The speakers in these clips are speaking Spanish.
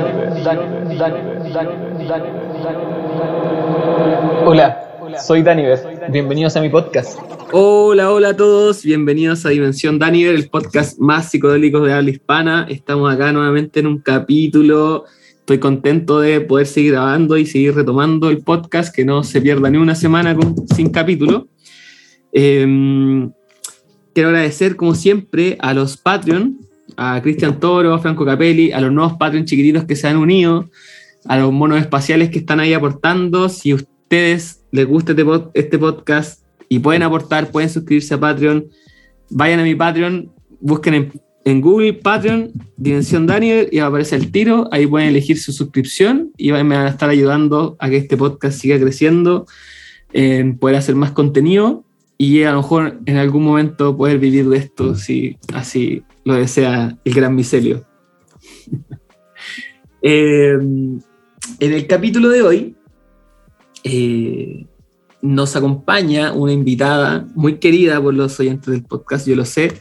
Dimensión Daniver. Hola, soy Daniver. Bienvenidos a mi podcast. Hola, hola a todos. Bienvenidos a Dimensión Daniver, el podcast más psicodélico de habla hispana. Estamos acá nuevamente en un capítulo. Estoy contento de poder seguir grabando y seguir retomando el podcast, que no se pierda ni una semana sin capítulo. Em, quiero agradecer, como siempre, a los Patreon, a Cristian Toro, a Franco Capelli, a los nuevos Patreon chiquititos que se han unido, a los monos espaciales que están ahí aportando. Si ustedes les gusta este, este podcast y pueden aportar, pueden suscribirse a Patreon, vayan a mi Patreon, busquen en, Google Patreon, Dimensión Daniel, y va a aparecer el tiro. Ahí pueden elegir su suscripción y me van a estar ayudando a que este podcast siga creciendo, en poder hacer más contenido y a lo mejor en algún momento poder vivir de esto si así lo desea el gran micelio. Eh, en el capítulo de hoy eh, nos acompaña una invitada muy querida por los oyentes del podcast, yo lo sé,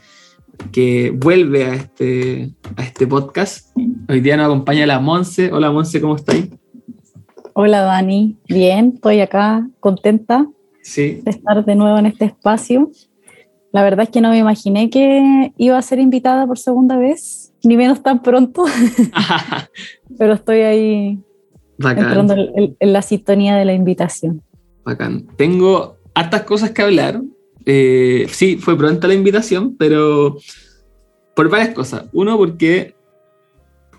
que vuelve a este, a este podcast. Hoy día nos acompaña la Monse. Hola Monse, ¿cómo estáis? Hola Dani, bien, estoy acá contenta sí. de estar de nuevo en este espacio. La verdad es que no me imaginé que iba a ser invitada por segunda vez, ni menos tan pronto, pero estoy ahí entrando en, la sintonía de la invitación. Bacán. Tengo hartas cosas que hablar. Eh, sí, fue pronta la invitación, pero por varias cosas. Uno, porque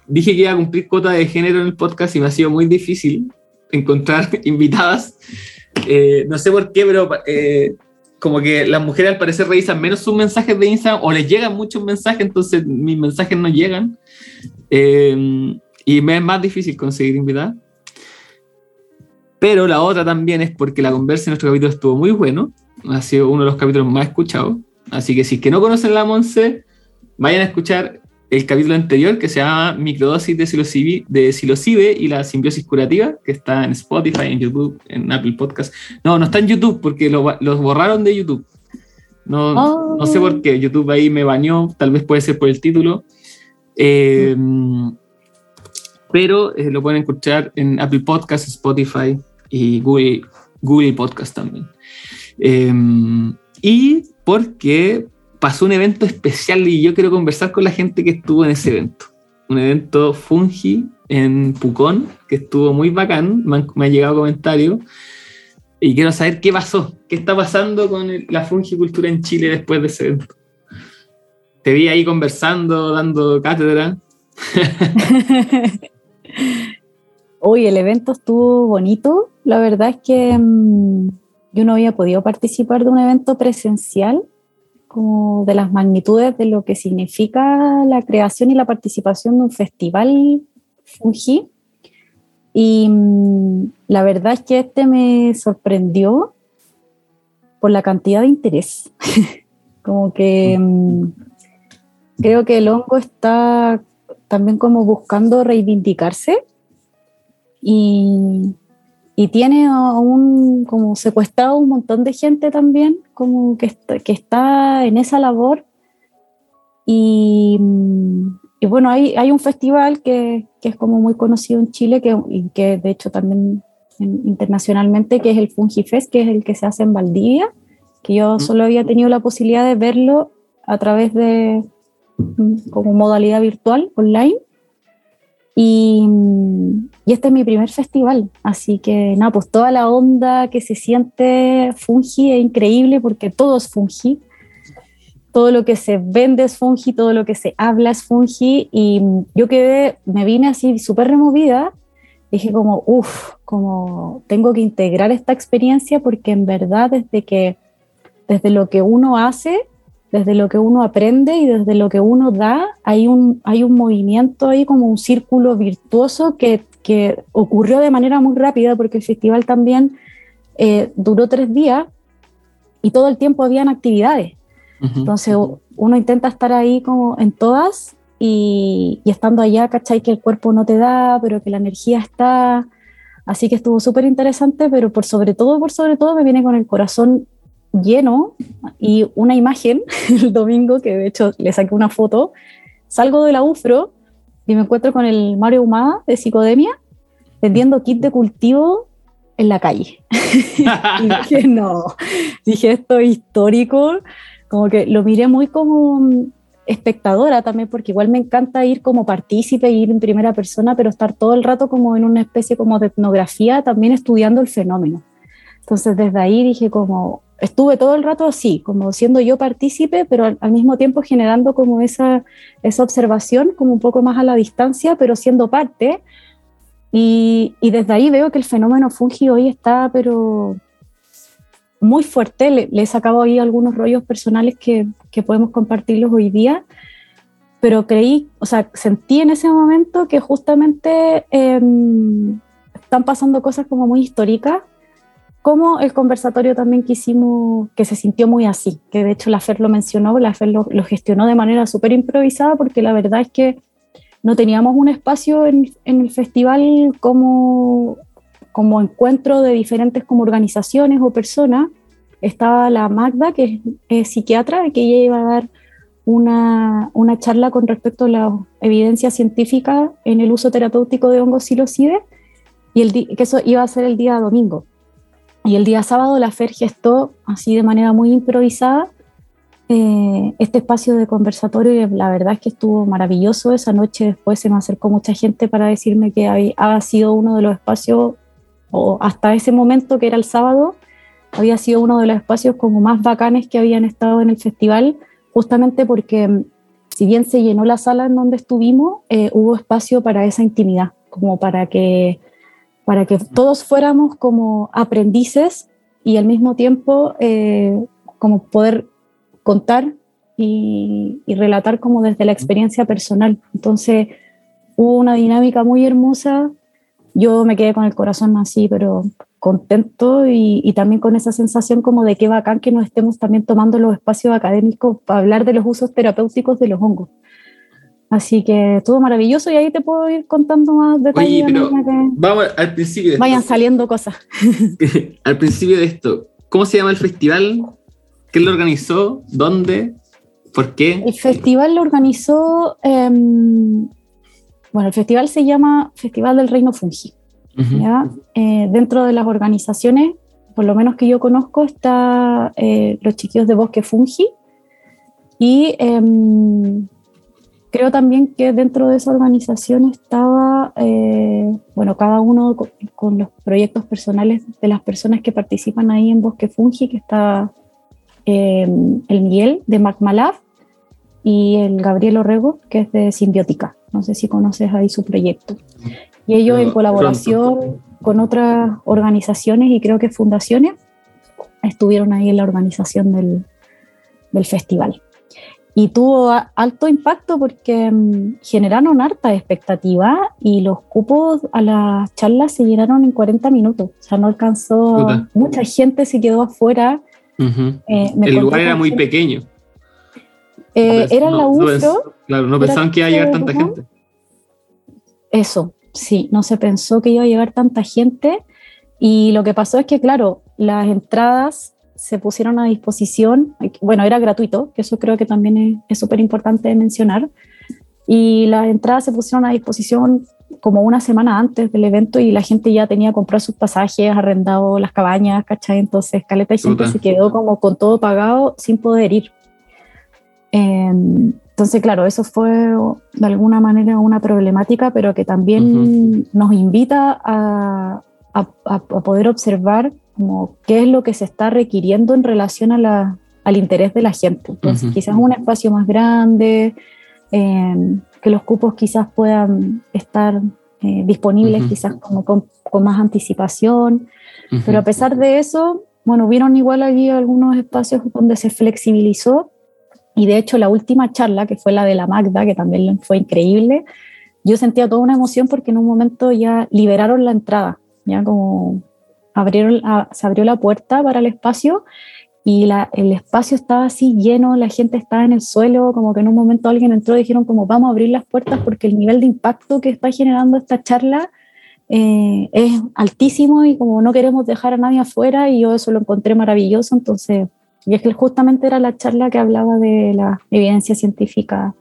dije que iba a cumplir cuota de género en el podcast y me ha sido muy difícil encontrar invitadas. Eh, no sé por qué, pero eh, como que las mujeres al parecer revisan menos sus mensajes de Instagram o les llegan muchos mensajes, entonces mis mensajes no llegan. Eh, y me es más difícil conseguir invitar. Pero la otra también es porque la conversa en nuestro capítulo estuvo muy bueno. Ha sido uno de los capítulos más escuchados. Así que si es que no conocen la Monse, vayan a escuchar el capítulo anterior que se llama Microdosis de psilocibe, de y la simbiosis curativa, que está en Spotify, en YouTube, en Apple Podcast. No, no está en YouTube porque los borraron de YouTube. No, no sé por qué. YouTube ahí me bañó, tal vez puede ser por el título. Eh, pero eh, lo pueden escuchar en Apple Podcast, Spotify y Google, Google Podcast también. Eh, y porque pasó un evento especial y yo quiero conversar con la gente que estuvo en ese evento. Un evento Fungi en Pucón, que estuvo muy bacán, me han, llegado comentarios. Y quiero saber qué pasó, qué está pasando con la fungicultura en Chile después de ese evento. Te vi ahí conversando, dando cátedra. Hoy el evento estuvo bonito. La verdad es que mm, yo no había podido participar de un evento presencial como de las magnitudes de lo que significa la creación y la participación de un festival Fungi. Y mm, la verdad es que este me sorprendió por la cantidad de interés. como que mm, creo que el hongo está también como buscando reivindicarse y, y tiene aún como secuestrado un montón de gente también, como que está, que está en esa labor. Y, y bueno, hay, hay, un festival que, que, es como muy conocido en Chile, que, y que de hecho también internacionalmente, que es el Fungifest, que es el que se hace en Valdivia, que yo solo había tenido la posibilidad de verlo a través de como modalidad virtual, online. Y, y, este es mi primer festival, así que nada, pues toda la onda que se siente Fungi es increíble porque todo es Fungi. Todo lo que se vende es Fungi, todo lo que se habla es Fungi. Y yo quedé, me vine así súper removida. Dije como, uff, como tengo que integrar esta experiencia porque en verdad desde que, desde lo que uno hace, desde lo que uno aprende y desde lo que uno da, hay un, hay un movimiento ahí como un círculo virtuoso que, que ocurrió de manera muy rápida porque el festival también eh, duró tres días y todo el tiempo habían actividades. Entonces uno intenta estar ahí como en todas y, y, estando allá, ¿cachai? Que el cuerpo no te da, pero que la energía está. Así que estuvo súper interesante, pero por sobre todo, por sobre todo, me viene con el corazón lleno y una imagen el domingo, que de hecho le saqué una foto, salgo de la UFRO y me encuentro con el Mario Humada de Psicodemia vendiendo kit de cultivo en la calle. y dije, no, dije, esto es histórico, como que lo miré muy como espectadora también, porque igual me encanta ir como partícipe, ir en primera persona, pero estar todo el rato como en una especie como de etnografía, también estudiando el fenómeno. Entonces desde ahí dije como, estuve todo el rato así, como siendo yo partícipe, pero al, mismo tiempo generando como esa, esa observación, como un poco más a la distancia, pero siendo parte. Y, y desde ahí veo que el fenómeno fungi hoy está, pero muy fuerte. Le, le, he sacado ahí algunos rollos personales que, que podemos compartirlos hoy día, pero creí, o sea, sentí en ese momento que justamente eh, están pasando cosas como muy históricas, como el conversatorio también que hicimos, que se sintió muy así, que de hecho la FER lo mencionó, la FER lo, lo gestionó de manera súper improvisada, porque la verdad es que no teníamos un espacio en, en el festival como como encuentro de diferentes como organizaciones o personas. Estaba la Magda, que es, psiquiatra, que ella iba a dar una, una, charla con respecto a la evidencia científica en el uso terapéutico de hongos psilocibe, y el que eso iba a ser el día domingo. Y el día sábado la FER gestó, así de manera muy improvisada, eh, este espacio de conversatorio y la verdad es que estuvo maravilloso. Esa noche después se me acercó mucha gente para decirme que había sido uno de los espacios o hasta ese momento que era el sábado, había sido uno de los espacios como más bacanes que habían estado en el festival, justamente porque mm, si bien se llenó la sala en donde estuvimos, eh, hubo espacio para esa intimidad, como para que, para que todos fuéramos como aprendices y al mismo tiempo eh, como poder contar y, y, relatar como desde la experiencia personal. Entonces hubo una dinámica muy hermosa yo me quedé con el corazón así, pero contento y, también con esa sensación como de qué bacán que nos estemos también tomando los espacios académicos para hablar de los usos terapéuticos de los hongos. Así que estuvo maravilloso y ahí te puedo ir contando más detalles. Oye, pero vamos al principio de Vayan saliendo cosas. al principio de esto, ¿cómo se llama el festival? ¿Quién lo organizó? ¿Dónde? ¿Por qué? El festival lo organizó em, bueno, el festival se llama Festival del Reino Fungi. Eh, dentro de las organizaciones, por lo menos que yo conozco, está eh, los chiquillos de Bosque Fungi y em, creo también que dentro de esa organización estaba, eh, bueno, cada uno con, los proyectos personales de las personas que participan ahí en Bosque Fungi, que está em, el Miguel de MacMalab y el Gabriel Orrego, que es de Simbiótica. No sé si conoces ahí su proyecto. Y ellos en colaboración con otras organizaciones y creo que fundaciones estuvieron ahí en la organización del, del festival. Y tuvo alto impacto porque mm, generaron harta expectativa y los cupos a las charlas se llenaron en 40 minutos. O sea, no alcanzó, mucha gente se quedó afuera. Eh, el lugar era muy pequeño. Eh, era la UFRO. claro, no pensaban que iba a llegar tanta gente. Eso, sí, no se pensó que iba a llegar tanta gente. Y lo que pasó es que, claro, las entradas se pusieron a disposición, bueno, era gratuito, que eso creo que también es súper importante mencionar, y las entradas se pusieron a disposición como una semana antes del evento y la gente ya tenía comprado sus pasajes, arrendado las cabañas, ¿cachai? Entonces, caleta de gente se quedó como con todo pagado sin poder ir. Em, entonces, claro, eso fue de alguna manera una problemática, pero que también nos invita a, a, poder observar como qué es lo que se está requiriendo en relación a la, al interés de la gente. Entonces, quizás un espacio más grande, em, que los cupos quizás puedan estar eh, disponibles quizás como con, con, más anticipación, pero a pesar de eso, bueno, vieron igual allí algunos espacios donde se flexibilizó. Y de hecho la última charla, que fue la de la Magda, que también fue increíble, yo sentía toda una emoción porque en un momento ya liberaron la entrada, ya como abrieron, se abrió la puerta para el espacio y la, el espacio estaba así lleno, la gente estaba en el suelo, como que en un momento alguien entró y dijeron como vamos a abrir las puertas porque el nivel de impacto que está generando esta charla eh, es altísimo y como no queremos dejar a nadie afuera y yo eso lo encontré maravilloso, entonces y es que justamente era la charla que hablaba de la evidencia científica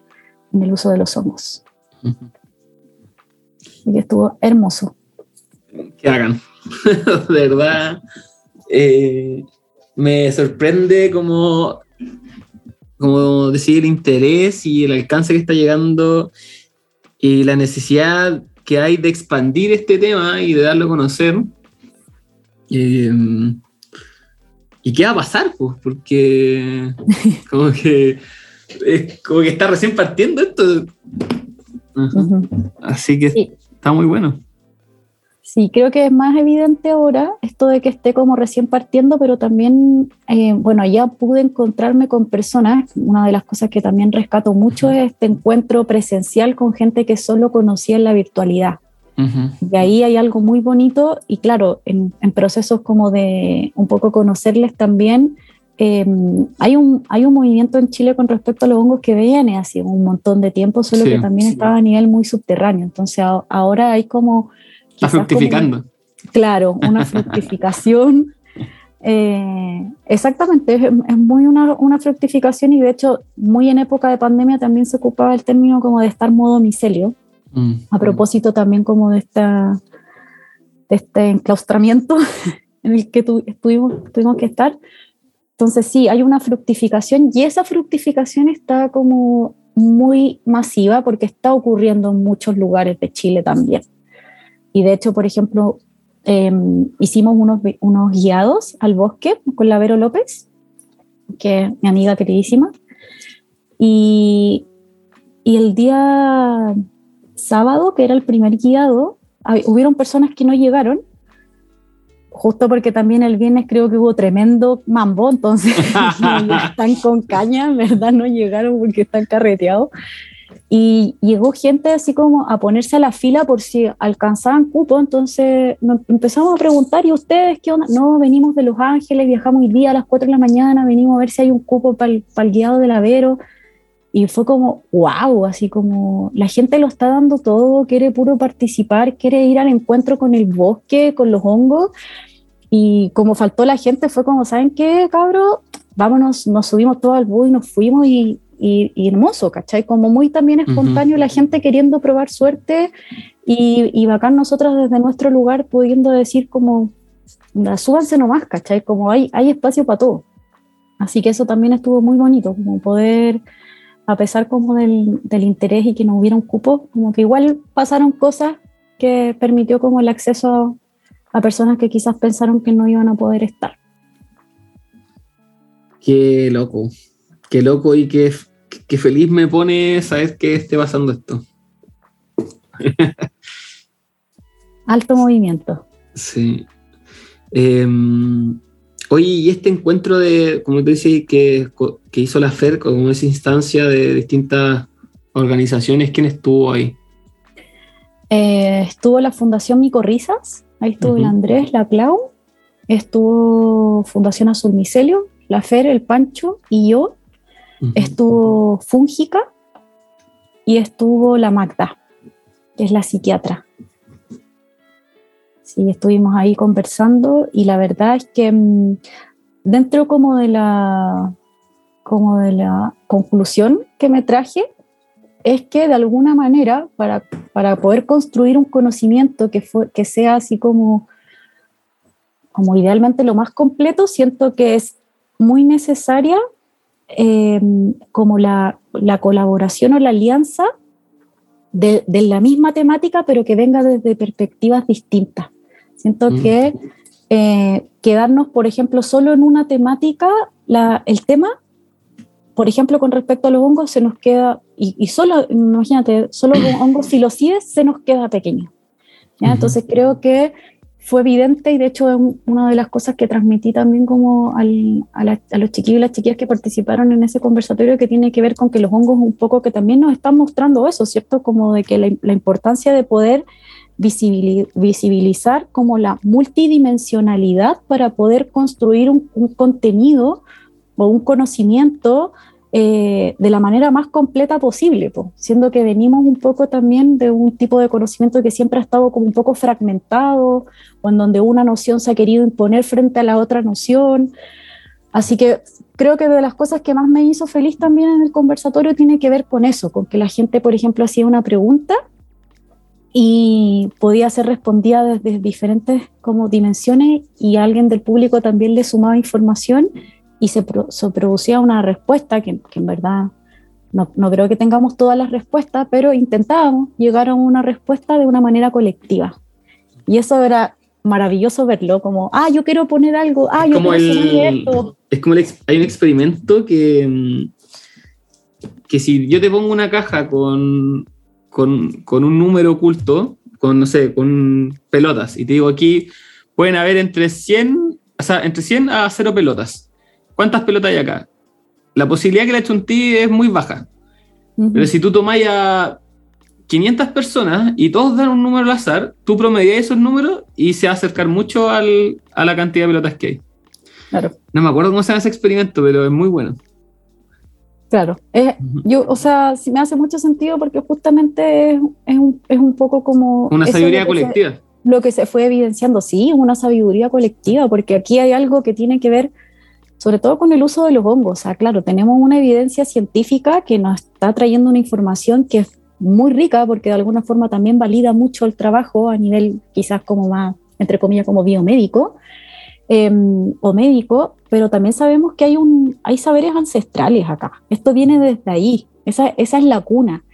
en el uso de los hongos. Y estuvo hermoso. Que hagan. De verdad, eh, me sorprende como, como decir, el interés y el alcance que está llegando y la necesidad que hay de expandir este tema y de darlo a conocer. Eh, ¿Y qué va a pasar? Pues? Porque como que, es como que está recién partiendo esto. Así que está muy bueno. Sí, creo que es más evidente ahora esto de que esté como recién partiendo, pero también, eh, bueno, ya pude encontrarme con personas. Una de las cosas que también rescato mucho es este encuentro presencial con gente que solo conocía en la virtualidad. Y ahí hay algo muy bonito y claro, en, procesos como de un poco conocerles también, em, hay, un, hay un movimiento en Chile con respecto a los hongos que viene hace un montón de tiempo, solo que también estaba a nivel muy subterráneo. Entonces ahora hay como... Está fructificando. claro, una fructificación. Eh, exactamente, es, muy una, una, fructificación y de hecho muy en época de pandemia también se ocupaba el término como de estar modo micelio, Mm. A propósito también como de, esta, de este enclaustramiento en el que tuvimos que estar. Entonces sí, hay una fructificación y esa fructificación está como muy masiva porque está ocurriendo en muchos lugares de Chile también. Y de hecho, por ejemplo, em, hicimos unos, unos guiados al bosque con la Vero López, que es mi amiga queridísima. Y, y el día sábado, que era el primer guiado, hubieron personas que no llegaron, justo porque también el viernes creo que hubo tremendo mambo, entonces están con caña, ¿verdad? No llegaron porque están carreteados. Y llegó gente así como a ponerse a la fila por si alcanzaban cupo, entonces empezamos a preguntar, ¿y ustedes qué onda? No, venimos de Los Ángeles, viajamos hoy día a las 4 de la mañana, venimos a ver si hay un cupo para el, el guiado del Avero. Y fue como, wow, así como la gente lo está dando todo, quiere puro participar, quiere ir al encuentro con el bosque, con los hongos. Y como faltó la gente, fue como, ¿saben qué, cabrón? Vámonos, nos subimos todo al bus y nos fuimos y, y, hermoso, ¿cachai? Como muy también espontáneo, la gente queriendo probar suerte y, y bacán nosotros desde nuestro lugar pudiendo decir como, súbanse nomás, ¿cachai? Como hay, hay espacio para todo. Así que eso también estuvo muy bonito, como poder a pesar como del, interés y que no hubiera un cupo, como que igual pasaron cosas que permitió como el acceso a, personas que quizás pensaron que no iban a poder estar. Qué loco, qué loco y qué, qué feliz me pone saber que esté pasando esto. Alto movimiento. Sí. Em, Oye, y este encuentro de, como te decía, que, que hizo la FER, como esa instancia de distintas organizaciones, ¿quién estuvo ahí? Eh, estuvo la Fundación Micorrizas, ahí estuvo el Andrés, la Clau, estuvo Fundación Azul Micelio, la FER, el Pancho y yo, estuvo Fúngica y estuvo la Magda, que es la psiquiatra. Sí, estuvimos ahí conversando y la verdad es que mm, dentro como de la como de la conclusión que me traje es que de alguna manera para, para poder construir un conocimiento que, fue, que sea así como, como idealmente lo más completo, siento que es muy necesaria em, como la, la, colaboración o la alianza de, de, la misma temática, pero que venga desde perspectivas distintas. Siento mm. que eh, quedarnos, por ejemplo, solo en una temática, la, el tema, por ejemplo, con respecto a los hongos, se nos queda, y, solo, imagínate, solo con hongos silocides se nos queda pequeño. Entonces creo que fue evidente y de hecho es una de las cosas que transmití también como al, a, los chiquillos y las chiquillas que participaron en ese conversatorio que tiene que ver con que los hongos un poco que también nos están mostrando eso, ¿cierto? Como de que la, la importancia de poder visibilizar como la multidimensionalidad para poder construir un, contenido o un conocimiento eh, de la manera más completa posible, siendo que venimos un poco también de un tipo de conocimiento que siempre ha estado como un poco fragmentado o en donde una noción se ha querido imponer frente a la otra noción. Así que creo que de las cosas que más me hizo feliz también en el conversatorio tiene que ver con eso, con que la gente, por ejemplo, hacía una pregunta y podía ser respondida desde diferentes como dimensiones y alguien del público también le sumaba información y se, producía una respuesta que, en verdad no, no, creo que tengamos todas las respuestas, pero intentábamos llegar a una respuesta de una manera colectiva. Y eso era maravilloso verlo, como, ah, yo quiero poner algo, ah, yo quiero el, esto. Es como hay un experimento que, mm, que si yo te pongo una caja con con, un número oculto, con, no sé, con pelotas, y te digo aquí pueden haber entre 100, o sea, entre 100 a 0 pelotas. ¿Cuántas pelotas hay acá? La posibilidad que la chuntí es muy baja. Pero si tú tomas a 500 personas y todos dan un número al azar, tú promedias esos números y se va a acercar mucho al, a la cantidad de pelotas que hay. Claro. No me acuerdo cómo se llama ese experimento, pero es muy bueno. Claro, yo, o sea, sí me hace mucho sentido porque justamente es, un, es un, poco como... Una sabiduría colectiva. lo que se fue evidenciando, sí, una sabiduría colectiva, porque aquí hay algo que tiene que ver sobre todo con el uso de los hongos. O sea, claro, tenemos una evidencia científica que nos está trayendo una información que es muy rica porque de alguna forma también valida mucho el trabajo a nivel quizás como más, entre comillas, como biomédico, Em, o médico, pero también sabemos que hay, un, hay saberes ancestrales acá. Esto viene desde ahí, esa, esa es la cuna.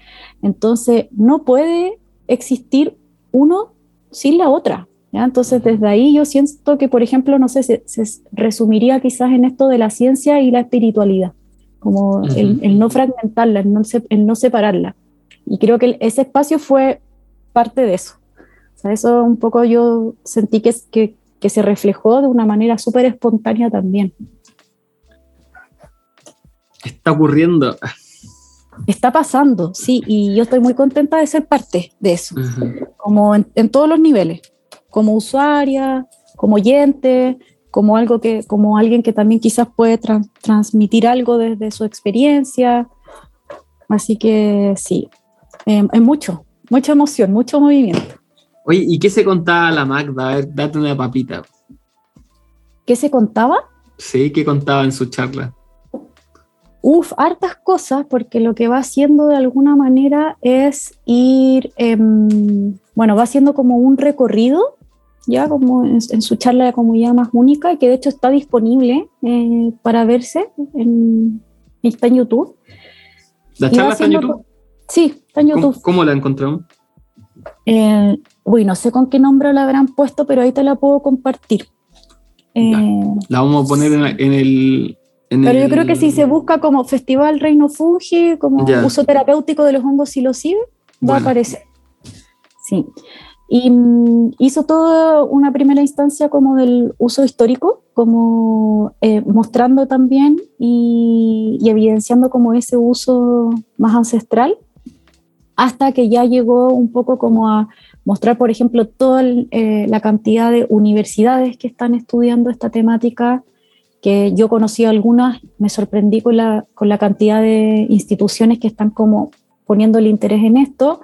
Entonces, no puede existir uno sin la otra. ¿Ya? Entonces, desde ahí yo siento que, por ejemplo, no sé, se, resumiría quizás en esto de la ciencia y la espiritualidad, como el, no fragmentarla, el no, el no separarla. Y creo que ese espacio fue parte de eso. O sea, eso un poco yo sentí que, que, que se reflejó de una manera súper espontánea también. Está ocurriendo. Está pasando, sí, y yo estoy muy contenta de ser parte de eso, como en, todos los niveles, como usuaria, como oyente, como algo que, como alguien que también quizás puede transmitir algo desde su experiencia. Así que sí, eh, es mucho, mucha emoción, mucho movimiento. Oye, ¿y qué se contaba la Magda? A ver, date una papita. ¿Qué se contaba? Sí, ¿qué contaba en su charla? Uf, hartas cosas, porque lo que va haciendo de alguna manera es ir, em, bueno, va haciendo como un recorrido, ya como en, su charla como ya más única, que de hecho está disponible eh, para verse, en, está en YouTube. ¿La charla está en YouTube? Sí, está en YouTube. ¿Cómo, la encontramos? Eh, uy, no sé con qué nombre la habrán puesto, pero ahí te la puedo compartir. Eh, la vamos a poner en, el... pero yo creo que si se busca como Festival Reino Fungi, como uso terapéutico de los hongos psilocibe, va a aparecer. Sí. Y mm, hizo toda una primera instancia como del uso histórico, como eh, mostrando también y, y, evidenciando como ese uso más ancestral, hasta que ya llegó un poco como a mostrar, por ejemplo, toda eh, la cantidad de universidades que están estudiando esta temática, que yo conocí algunas, me sorprendí con la, con la cantidad de instituciones que están como poniendo el interés en esto.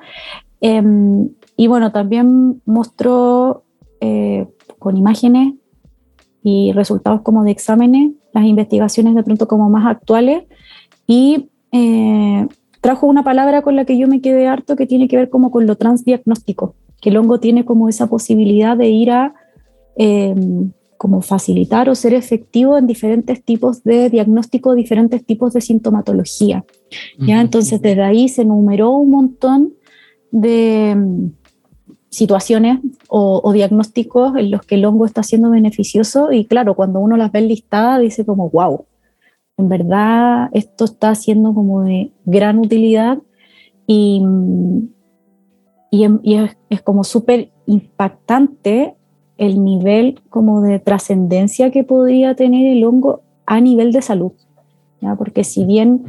Em, y bueno, también mostró eh, con imágenes y resultados como de exámenes, las investigaciones de pronto como más actuales y eh, trajo una palabra con la que yo me quedé harto que tiene que ver como con lo transdiagnóstico que el hongo tiene como esa posibilidad de ir a em, como facilitar o ser efectivo en diferentes tipos de diagnóstico, diferentes tipos de sintomatología. ¿ya? Entonces, desde ahí se enumeró un montón de em, situaciones o, diagnósticos en los que el hongo está siendo beneficioso y claro, cuando uno las ve listadas dice como, wow, en verdad esto está siendo como de gran utilidad y, y, es, como súper impactante el nivel como de trascendencia que podría tener el hongo a nivel de salud, ¿ya? porque si bien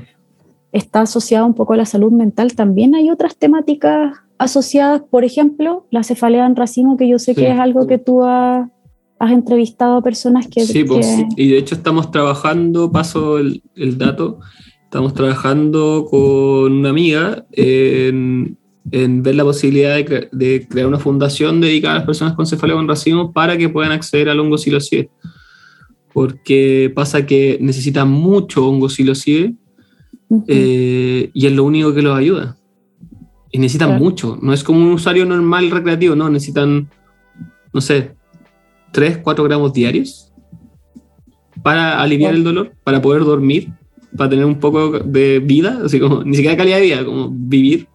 está asociado un poco a la salud mental, también hay otras temáticas asociadas, por ejemplo, la cefalea en racimo, que yo sé que es algo que tú has, entrevistado a personas que... Sí, pues, y de hecho estamos trabajando, paso el, el dato, estamos trabajando con una amiga en en ver la posibilidad de, crear una fundación dedicada a las personas con cefalea con racimo para que puedan acceder al hongo psilocibe. Porque pasa que necesitan mucho hongo psilocibe eh, y es lo único que los ayuda. Y necesitan Claro. mucho. No es como un usuario normal recreativo, no, necesitan, no sé, 3, 4 gramos diarios para aliviar el dolor, para poder dormir, para tener un poco de vida, así como, ni siquiera calidad de vida, como vivir.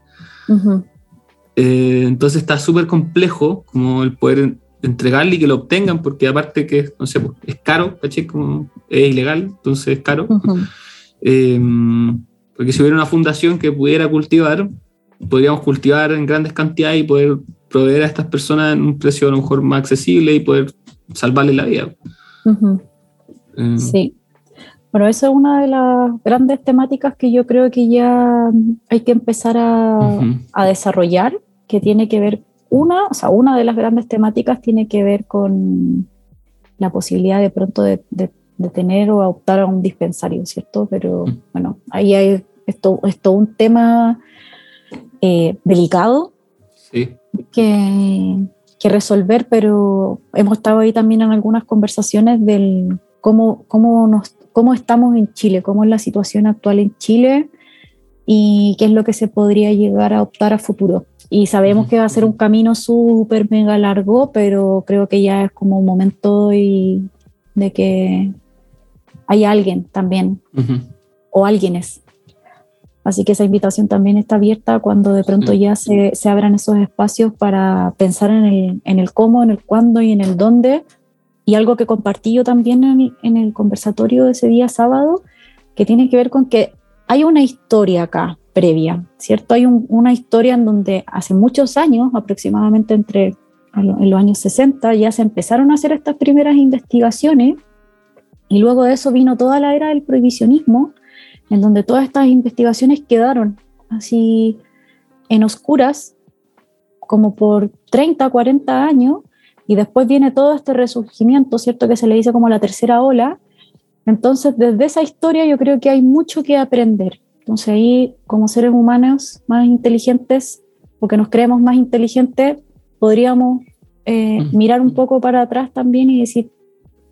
Eh, entonces está súper complejo como el poder en- entregarle y que lo obtengan, porque aparte que, no sé, pues, es caro. Como es ilegal, entonces es caro. Eh, porque si hubiera una fundación que pudiera cultivar, podríamos cultivar en grandes cantidades y poder proveer a estas personas en un precio a lo mejor más accesible y poder salvarles la vida. Ujú. Eh, Sí. Bueno, esa es una de las grandes temáticas que yo creo que ya hay que empezar a, ujú, a desarrollar, que tiene que ver, una, o sea, una de las grandes temáticas tiene que ver con la posibilidad de pronto de, de- de tener o optar a un dispensario, ¿cierto? Pero Mm. bueno, ahí hay esto, es todo un tema eh, delicado sí, que, que resolver, pero hemos estado ahí también en algunas conversaciones del cómo, cómo, nos, cómo estamos en Chile, cómo es la situación actual en Chile y qué es lo que se podría llegar a optar a futuro. Y sabemos que va a ser un camino súper mega largo, pero creo que ya es como un momento y de que hay alguien también ujú, o alguienes. Así que esa invitación también está abierta cuando de pronto Sí. ya se, se abran esos espacios para pensar en el, en el cómo, en el cuándo y en el dónde. Y algo que compartí yo también en, el- en el conversatorio de ese día sábado, que tiene que ver con que hay una historia acá previa, ¿cierto? Hay un- una historia en donde hace muchos años, aproximadamente entre en los años 60, ya se empezaron a hacer estas primeras investigaciones y luego de eso vino toda la era del prohibicionismo, en donde todas estas investigaciones quedaron así en oscuras, como por 30, 40 años, y después viene todo este resurgimiento, ¿cierto? Que se le dice como la tercera ola. Entonces, desde esa historia yo creo que hay mucho que aprender. Entonces ahí, como seres humanos más inteligentes, porque nos creemos más inteligentes, podríamos eh, Ujú. mirar un poco para atrás también y decir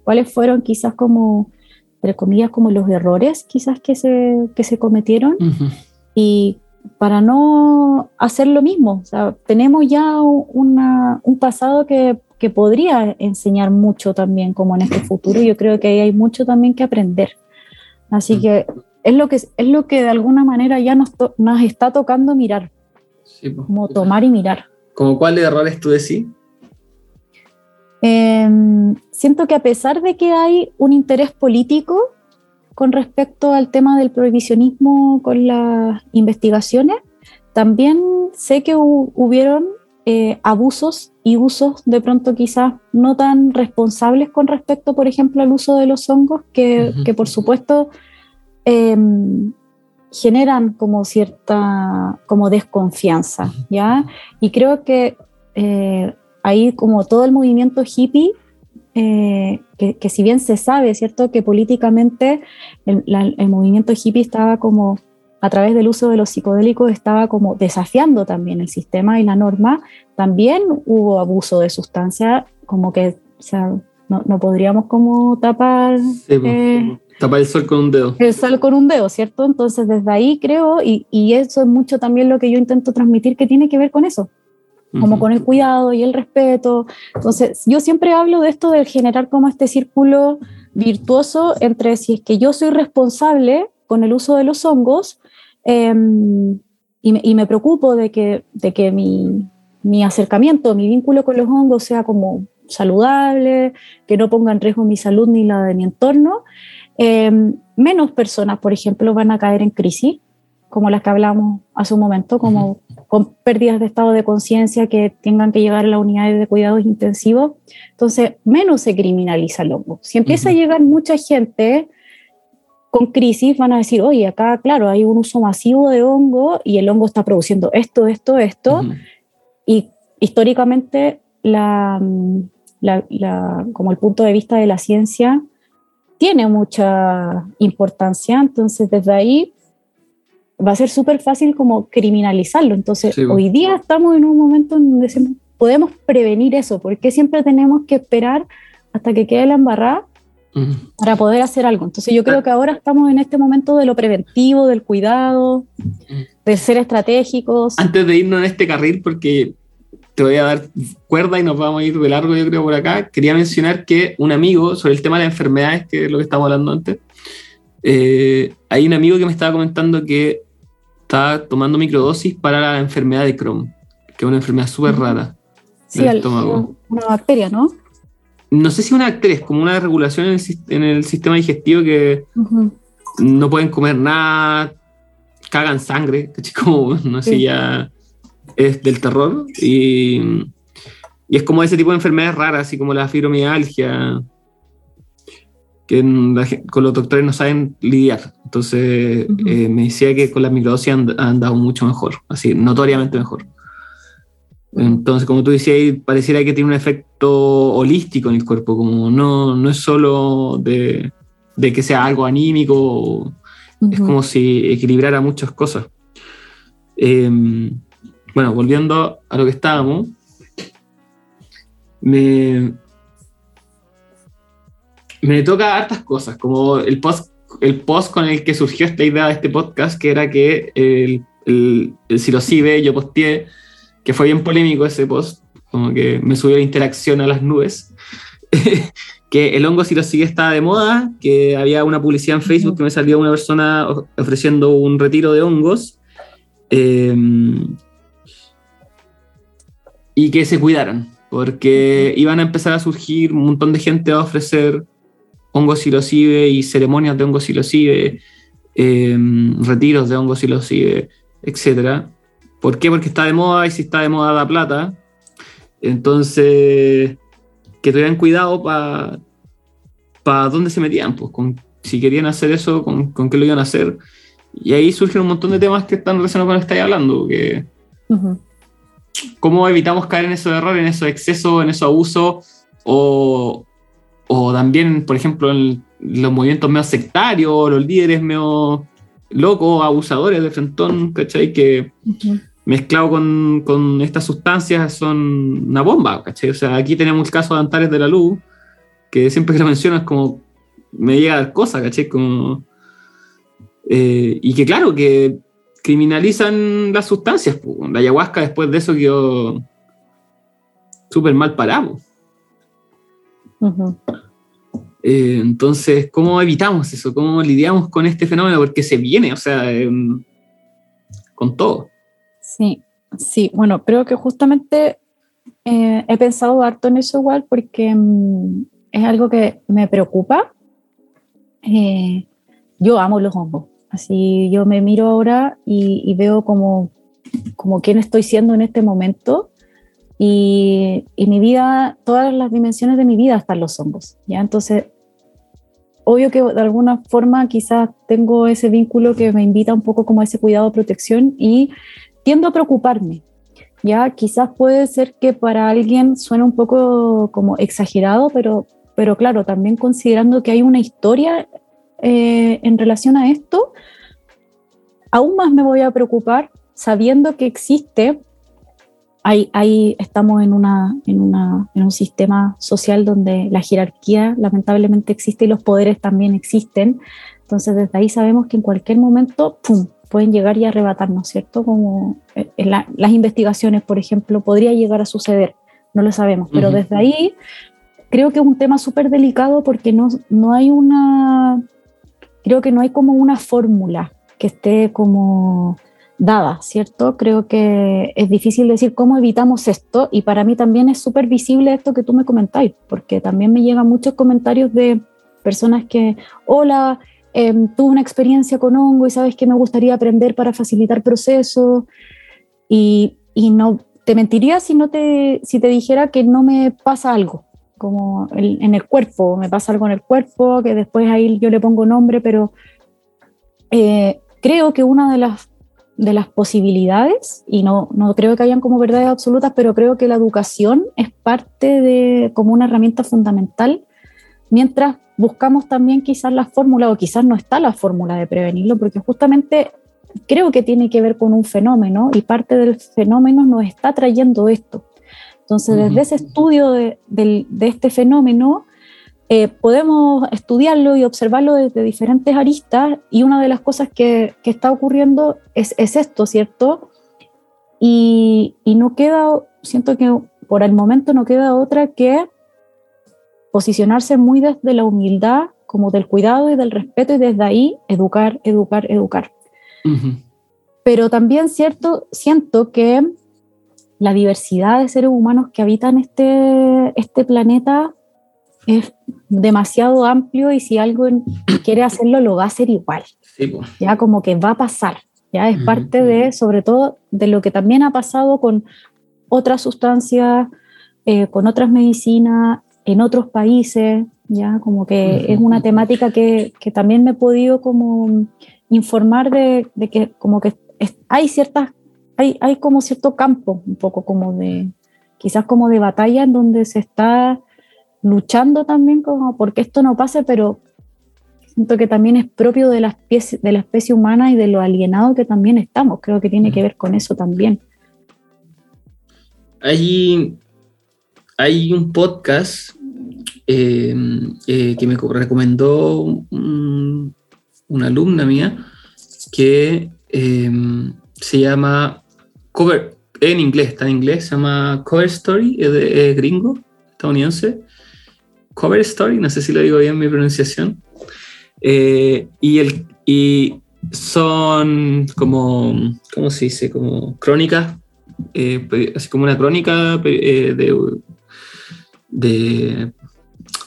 cuáles fueron quizás como, entre comillas, como los errores quizás que se, que se cometieron y para no hacer lo mismo. O sea, tenemos ya una, un pasado que, que podría enseñar mucho también como en este futuro. Yo creo que ahí hay mucho también que aprender. Así Mm. que es lo que, es lo que de alguna manera ya nos, to- nos está tocando mirar, Sí, como tomar y mirar. ¿Como cuáles errores tú decís? Eh, siento que a pesar de que hay un interés político con respecto al tema del prohibicionismo con las investigaciones, también sé que hu- hubieron eh, abusos y usos de pronto quizás no tan responsables con respecto, por ejemplo, al uso de los hongos, que, por supuesto eh, generan como cierta como desconfianza, ¿ya? Y creo que eh, ahí como todo el movimiento hippie, eh, que, que si bien se sabe, ¿cierto?, que políticamente el, la- el movimiento hippie estaba como, a través del uso de los psicodélicos, estaba como desafiando también el sistema y la norma, también hubo abuso de sustancias, como que, o sea, no, no podríamos como tapar Sí. Eh. Tapar el sol con un dedo. el sol con un dedo, ¿cierto? Entonces desde ahí creo, y, y eso es mucho también lo que yo intento transmitir, que tiene que ver con eso, como con el cuidado y el respeto. Entonces, yo siempre hablo de esto de generar como este círculo virtuoso entre si es que yo soy responsable con el uso de los hongos eh, y, me, y me preocupo de que, de que mi, mi acercamiento, mi vínculo con los hongos sea como saludable, que no ponga en riesgo mi salud ni la de mi entorno, eh, menos personas, por ejemplo, van a caer en crisis, como las que hablamos hace un momento, como con pérdidas de estado de conciencia que tengan que llegar a las unidades de cuidados intensivos. Entonces, menos se criminaliza el hongo. Si empieza Ujú. a llegar mucha gente con crisis, van a decir, oye, acá, claro, hay un uso masivo de hongo y el hongo está produciendo esto, esto, esto. Ujú. Y históricamente, la, la- la- como el punto de vista de la ciencia tiene mucha importancia, entonces desde ahí va a ser súper fácil como criminalizarlo. Entonces, Sí, hoy día estamos en un momento en donde podemos prevenir eso, porque siempre tenemos que esperar hasta que quede la embarrada para poder hacer algo. Entonces yo creo que ahora estamos en este momento de lo preventivo, del cuidado, de ser estratégicos. Antes de irnos en este carril, porque te voy a dar cuerda y nos vamos a ir de largo, yo creo, por acá, quería mencionar que un amigo, sobre el tema de las enfermedades, que es lo que estábamos hablando antes, eh, hay un amigo que me estaba comentando que está tomando microdosis para la enfermedad de Crohn, que es una enfermedad súper rara. Sí, estómago. una bacteria, ¿no? no sé si una actriz, como una regulación en el, sistema digestivo que no pueden comer nada, cagan sangre, como, no sé, ya es del terror. Y, es como ese tipo de enfermedades raras, así como la fibromialgia, que con los doctores no saben lidiar. Entonces eh, me decía que con la microdosis han, han dado mucho mejor, así, notoriamente mejor. Entonces, como tú decías, pareciera que tiene un efecto holístico en el cuerpo, como no, no es solo de, que sea algo anímico, es como si equilibrara muchas cosas. Em, bueno, volviendo a lo que estábamos, me, me toca hartas cosas, como el post, el post con el que surgió esta idea de este podcast, que era que el, el, el yo posteé que fue bien polémico ese post, como que me subió la interacción a las nubes, que el hongo si lo sigue estaba de moda, que había una publicidad en Facebook que me salió una persona ofreciendo un retiro de hongos, em, y que se cuidaran, porque iban a empezar a surgir un montón de gente a ofrecer hongos silocibe y ceremonias de hongos silocibe, eh, retiros de hongos silocibe, etcétera ¿Por qué? Porque está de moda y si está de moda da plata. Entonces, que tuvieran cuidado para pa dónde se metían, pues, con, si querían hacer eso, con, con, qué lo iban a hacer. Y ahí surgen un montón de temas que están relacionados con lo que estáis hablando, que cómo evitamos caer en esos errores, en esos excesos, en esos abusos, o, o también, por ejemplo, en los movimientos medio sectarios, los líderes medio locos, abusadores de frentón, ¿cachai? Que mezclado con, con, estas sustancias son una bomba, ¿cachai? O sea, aquí tenemos el caso de Antares de la Luz, que siempre que lo menciono es como, me llega a dar cosas, ¿cachai? Como, eh, y que claro, que criminalizan las sustancias. La ayahuasca después de eso quedó súper mal parado. Eh, entonces, ¿cómo evitamos eso? ¿Cómo lidiamos con este fenómeno? Porque se viene, o sea, em, con todo. Sí, sí, bueno, creo que justamente eh, he pensado harto en eso igual porque mm, es algo que me preocupa. Eh, yo amo los hongos, así yo me miro ahora y, veo como, como quién estoy siendo en este momento y, y, mi vida, todas las dimensiones de mi vida están los hongos, ¿ya? Entonces, obvio que de alguna forma quizás tengo ese vínculo que me invita un poco como a ese cuidado, protección y tiendo a preocuparme. Ya quizás puede ser que para alguien suene un poco como exagerado, pero, pero claro, también considerando que hay una historia eh, en relación a esto, aún más me voy a preocupar sabiendo que existe ahí, estamos en, una, en, una, en un sistema social donde la jerarquía lamentablemente existe y los poderes también existen. Entonces desde ahí sabemos que en cualquier momento, ¡pum!, pueden llegar y arrebatarnos, ¿cierto? Como eh, en las investigaciones, por ejemplo, podría llegar a suceder, no lo sabemos, pero desde ahí creo que es un tema súper delicado porque no, no hay una, creo que no hay como una fórmula que esté como dada, ¿cierto? Creo que es difícil decir cómo evitamos esto y para mí también es súper visible esto que tú me comentáis, porque también me llegan muchos comentarios de personas que, hola, em, tuve una experiencia con hongo y sabes que me gustaría aprender para facilitar procesos y, y, no te mentiría si, no te, si te dijera que no me pasa algo, como en el cuerpo, me pasa algo en el cuerpo, que después ahí yo le pongo nombre, pero... Eh, creo que una de las de las posibilidades, y no, no creo que hayan como verdades absolutas, pero creo que la educación es parte de como una herramienta fundamental, mientras buscamos también quizás la fórmula, o quizás no está la fórmula de prevenirlo, porque justamente creo que tiene que ver con un fenómeno y parte del fenómeno nos está trayendo esto. Entonces, desde ese estudio de, de este fenómeno, eh, podemos estudiarlo y observarlo desde diferentes aristas y una de las cosas que, que está ocurriendo es, es, esto, ¿cierto? Y, y no queda, siento que por el momento no queda otra que posicionarse muy desde la humildad, como del cuidado y del respeto y desde ahí educar, educar, educar. Pero también cierto, siento que la diversidad de seres humanos que habitan este, este planeta es demasiado amplio y si alguien quiere hacerlo, lo va a hacer igual. Ya como que va a pasar. Ya es parte de, sobre todo, de lo que también ha pasado con otras sustancias, eh, con otras medicinas, en otros países, ya como que es una temática que, que, también me he podido como informar de, de que como que hay ciertas, hay, hay como cierto campo, un poco como de, quizás como de batalla en donde se está luchando también como porque esto no pase, pero siento que también es propio de la especie, de la especie humana y de lo alienado que también estamos. Creo que tiene que ver con eso también. Hay, hay un podcast eh, eh, que me recomendó una alumna mía que eh, se llama Cover, en inglés, está en inglés, se llama Cover Story, es, de, gringo, estadounidense. Cover Story, no sé si lo digo bien mi pronunciación. y, el, y son como, ¿cómo se dice? Como crónicas, así como una crónica de, de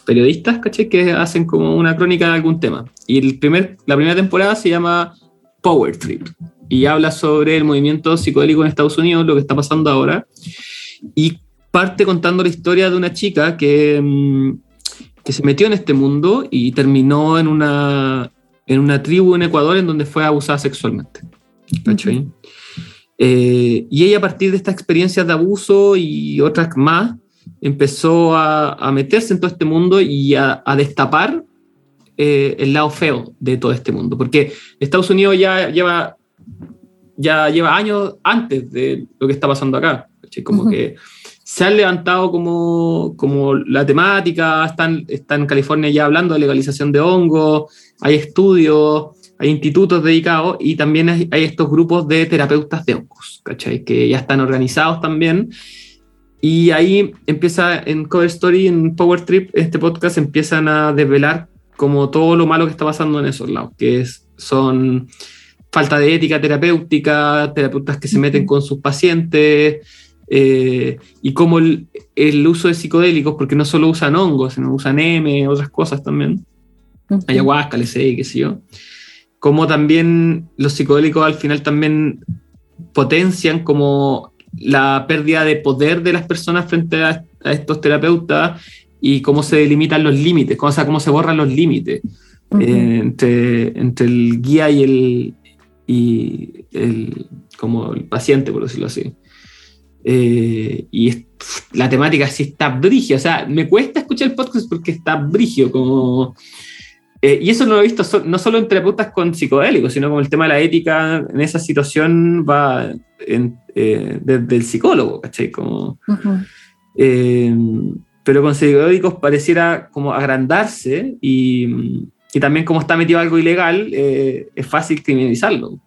periodistas, ¿caché? Que hacen como una crónica de algún tema. Y el primer, la primera temporada se llama Power Trip y habla sobre el movimiento psicodélico en Estados Unidos, lo que está pasando ahora. Y parte contando la historia de una chica que, mm, que se metió en este mundo y terminó en una, en una tribu en Ecuador en donde fue abusada sexualmente. ¿cachai? Eh, y ella a partir de estas experiencias de abuso y otras más, empezó a, meterse en todo este mundo y a, destapar eh, el lado feo de todo este mundo. Porque Estados Unidos ya lleva, ya lleva años antes de lo que está pasando acá. Como que se han levantado como, como la temática, están, están en California ya hablando de legalización de hongos, hay estudios, hay institutos dedicados y también hay, hay estos grupos de terapeutas de hongos, ¿cachai? Que ya están organizados también y ahí empieza en Cover Story, en Power Trip, este podcast empiezan a desvelar como todo lo malo que está pasando en esos lados, que es, son falta de ética terapéutica, terapeutas que se meten con sus pacientes, eh, y como el, el, uso de psicodélicos, porque no solo usan hongos, sino usan M, otras cosas también, ayahuasca, LSD, qué sé yo, como también los psicodélicos al final también potencian como la pérdida de poder de las personas frente a, estos terapeutas y cómo se delimitan los límites, o sea, cómo se borran los límites eh, entre, entre, el guía y el, y el, como el paciente, por decirlo así. Eh, y la temática sí está brigio, o sea, me cuesta escuchar el podcast porque está brigio, como... Eh, y eso no lo he visto no solo en terapeutas con psicodélicos, sino como el tema de la ética en esa situación va en, eh, del psicólogo, ¿cachai? Como, eh, pero con psicodélicos pareciera como agrandarse y, y, también como está metido algo ilegal, eh, es fácil criminalizarlo.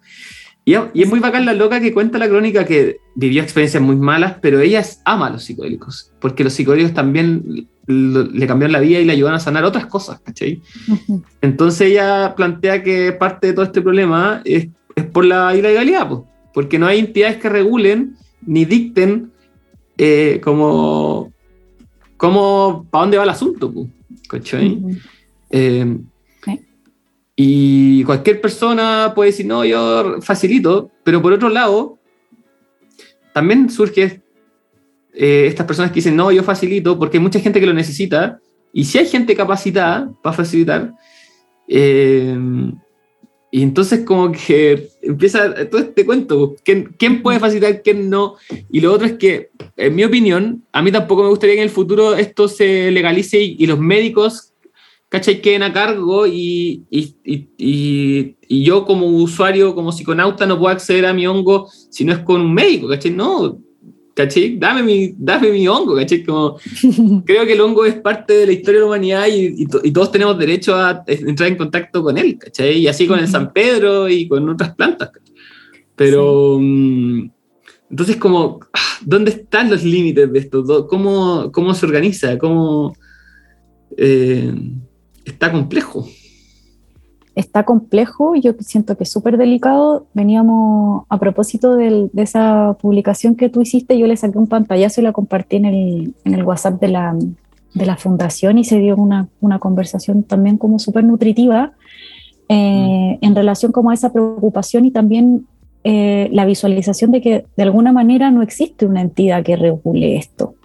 Y, y, es muy bacán la loca que cuenta la crónica que vivió experiencias muy malas, pero ella ama a los psicodélicos, porque los psicodélicos también le cambiaron la vida y le ayudan a sanar otras cosas, ¿cachai? Entonces ella plantea que parte de todo este problema es, es por la ilegalidad, pues porque no hay entidades que regulen ni dicten eh, como, como para dónde va el asunto. ¿cachai? Eh, y cualquier persona puede decir, no, yo facilito, pero por otro lado, también surge eh, estas personas que dicen, no, yo facilito, porque hay mucha gente que lo necesita, y si hay gente capacitada para facilitar, y entonces como que empieza todo este cuento, ¿quién, quién puede facilitar, quién no? Y lo otro es que, en mi opinión, a mí tampoco me gustaría que en el futuro esto se legalice y, los médicos, ¿cachai? Queden a cargo y, y, y, y, yo como usuario, como psiconauta, no puedo acceder a mi hongo si no es con un médico, ¿cachai? No, ¿cachai? Dame mi, dame mi hongo, ¿cachai? Como, creo que el hongo es parte de la historia de la humanidad y, y, todos tenemos derecho a entrar en contacto con él, ¿cachai? Y así con el San Pedro y con otras plantas. Pero, mm, entonces, como, ah, ¿dónde están los límites de esto? ¿Cómo, cómo se organiza? ¿Cómo eh, está complejo? está complejo, yo siento que es súper delicado. Veníamos a propósito de esa publicación que tú hiciste, yo le saqué un pantallazo y la compartí en el, en el WhatsApp de la, de la, fundación y se dio una, una conversación también como súper nutritiva eh, mm. en relación como a esa preocupación y también eh, la visualización de que de alguna manera no existe una entidad que regule esto.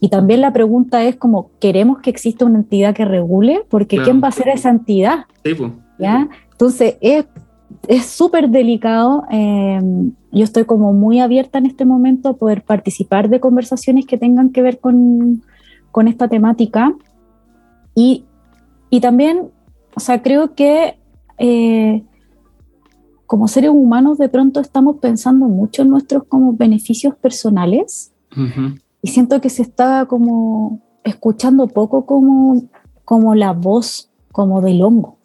Y también la pregunta es como, ¿queremos que exista una entidad que regule? Porque ¿quién va a ser esa entidad? Sí, pues. ¿ya? Entonces es súper delicado. Em, yo estoy como muy abierta en este momento a poder participar de conversaciones que tengan que ver con, con esta temática. Y, y, también, o sea, creo que eh, como seres humanos de pronto estamos pensando mucho en nuestros como beneficios personales y siento que se está como escuchando poco como, como la voz como del hongo.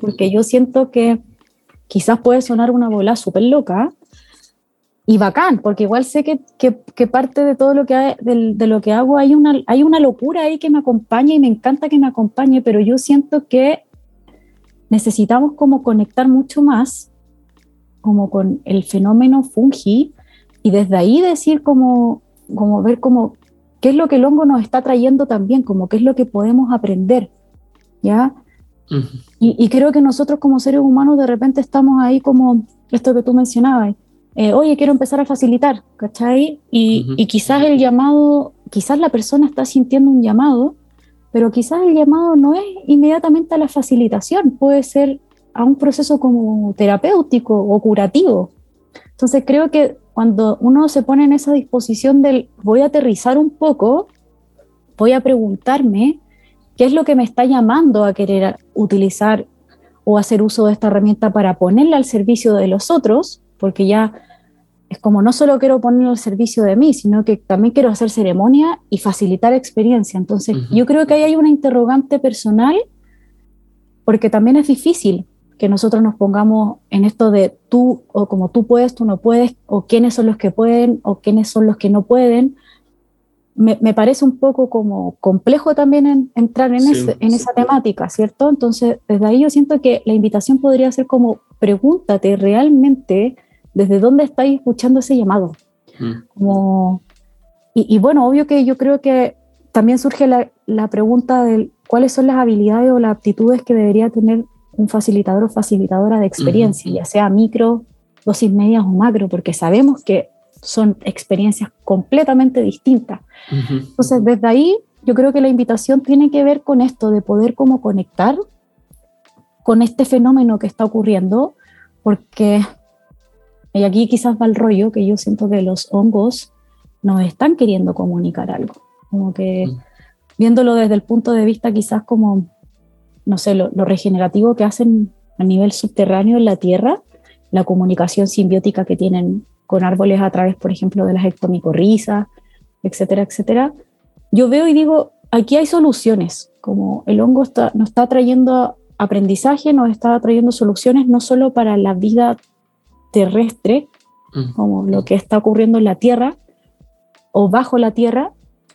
Porque yo siento que quizás puede sonar una bola súper loca y bacán, porque igual sé que, que, parte de todo lo que, de, de, lo que hago hay una, hay una locura ahí que me acompaña y me encanta que me acompañe, pero yo siento que necesitamos como conectar mucho más como con el fenómeno fungi y desde ahí decir como, como ver como qué es lo que el hongo nos está trayendo también, como qué es lo que podemos aprender, ¿ya? y, creo que nosotros como seres humanos de repente estamos ahí como esto que tú mencionabas, eh, oye, quiero empezar a facilitar, ¿cachai? Y, y, quizás el llamado, quizás la persona está sintiendo un llamado, pero quizás el llamado no es inmediatamente a la facilitación, puede ser a un proceso como terapéutico o curativo. Entonces creo que cuando uno se pone en esa disposición del voy a aterrizar un poco, voy a preguntarme ¿Qué es lo que me está llamando a querer utilizar o hacer uso de esta herramienta para ponerla al servicio de los otros? Porque ya es como no solo quiero ponerla al servicio de mí, sino que también quiero hacer ceremonia y facilitar experiencia. Entonces, yo creo que ahí hay una interrogante personal, porque también es difícil que nosotros nos pongamos en esto de tú o como tú puedes, tú no puedes, o quiénes son los que pueden o quiénes son los que no pueden, me, parece un poco como complejo también entrar en, en esa temática, ¿cierto? Entonces, desde ahí yo siento que la invitación podría ser como, pregúntate realmente desde dónde estáis escuchando ese llamado. Mm. Como, y, bueno, obvio que yo creo que también surge la, la, pregunta de cuáles son las habilidades o las aptitudes que debería tener un facilitador o facilitadora de experiencia, ya sea micro, dosis medias o macro, porque sabemos que son experiencias completamente distintas. Entonces, desde ahí, yo creo que la invitación tiene que ver con esto, de poder como conectar con este fenómeno que está ocurriendo, porque, y aquí quizás va el rollo, que yo siento que los hongos nos están queriendo comunicar algo, como que viéndolo desde el punto de vista quizás como, no sé, lo, lo regenerativo que hacen a nivel subterráneo en la Tierra, la comunicación simbiótica que tienen con árboles a través, por ejemplo, de las ectomicorrizas, etcétera, etcétera, yo veo y digo, aquí hay soluciones, como el hongo está, nos está trayendo aprendizaje, nos está trayendo soluciones no solo para la vida terrestre, mm. como lo que está ocurriendo en la Tierra o bajo la Tierra,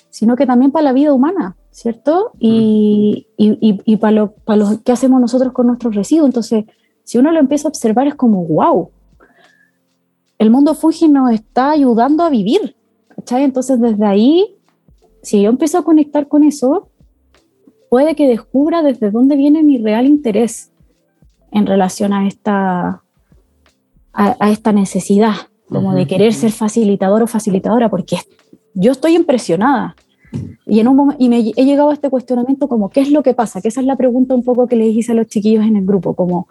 sino que también para la vida humana, ¿cierto? Y, y, y, para, lo, para lo que hacemos nosotros con nuestros residuos. Entonces, si uno lo empieza a observar, es como, wow, el mundo Fuji nos está ayudando a vivir. ¿cachai? Entonces, desde ahí, si yo empiezo a conectar con eso, puede que descubra desde dónde viene mi real interés en relación a esta, a, esta necesidad, como de querer ser facilitador o facilitadora, porque yo estoy impresionada. Y, en un y me he llegado a este cuestionamiento como, ¿qué es lo que pasa? Que esa es la pregunta un poco que le hice a los chiquillos en el grupo, como,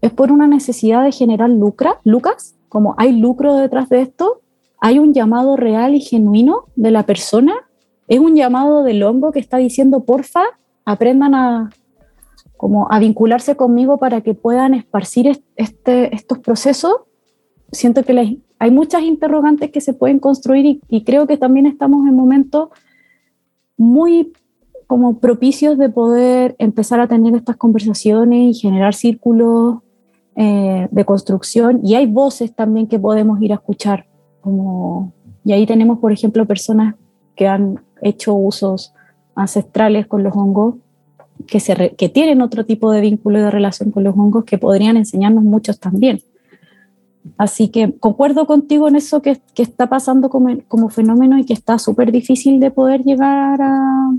¿es por una necesidad de generar lucra, lucas? como hay lucro detrás de esto, hay un llamado real y genuino de la persona, es un llamado del hongo que está diciendo, porfa, aprendan a, como a vincularse conmigo para que puedan esparcir este, estos procesos, siento que hay muchas interrogantes que se pueden construir y, y creo que también estamos en momentos muy como propicios de poder empezar a tener estas conversaciones y generar círculos eh, de construcción. Y hay voces también que podemos ir a escuchar. Como, y ahí tenemos, por ejemplo, personas que han hecho usos ancestrales con los hongos, que, se que tienen otro tipo de vínculo de relación con los hongos que podrían enseñarnos muchos también. Así que concuerdo contigo en eso que, que está pasando como, como, fenómeno y que está súper difícil de poder llegar a,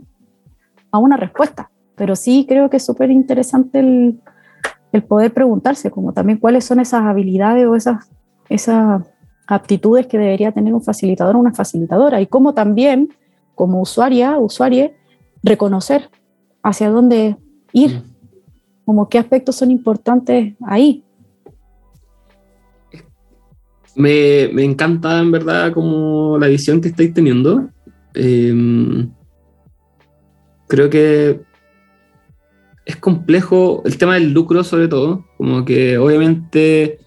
a una respuesta. Pero sí creo que es súper interesante el, el, poder preguntarse, como también cuáles son esas habilidades o esas, esas aptitudes que debería tener un facilitador o una facilitadora y cómo también, como usuaria, usuaria, reconocer hacia dónde ir, mm. como qué aspectos son importantes ahí. Me, me encanta en verdad como la visión que estáis teniendo. Eh, creo que es complejo el tema del lucro sobre todo, como que obviamente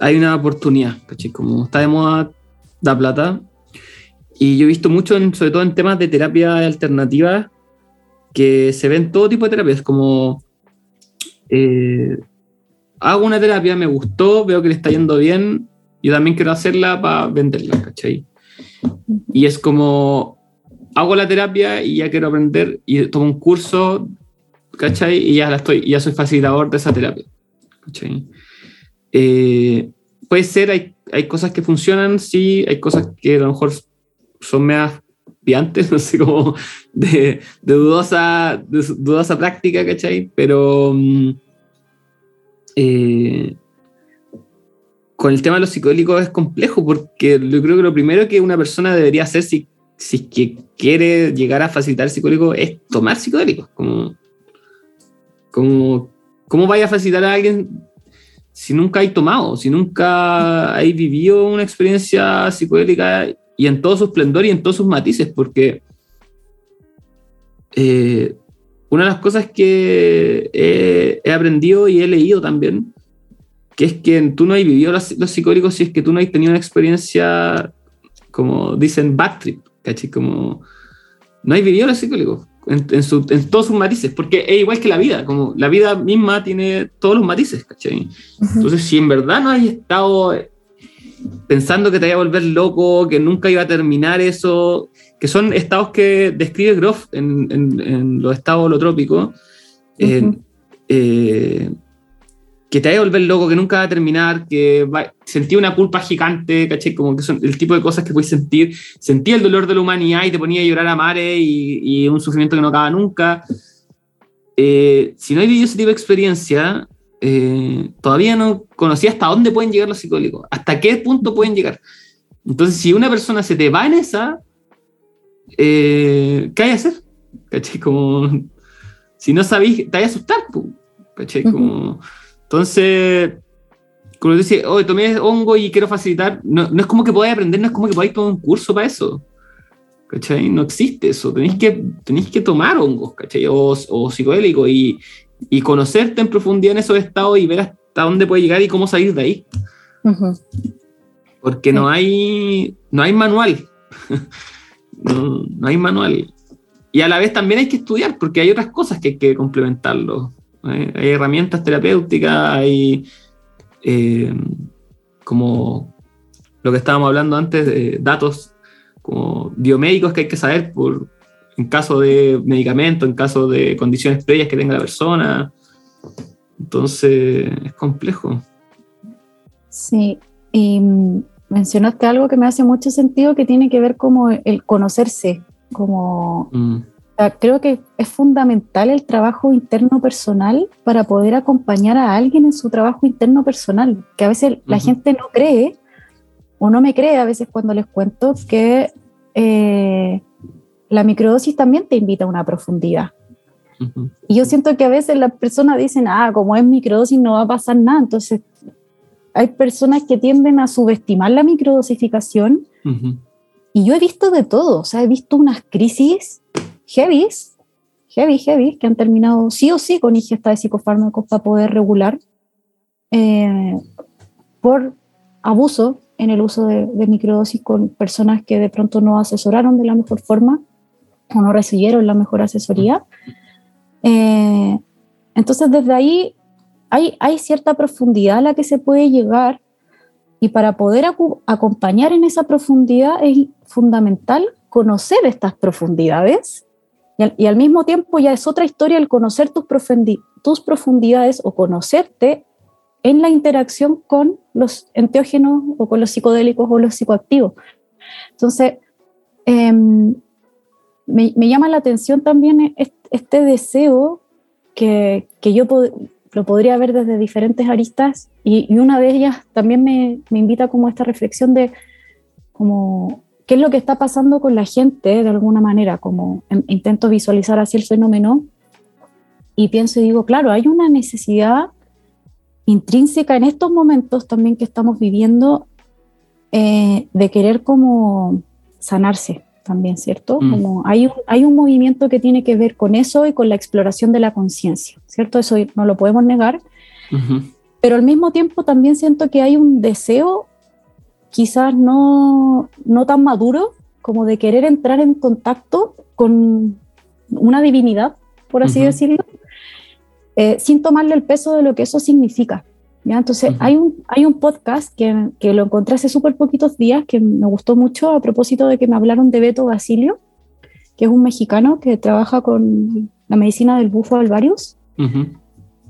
hay una oportunidad. Como está de moda da plata. Y yo he visto mucho, sobre todo en temas de terapia alternativa, que se ven todo tipo de terapias, como eh, hago una terapia, me gustó, veo que le está yendo bien, yo también quiero hacerla para venderla, ¿cachai? Y es como, hago la terapia y ya quiero aprender y tomo un curso, ¿cachai? Y ya, la estoy, ya soy facilitador de esa terapia, ¿cachai? Eh, puede ser, hay, hay cosas que funcionan, sí, hay cosas que a lo mejor son medias piantes, no sé, como de, de dudosa, de dudosa práctica, ¿cachai? Pero mm, eh, con el tema de los psicodélicos es complejo porque yo creo que lo primero que una persona debería hacer si si es que quiere llegar a facilitar el psicodélico, es tomar psicodélicos. Como, como, ¿Cómo vaya a facilitar a alguien si nunca hay tomado, si nunca hay vivido una experiencia psicodélica y en todo su esplendor y en todos sus matices? Porque eh, una de las cosas que he, aprendido y he leído también, que es que tú no has vivido los, los psicodélicos si es que tú no has tenido una experiencia, como dicen, bad trip. ¿cachai? Como no hay vivido el psicólogo en, en, todos sus matices, porque es igual que la vida, como la vida misma tiene todos los matices, ¿cachai? Entonces, si en verdad no hay estado pensando que te iba a volver loco, que nunca iba a terminar eso, que son estados que describe Groff en, en, los estados holotrópicos, uh que te vaya a volver loco, que nunca va a terminar, que va, sentí una culpa gigante, ¿caché? Como que son el tipo de cosas que puedes sentir. Sentí el dolor de la humanidad y te ponía a llorar a mares y, y un sufrimiento que no acaba nunca. Eh, si no hay vivido ese tipo de experiencia, eh, todavía no conocía hasta dónde pueden llegar los psicólogos, hasta qué punto pueden llegar. Entonces, si una persona se te va en esa, eh, ¿qué hay que hacer? ¿Caché? Como, si no sabéis, te hay a asustar, ¿caché? Como... Entonces, como dice, hoy tomé hongo y quiero facilitar, no, no es como que podáis aprender, no es como que podáis tomar un curso para eso. ¿Cachai? No existe eso. Tenéis que, tenéis que tomar hongos, ¿cachai? O, o psicodélicos y, y, conocerte en profundidad en esos estados y ver hasta dónde puede llegar y cómo salir de ahí. Porque no hay, no hay manual. no, no, hay manual. Y a la vez también hay que estudiar porque hay otras cosas que hay que complementarlo. Hay, herramientas terapéuticas, hay eh, como lo que estábamos hablando antes, de datos como biomédicos que hay que saber por, en caso de medicamento, en caso de condiciones previas que tenga la persona. Entonces, es complejo. Sí, y mencionaste algo que me hace mucho sentido que tiene que ver como el conocerse, como mm creo que es fundamental el trabajo interno personal para poder acompañar a alguien en su trabajo interno personal, que a veces la gente no cree o no me cree a veces cuando les cuento que eh, la microdosis también te invita a una profundidad. Y yo siento que a veces las personas dicen, ah, como es microdosis no va a pasar nada. Entonces, hay personas que tienden a subestimar la microdosificación. Y yo he visto de todo, o sea, he visto unas crisis heavy, heavy, heavy, que han terminado sí o sí con ingesta de psicofármacos para poder regular, eh, por abuso en el uso de, microdosis con personas que de pronto no asesoraron de la mejor forma o no recibieron la mejor asesoría. Eh, entonces, desde ahí hay, hay, cierta profundidad a la que se puede llegar y para poder acompañar en esa profundidad es fundamental conocer estas profundidades y al, mismo tiempo ya es otra historia el conocer tus, profundidades o conocerte en la interacción con los enteógenos o con los psicodélicos o los psicoactivos. Entonces, em, me, llama la atención también este deseo que, yo lo podría ver desde diferentes aristas y, una de ellas también me, me, invita como a esta reflexión de como qué es lo que está pasando con la gente de alguna manera, como intento visualizar así el fenómeno y pienso y digo, claro, hay una necesidad intrínseca en estos momentos también que estamos viviendo eh, de querer como sanarse también, ¿cierto? Mm. Como hay, hay un movimiento que tiene que ver con eso y con la exploración de la conciencia, ¿cierto? Eso no lo podemos negar. Pero al mismo tiempo también siento que hay un deseo quizás no, no tan maduro como de querer entrar en contacto con una divinidad, por así decirlo, eh, sin tomarle el peso de lo que eso significa. ¿ya? Entonces, hay, un, hay un podcast que, que lo encontré hace súper poquitos días que me gustó mucho a propósito de que me hablaron de Beto Basilio, que es un mexicano que trabaja con la medicina del bufo alvarius.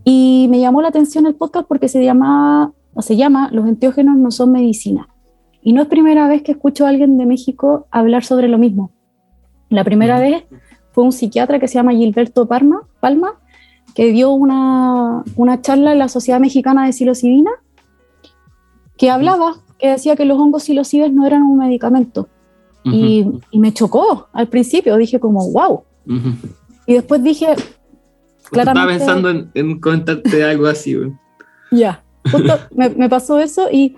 Y me llamó la atención el podcast porque se llama, o se llama Los enteógenos no son medicina. Y no es primera vez que escucho a alguien de México hablar sobre lo mismo. La primera vez fue un psiquiatra que se llama Gilberto Palma, Palma que dio una, una charla en la Sociedad Mexicana de Psilocibina, que hablaba, que decía que los hongos psilocibes no eran un medicamento. y, y, me chocó al principio, dije como, wow. Y después dije, claramente... Estaba pensando en, en contarte algo así. Ya, me, me, pasó eso y,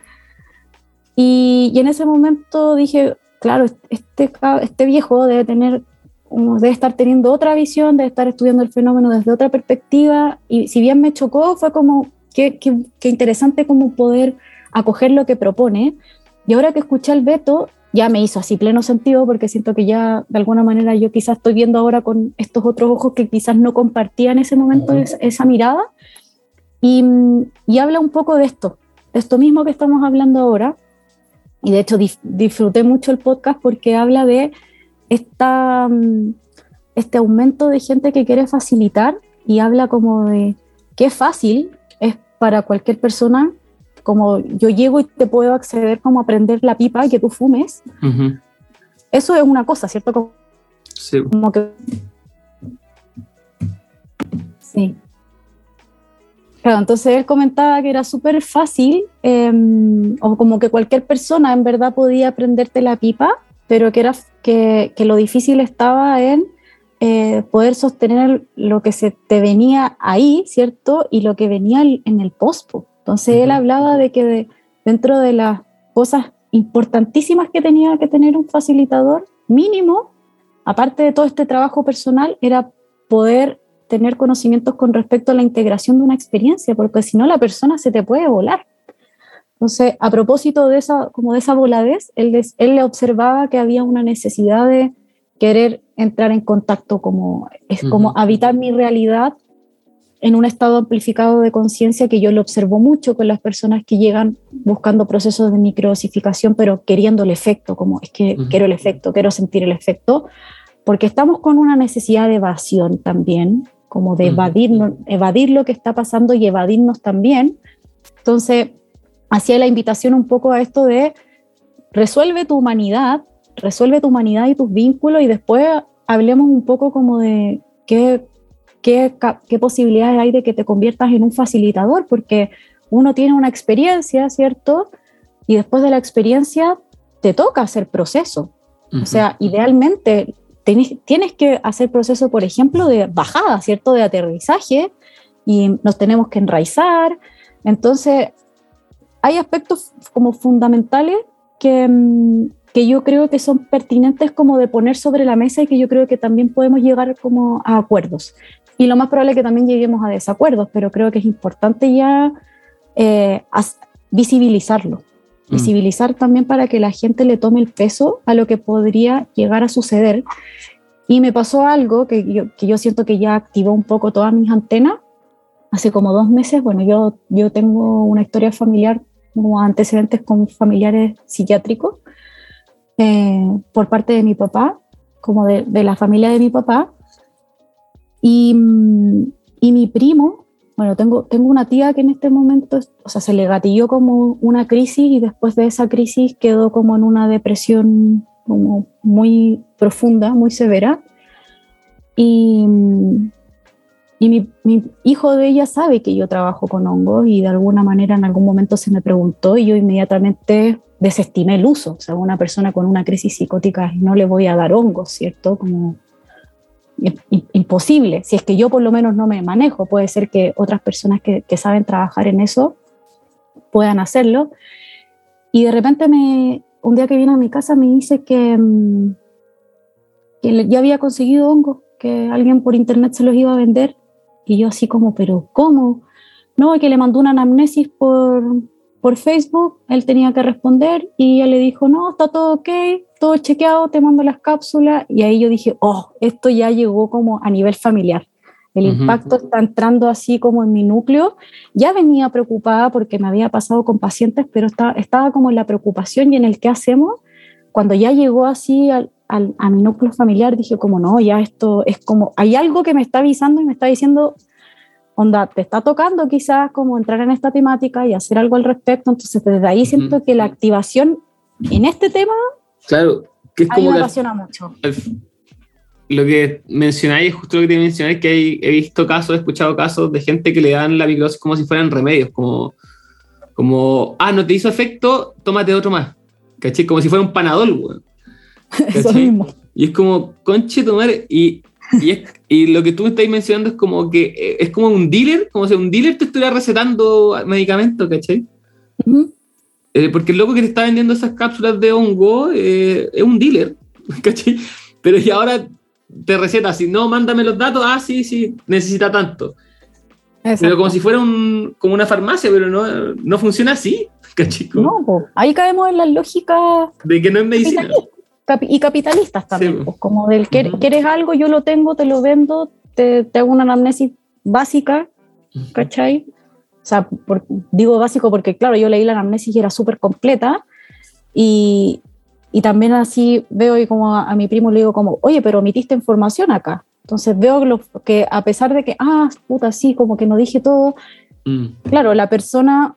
y, y, en ese momento dije, claro, este, este viejo debe tener debe estar teniendo otra visión, debe estar estudiando el fenómeno desde otra perspectiva. Y si bien me chocó, fue como qué, qué, interesante como poder acoger lo que propone. Y ahora que escuché al Beto, ya me hizo así pleno sentido porque siento que ya de alguna manera yo quizás estoy viendo ahora con estos otros ojos que quizás no compartía en ese momento esa, mirada. Y, y, habla un poco de esto, de esto mismo que estamos hablando ahora. Y de hecho disfruté mucho el podcast porque habla de esta, mm, este aumento de gente que quiere facilitar y habla como de qué fácil es para cualquier persona, como yo llego y te puedo acceder como a prender la pipa y que tú fumes. Eso es una cosa, ¿cierto? Como, sí. Como que... Sí. Claro, entonces él comentaba que era súper fácil, em, o como que cualquier persona en verdad podía prenderte la pipa, pero que, era, que, que lo difícil estaba en eh, poder sostener lo que se te venía ahí, ¿cierto? Y lo que venía en el pospo. Entonces él hablaba de que dentro de las cosas importantísimas que tenía que tener un facilitador, mínimo, aparte de todo este trabajo personal, era poder tener conocimientos con respecto a la integración de una experiencia, porque si no la persona se te puede volar. Entonces, a propósito de esa, como de esa voladez, él, él le observaba que había una necesidad de querer entrar en contacto, como, es como habitar mi realidad en un estado amplificado de conciencia que yo lo observo mucho con las personas que llegan buscando procesos de microdosificación, pero queriendo el efecto, como es que quiero el efecto, quiero sentir el efecto, porque estamos con una necesidad de evasión también, como de evadir lo que está pasando y evadirnos también. Entonces, hacía la invitación un poco a esto de resuelve tu humanidad, resuelve tu humanidad y tus vínculos y después hablemos un poco como de qué, qué, qué posibilidades hay de que te conviertas en un facilitador, porque uno tiene una experiencia, ¿cierto? Y después de la experiencia te toca hacer proceso. O sea, idealmente tienes, tienes que hacer proceso, por ejemplo, de bajada, ¿cierto? De aterrizaje y nos tenemos que enraizar. Entonces, hay aspectos como fundamentales que, mm, que yo creo que son pertinentes como de poner sobre la mesa y que yo creo que también podemos llegar como a acuerdos. Y lo más probable es que también lleguemos a desacuerdos, pero creo que es importante ya eh, visibilizarlo. Mm. visibilizar también para que la gente le tome el peso a lo que podría llegar a suceder. Y me pasó algo que yo, que yo siento que ya activó un poco todas mis antenas. Hace como dos meses, bueno, yo, yo tengo una historia familiar, como antecedentes con familiares psiquiátricos eh, por parte de mi papá, como de, de la familia de mi papá. Y, y mi primo, bueno, tengo, tengo una tía que en este momento, o sea, se le gatilló como una crisis y después de esa crisis quedó como en una depresión como muy profunda, muy severa. Y, y mi, mi, hijo de ella sabe que yo trabajo con hongos y de alguna manera en algún momento se me preguntó y yo inmediatamente desestimé el uso. O sea, una persona con una crisis psicótica no le voy a dar hongos, ¿cierto? Como imposible. Si es que yo por lo menos no me manejo, puede ser que otras personas que, saben trabajar en eso puedan hacerlo. Y de repente me, un día que viene a mi casa me dice que, mm, ya había conseguido hongos, que alguien por internet se los iba a vender. Y yo así como, pero ¿cómo? No, que le mandó una anamnesis por, por Facebook, él tenía que responder y ella le dijo, no, está todo ok, todo chequeado, te mando las cápsulas. Y ahí yo dije, oh, esto ya llegó como a nivel familiar. El impacto está entrando así como en mi núcleo. Ya venía preocupada porque me había pasado con pacientes, pero estaba, estaba como en la preocupación y en el qué hacemos. Cuando ya llegó así al, al, a mi núcleo familiar, dije como no, ya esto es como, hay algo que me está avisando y me está diciendo, onda, te está tocando quizás como entrar en esta temática y hacer algo al respecto. Entonces desde ahí siento que la activación en este tema claro, que es como me apasiona mucho lo que mencionáis, justo lo que te mencionáis, que he visto casos, he escuchado casos de gente que le dan la microsis como si fueran remedios, como, como ah, no te hizo efecto, tómate otro más. ¿Cachai? Como si fuera un panadol, weón. Eso mismo. Y es como, conche tomar, y, y, y, lo que tú me estás mencionando es como que eh, es como un dealer, como si un dealer te estuviera recetando medicamentos, ¿cachai? eh, porque el loco que te está vendiendo esas cápsulas de hongo eh, es un dealer, ¿cachai? Pero y ahora te receta así, no, mándame los datos, ah, sí, sí, necesita tanto. Pero como si fuera un, como una farmacia, pero no, no funciona así, cachico. No, ahí caemos en la lógica... De que no es medicina. Y capitalistas también, pues, como del que quieres algo, yo lo tengo, te lo vendo, te, te hago una anamnesis básica, ¿cachai? O sea, digo básico porque, claro, yo leí la anamnesis y era súper completa, y, y también así veo y como a, mi primo le digo como, oye, pero omitiste información acá. Entonces veo lo, que a pesar de que, ah, puta, sí, como que no dije todo, mm. claro, la persona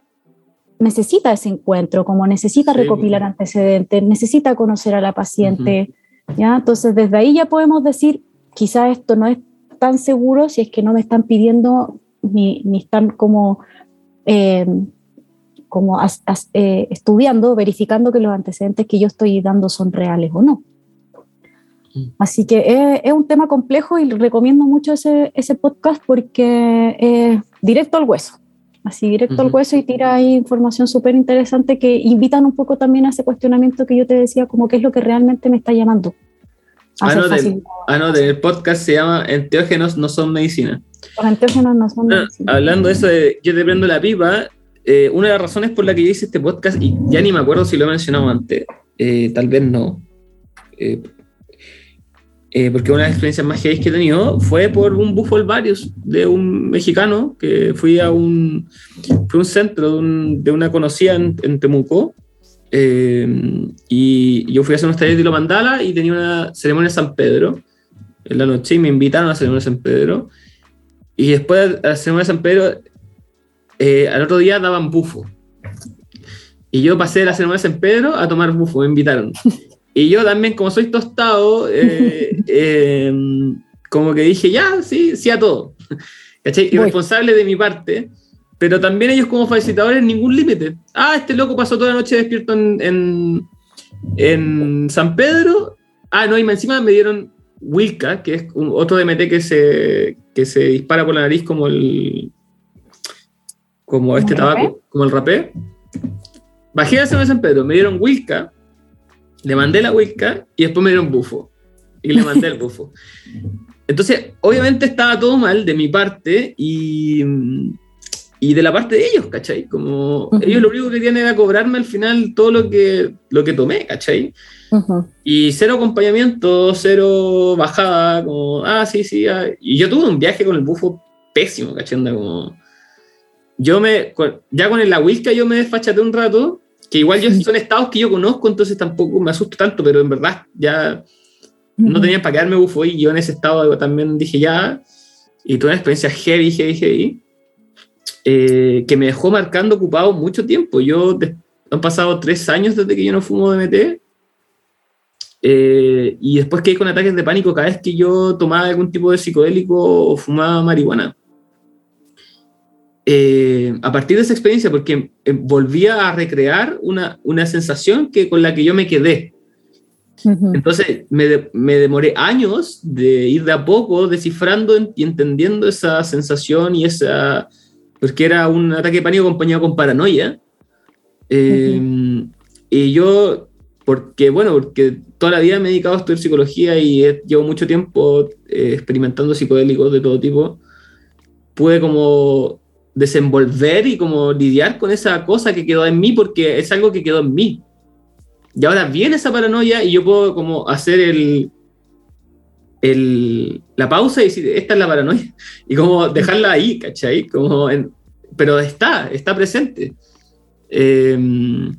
necesita ese encuentro, como necesita recopilar antecedentes, necesita conocer a la paciente, ¿ya? Entonces desde ahí ya podemos decir, quizá esto no es tan seguro si es que no me están pidiendo ni, ni están como eh, como eh, estudiando, verificando que los antecedentes que yo estoy dando son reales o no. Mm. Así que es, un tema complejo y recomiendo mucho ese, ese podcast porque es directo al hueso. Así directo al hueso y tira ahí información súper interesante que invitan un poco también a ese cuestionamiento que yo te decía, como qué es lo que realmente me está llamando. Ah, no, el podcast se llama Enteógenos no son medicina. Los enteógenos no son ah, medicina. hablando de eso de yo te prendo la pipa, eh, una de las razones por la que yo hice este podcast, y ya ni me acuerdo si lo he mencionado antes, eh, tal vez no, eh, porque una de las experiencias más que he tenido fue por un bufo varios de un mexicano que fui a un, fue un centro de, una conocida en, Temuco. y yo fui a hacer unos talleres de lo mandala y tenía una ceremonia de San Pedro en la noche y me invitaron a la ceremonia de San Pedro. Y después de la ceremonia de San Pedro eh, al otro día daban bufo. Y yo pasé de la ceremonia de San Pedro a tomar bufo, me invitaron. Y yo también, como soy tostado, eh, eh, como que dije, ya, sí, sí a todo. ¿Cachai? Irresponsable de mi parte, pero también ellos como facilitadores, ningún límite. Ah, este loco pasó toda la noche despierto en, en, San Pedro. Ah, no, y encima me dieron Wilka, que es un, otro DMT que se, que se dispara por la nariz como el, como este tabaco, como el rapé. Bajé a San Pedro, me dieron Wilka, le mandé la Wilka y después me dieron bufo. Y le mandé el bufo. Entonces, obviamente estaba todo mal de mi parte y, y de la parte de ellos, ¿cachai? Como ellos lo único que querían era cobrarme al final todo lo que, lo que tomé, ¿cachai? Y cero acompañamiento, cero bajada, como, ah, sí, sí. Ah. Y yo tuve un viaje con el bufo pésimo, ¿cachai? Como, yo me, ya con la Wilka yo me desfachate un rato, que igual yo, son estados que yo conozco, entonces tampoco me asusto tanto, pero en verdad ya no tenía para quedarme bufo y yo en ese estado también dije ya, y tuve una experiencia heavy, heavy, heavy eh, que me dejó marcando ocupado mucho tiempo. Yo, han pasado tres años desde que yo no fumo DMT. Eh, y después quedé con ataques de pánico cada vez que yo tomaba algún tipo de psicodélico o fumaba marihuana. Eh, a partir de esa experiencia, porque volvía a recrear una, una sensación que, con la que yo me quedé. Entonces me, me, demoré años de ir de a poco descifrando y entendiendo esa sensación y esa, porque era un ataque de pánico acompañado con paranoia. Eh, y yo, porque bueno, porque toda la vida me he dedicado a estudiar psicología y llevo mucho tiempo eh, experimentando psicodélicos de todo tipo, pude como desenvolver y como lidiar con esa cosa que quedó en mí porque es algo que quedó en mí. Y ahora viene esa paranoia y yo puedo como hacer el, el, la pausa y decir, esta es la paranoia, y como dejarla ahí, ¿cachai? Como pero está, está presente. Em,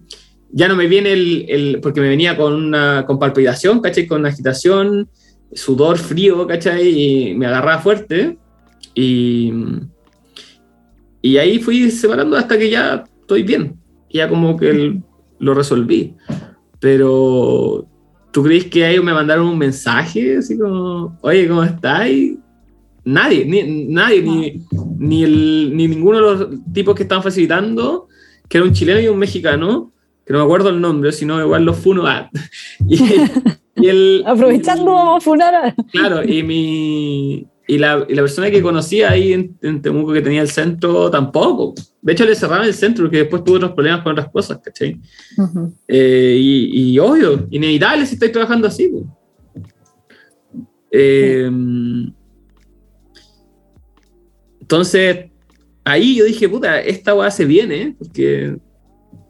ya no me viene el, el, porque me venía con una con palpitación, ¿cachai? Con agitación, sudor frío, ¿cachai? Y me agarraba fuerte. Y, y ahí fui separando hasta que ya estoy bien. Ya como que lo resolví. Pero ¿Tú crees que ellos me mandaron un mensaje así como, oye, ¿cómo estáis? Nadie, ni, nadie, ni, ni, el, ni ninguno de los tipos que estaban facilitando, que era un chileno y un mexicano, que no me acuerdo el nombre, sino igual los funo a... y, el, Aprovechando a funar Claro, y mi, y la, y la, persona que conocía ahí en, Temuco que tenía el centro tampoco. De hecho, le cerraron el centro porque después tuvo otros problemas con otras cosas, ¿cachai? Eh, y, y, obvio, inevitable si estoy trabajando así. Eh, entonces, ahí yo dije, puta, esta weá se viene, porque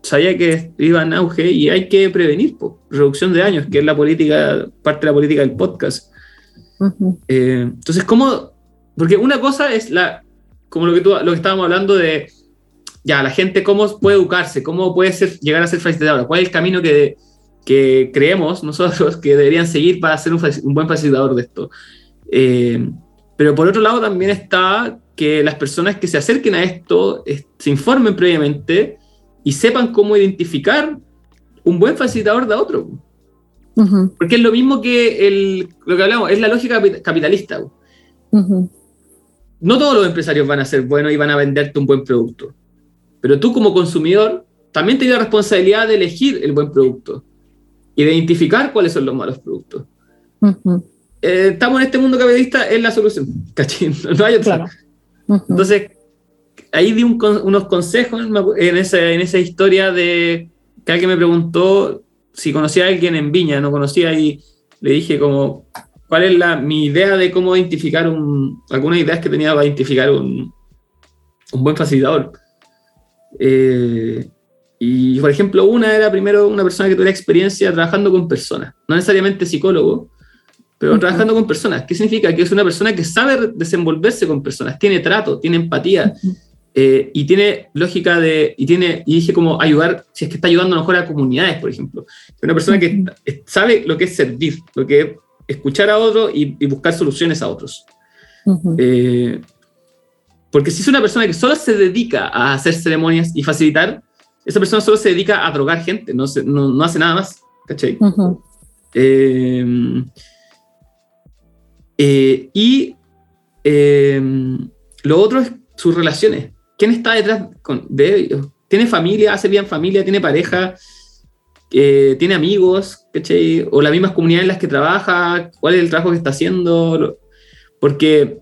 sabía que iba en auge y hay que prevenir, reducción de años, que es la política, parte de la política del podcast. Eh, entonces, ¿cómo? Porque una cosa es la, como lo que, tú, lo que estábamos hablando de, ya, la gente cómo puede educarse, cómo puede ser, llegar a ser facilitadora, cuál es el camino que, que creemos nosotros que deberían seguir para ser un, un buen facilitador de esto. Eh, pero por otro lado también está que las personas que se acerquen a esto se informen previamente y sepan cómo identificar un buen facilitador de otro. Porque es lo mismo que el, lo que hablamos, es la lógica capitalista. No todos los empresarios van a ser buenos y van a venderte un buen producto. Pero tú como consumidor también tienes la responsabilidad de elegir el buen producto y de identificar cuáles son los malos productos. Eh, estamos en este mundo capitalista, es la solución. No hay otra. Entonces, ahí di unos consejos en esa, en esa historia de que alguien me preguntó si conocía a alguien en Viña, no conocía y le dije como, ¿cuál es la, mi idea de cómo identificar un, algunas ideas que tenía para identificar un, un buen facilitador? Eh, y por ejemplo, una era primero una persona que tuviera experiencia trabajando con personas, no necesariamente psicólogo, pero trabajando con personas. ¿Qué significa? Que es una persona que sabe desenvolverse con personas, tiene trato, tiene empatía. Eh, y tiene lógica de, y tiene, y dije como ayudar, si es que está ayudando a lo mejor a comunidades, por ejemplo. Una persona que sabe lo que es servir, lo que es escuchar a otro y, buscar soluciones a otros. Eh, porque si es una persona que solo se dedica a hacer ceremonias y facilitar, esa persona solo se dedica a drogar gente, no, no, no hace nada más. ¿Cachai? Eh, y lo otro es sus relaciones. ¿Quién está detrás de ellos? ¿Tiene familia? ¿Hace bien familia? ¿Tiene pareja? Eh, ¿Tiene amigos? ¿O las mismas comunidades en las que trabaja? ¿Cuál es el trabajo que está haciendo? Porque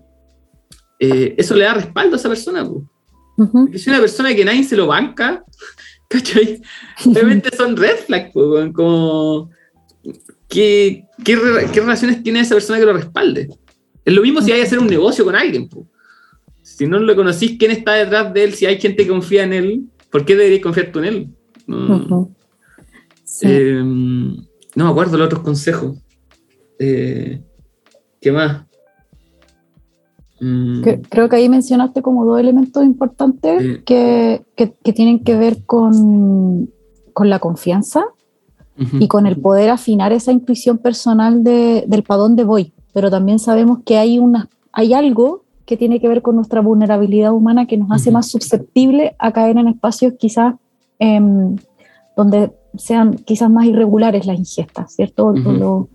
eh, eso le da respaldo a esa persona. Porque si una persona que nadie se lo banca, ¿cachai? Obviamente son red flags, como, ¿qué, qué, relaciones tiene esa persona que lo respalde? Es lo mismo si hay que hacer un negocio con alguien. Si no lo conocís, ¿quién está detrás de él? Si hay gente que confía en él, ¿por qué deberías confiar tú en él? No, eh, no me acuerdo los otros consejos. Eh, ¿Qué más? Mm. Creo que ahí mencionaste como dos elementos importantes que, que, tienen que ver con, con la confianza y con el poder afinar esa intuición personal de, del para dónde voy. Pero también sabemos que hay, una, hay algo que tiene que ver con nuestra vulnerabilidad humana que nos hace más susceptible a caer en espacios quizás em, donde sean quizás más irregulares las ingestas, ¿cierto? O,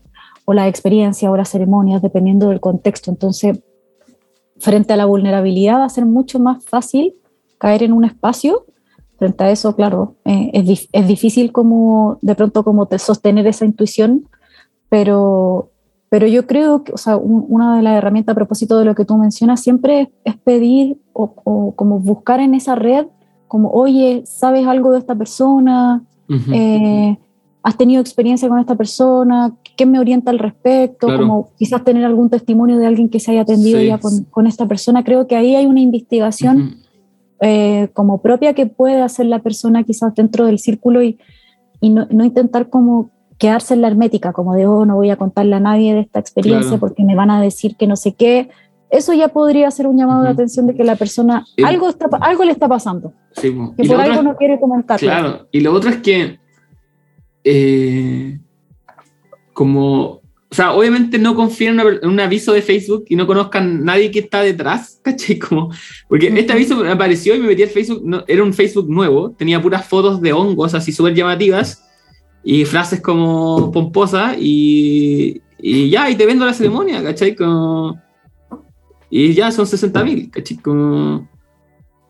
o la experiencia o las ceremonias, dependiendo del contexto. Entonces, frente a la vulnerabilidad va a ser mucho más fácil caer en un espacio. Frente a eso, claro, eh, es, es, difícil como de pronto como te sostener esa intuición, pero, pero yo creo que, o sea, una de las herramientas a propósito de lo que tú mencionas siempre es, pedir o, como buscar en esa red, como, oye, ¿sabes algo de esta persona? Eh, ¿Has tenido experiencia con esta persona? ¿Qué me orienta al respecto? Como quizás tener algún testimonio de alguien que se haya atendido ya con, con, esta persona. Creo que ahí hay una investigación eh, como propia que puede hacer la persona quizás dentro del círculo y, y no, no, intentar como quedarse en la hermética, como de, oh, no voy a contarle a nadie de esta experiencia porque me van a decir que no sé qué. Eso ya podría ser un llamado de atención de que la persona, algo, está, algo le está pasando. Sí, que por algo no quiere comentar. Claro, y lo otro es que eh, como, o sea, obviamente no confíen en, un aviso de Facebook y no conozcan nadie que está detrás, ¿cachai? Como, porque este aviso me apareció y me metí al Facebook, no, era un Facebook nuevo, tenía puras fotos de hongos así súper llamativas y frases como pomposas y, y, ya, y te vendo la ceremonia, ¿cachai? Como, y ya son 60 mil, ¿cachai? Como,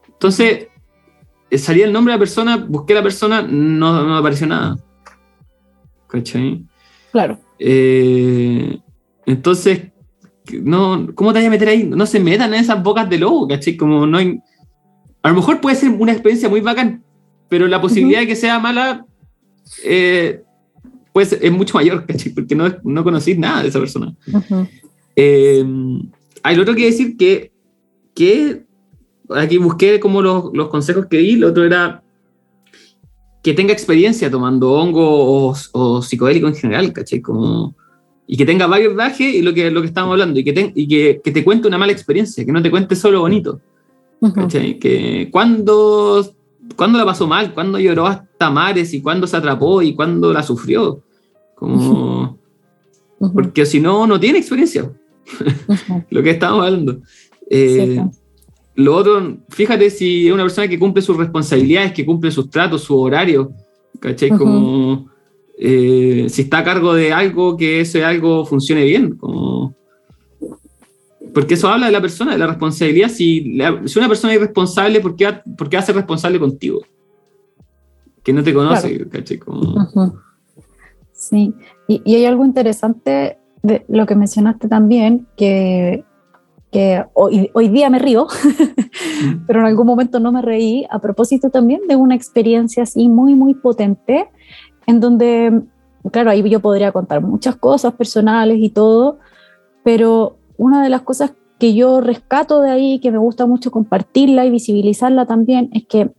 entonces, salía el nombre de la persona, busqué a la persona, no, no me apareció nada. ¿cachai? Claro. Eh, entonces, no, ¿cómo te vas a meter ahí? No se metan en esas bocas de lobo, ¿cachai? Como no hay, a lo mejor puede ser una experiencia muy bacán, pero la posibilidad de que sea mala eh, pues, es mucho mayor, ¿cachai? Porque no, no conocís nada de esa persona. Eh, hay otro que decir que, que aquí busqué como los, los consejos que di, lo otro era que tenga experiencia tomando hongo o, o psicodélico en general, ¿cachai? Como, y que tenga varios viajes y lo que, lo que estamos hablando, y, que, y que, que, te cuente una mala experiencia, que no te cuente solo bonito. ¿cachai? Que cuando, cuando la pasó mal, cuando lloró hasta mares y cuando se atrapó y cuando la sufrió. Como, porque si no, no tiene experiencia. lo que estamos hablando. Eh, lo otro, fíjate si es una persona que cumple sus responsabilidades, que cumple sus tratos, su horario, ¿cachai? Como eh, si está a cargo de algo, que ese algo funcione bien. Como, porque eso habla de la persona, de la responsabilidad. Si, si una persona es irresponsable, ¿por qué, va, ¿por qué va a ser responsable contigo? Que no te conoce, ¿cachai? Como... Sí, y, y hay algo interesante de lo que mencionaste también, que que hoy, hoy día me río, pero en algún momento no me reí, a propósito también de una experiencia así muy, muy potente, en donde, claro, ahí yo podría contar muchas cosas personales y todo, pero una de las cosas que yo rescato de ahí, que me gusta mucho compartirla y visibilizarla también, es que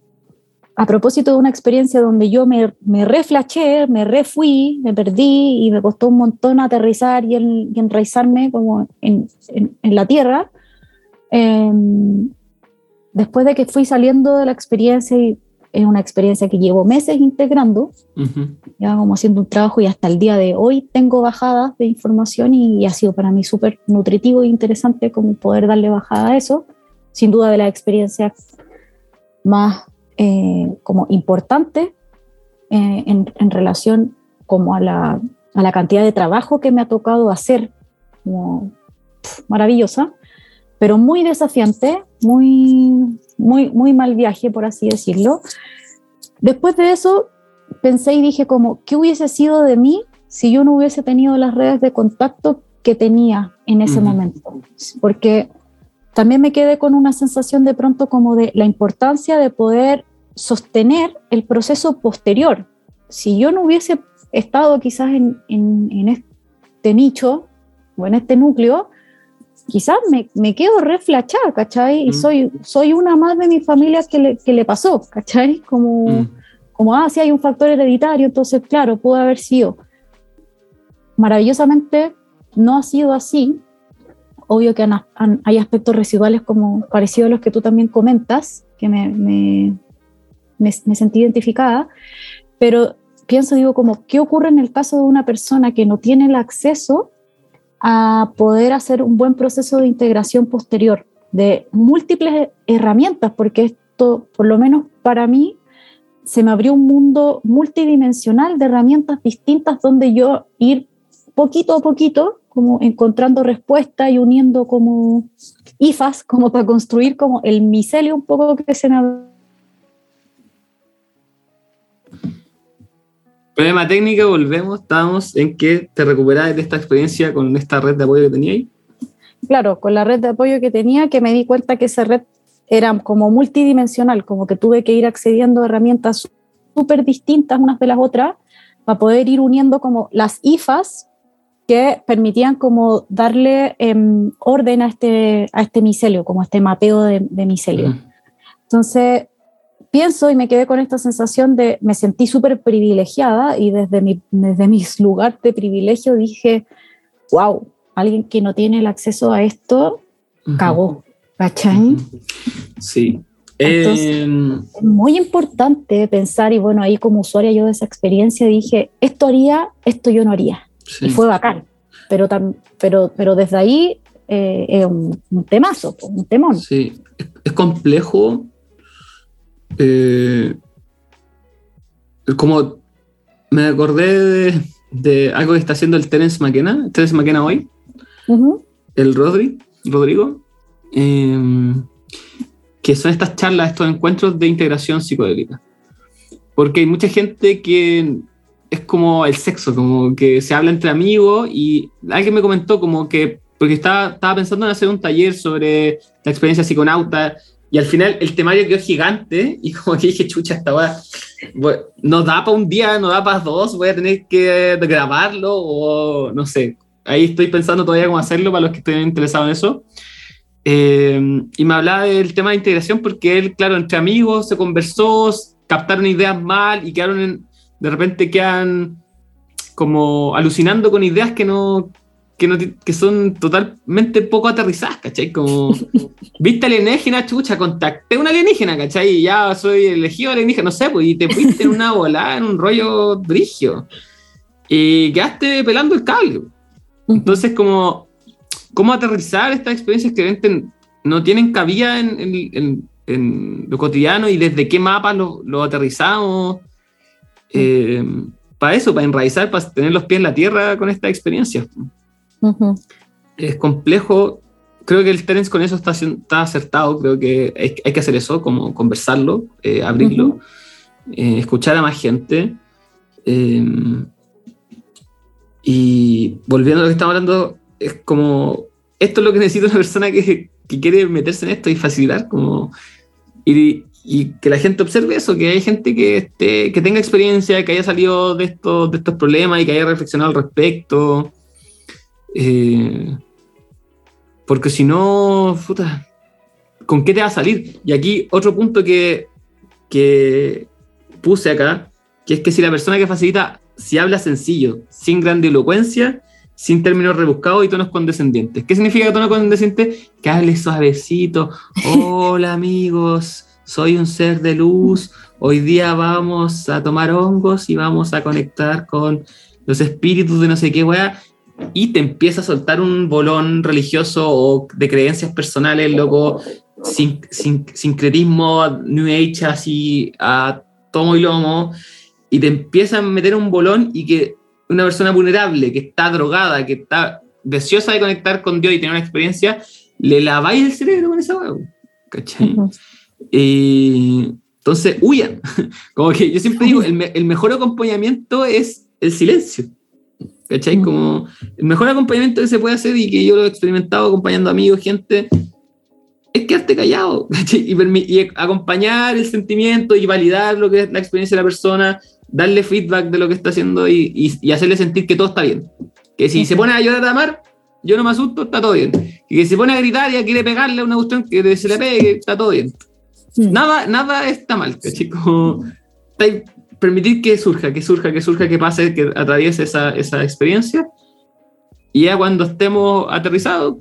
a propósito de una experiencia donde yo me, me reflaché, me refui, me perdí y me costó un montón aterrizar y, enraizarme como en, en, la tierra, em, después de que fui saliendo de la experiencia, y es una experiencia que llevo meses integrando, ya como haciendo un trabajo y hasta el día de hoy tengo bajadas de información y, y ha sido para mí súper nutritivo e interesante como poder darle bajada a eso, sin duda de la experiencia más eh, como importante eh, en, relación como a la, a la, cantidad de trabajo que me ha tocado hacer, como, maravillosa, pero muy desafiante, muy, muy, muy mal viaje, por así decirlo. Después de eso, pensé y dije como, ¿qué hubiese sido de mí si yo no hubiese tenido las redes de contacto que tenía en ese momento? Porque también me quedé con una sensación de pronto como de la importancia de poder sostener el proceso posterior. Si yo no hubiese estado quizás en, este nicho o en este núcleo, quizás me, me quedo reflachada, ¿cachai? Y Mm. soy, soy una más de mi familia que le, que le pasó, ¿cachai? Como, Mm. como, ah, sí, hay un factor hereditario, entonces, claro, pudo haber sido. Maravillosamente, no ha sido así. Obvio que han- han- hay aspectos residuales como parecidos a los que tú también comentas, que me, me, me, me sentí identificada, pero pienso, digo, como, ¿qué ocurre en el caso de una persona que no tiene el acceso a poder hacer un buen proceso de integración posterior de múltiples herramientas? Porque esto, por lo menos para mí, se me abrió un mundo multidimensional de herramientas distintas donde yo ir poquito a poquito, como encontrando respuestas y uniendo como IFAs, como para construir como el micelio un poco que se me abrió Problema técnico, volvemos, estábamos en que te recuperabas de esta experiencia con esta red de apoyo que teníais. claro, con la red de apoyo que tenía, que me di cuenta que esa red era como multidimensional, como que tuve que ir accediendo a herramientas súper distintas unas de las otras para poder ir uniendo como las IFAs que permitían como darle em, orden a este, a este micelio, como a este mapeo de, de micelio. Mm. Entonces, pienso y me quedé con esta sensación de, me sentí súper privilegiada y desde mi, desde mi lugar de privilegio dije, wow, alguien que no tiene el acceso a esto, cagó, ¿cachai? Sí. Entonces- Eh, Es muy importante pensar, y bueno, ahí como usuaria yo de esa experiencia dije, esto haría, esto yo no haría. sí. Y fue bacán, pero, tam- pero, pero desde ahí eh, es un, un temazo, un temón. Sí, es complejo. Eh, como me acordé de, de algo que está haciendo el Terence McKenna, Terence McKenna hoy, Ujú, el Rodri, Rodrigo, eh, que son estas charlas, estos encuentros de integración psicodélica. Porque hay mucha gente que es como el sexo, como que se habla entre amigos y alguien me comentó como que, porque estaba, estaba pensando en hacer un taller sobre la experiencia psiconauta y al final el temario quedó gigante y como dije, chucha, esta weá, bueno, no da para un día, no da para dos, voy a tener que grabarlo o no sé. Ahí estoy pensando todavía cómo hacerlo para los que estén interesados en eso. Eh, y me hablaba del tema de integración porque él, claro, entre amigos se conversó, captaron ideas mal y quedaron de repente quedan como alucinando con ideas que no, que no que son totalmente poco aterrizadas, ¿cachai? Como, viste alienígena, chucha, contacté a un alienígena, ¿cachai? Y ya soy elegido alienígena, no sé, pues, y te fuiste en una volada, en un rollo brigio. Y quedaste pelando el cable. Entonces, como, ¿cómo aterrizar estas experiencias que no tienen cabida en, en- en- en lo cotidiano y desde qué mapas lo, lo aterrizamos? Eh, para eso, para enraizar, para tener los pies en la tierra con esta experiencia. Ujú. Es complejo. Creo que el Terence con eso está, está acertado. Creo que hay, hay que hacer eso, como conversarlo, eh, abrirlo, Ujú. eh, escuchar a más gente. eh, y volviendo a lo que estamos hablando, es como, esto es lo que necesita una persona que, que quiere meterse en esto y facilitar, como, y, y que la gente observe eso, que hay gente que, esté, que tenga experiencia, que haya salido de estos, de estos problemas y que haya reflexionado al respecto. Eh, porque si no, puta, ¿con qué te va a salir? Y aquí otro punto que, que puse acá, que es que si la persona que facilita, si habla sencillo, sin grandilocuencia, sin términos rebuscados y tonos condescendientes. ¿Qué significa tono condescendiente? Que hable suavecito. Hola amigos, soy un ser de luz. Hoy día vamos a tomar hongos y vamos a conectar con los espíritus de no sé qué weá. Y te empieza a soltar un bolón religioso o de creencias personales, loco, sin, sin, sincretismo, New Age así a tomo y lomo, y te empieza a meter un bolón y que una persona vulnerable, que está drogada, que está deseosa de conectar con Dios y tener una experiencia, le laváis el cerebro con esa hueá. ¿Cachai? Ujú. Y entonces huyan. Como que yo siempre digo, el, me- el mejor acompañamiento es el silencio. ¿Cachai? Mm. Como el mejor acompañamiento que se puede hacer y que yo lo he experimentado acompañando amigos, gente, es quedarte callado ¿cachai? y, y acompañar el sentimiento y validar lo que es la experiencia de la persona, darle feedback de lo que está haciendo y, y- y hacerle sentir que todo está bien. Que si se Ujú. pone a llorar a amar, yo no me asusto, está todo bien. Y que se pone a gritar y quiere pegarle a una cuestión que se le pegue, está todo bien. Mm. Nada, nada está mal, chicos. Permitir que surja, que surja, que surja, que pase, que atraviese esa, esa experiencia. Y ya cuando estemos aterrizados,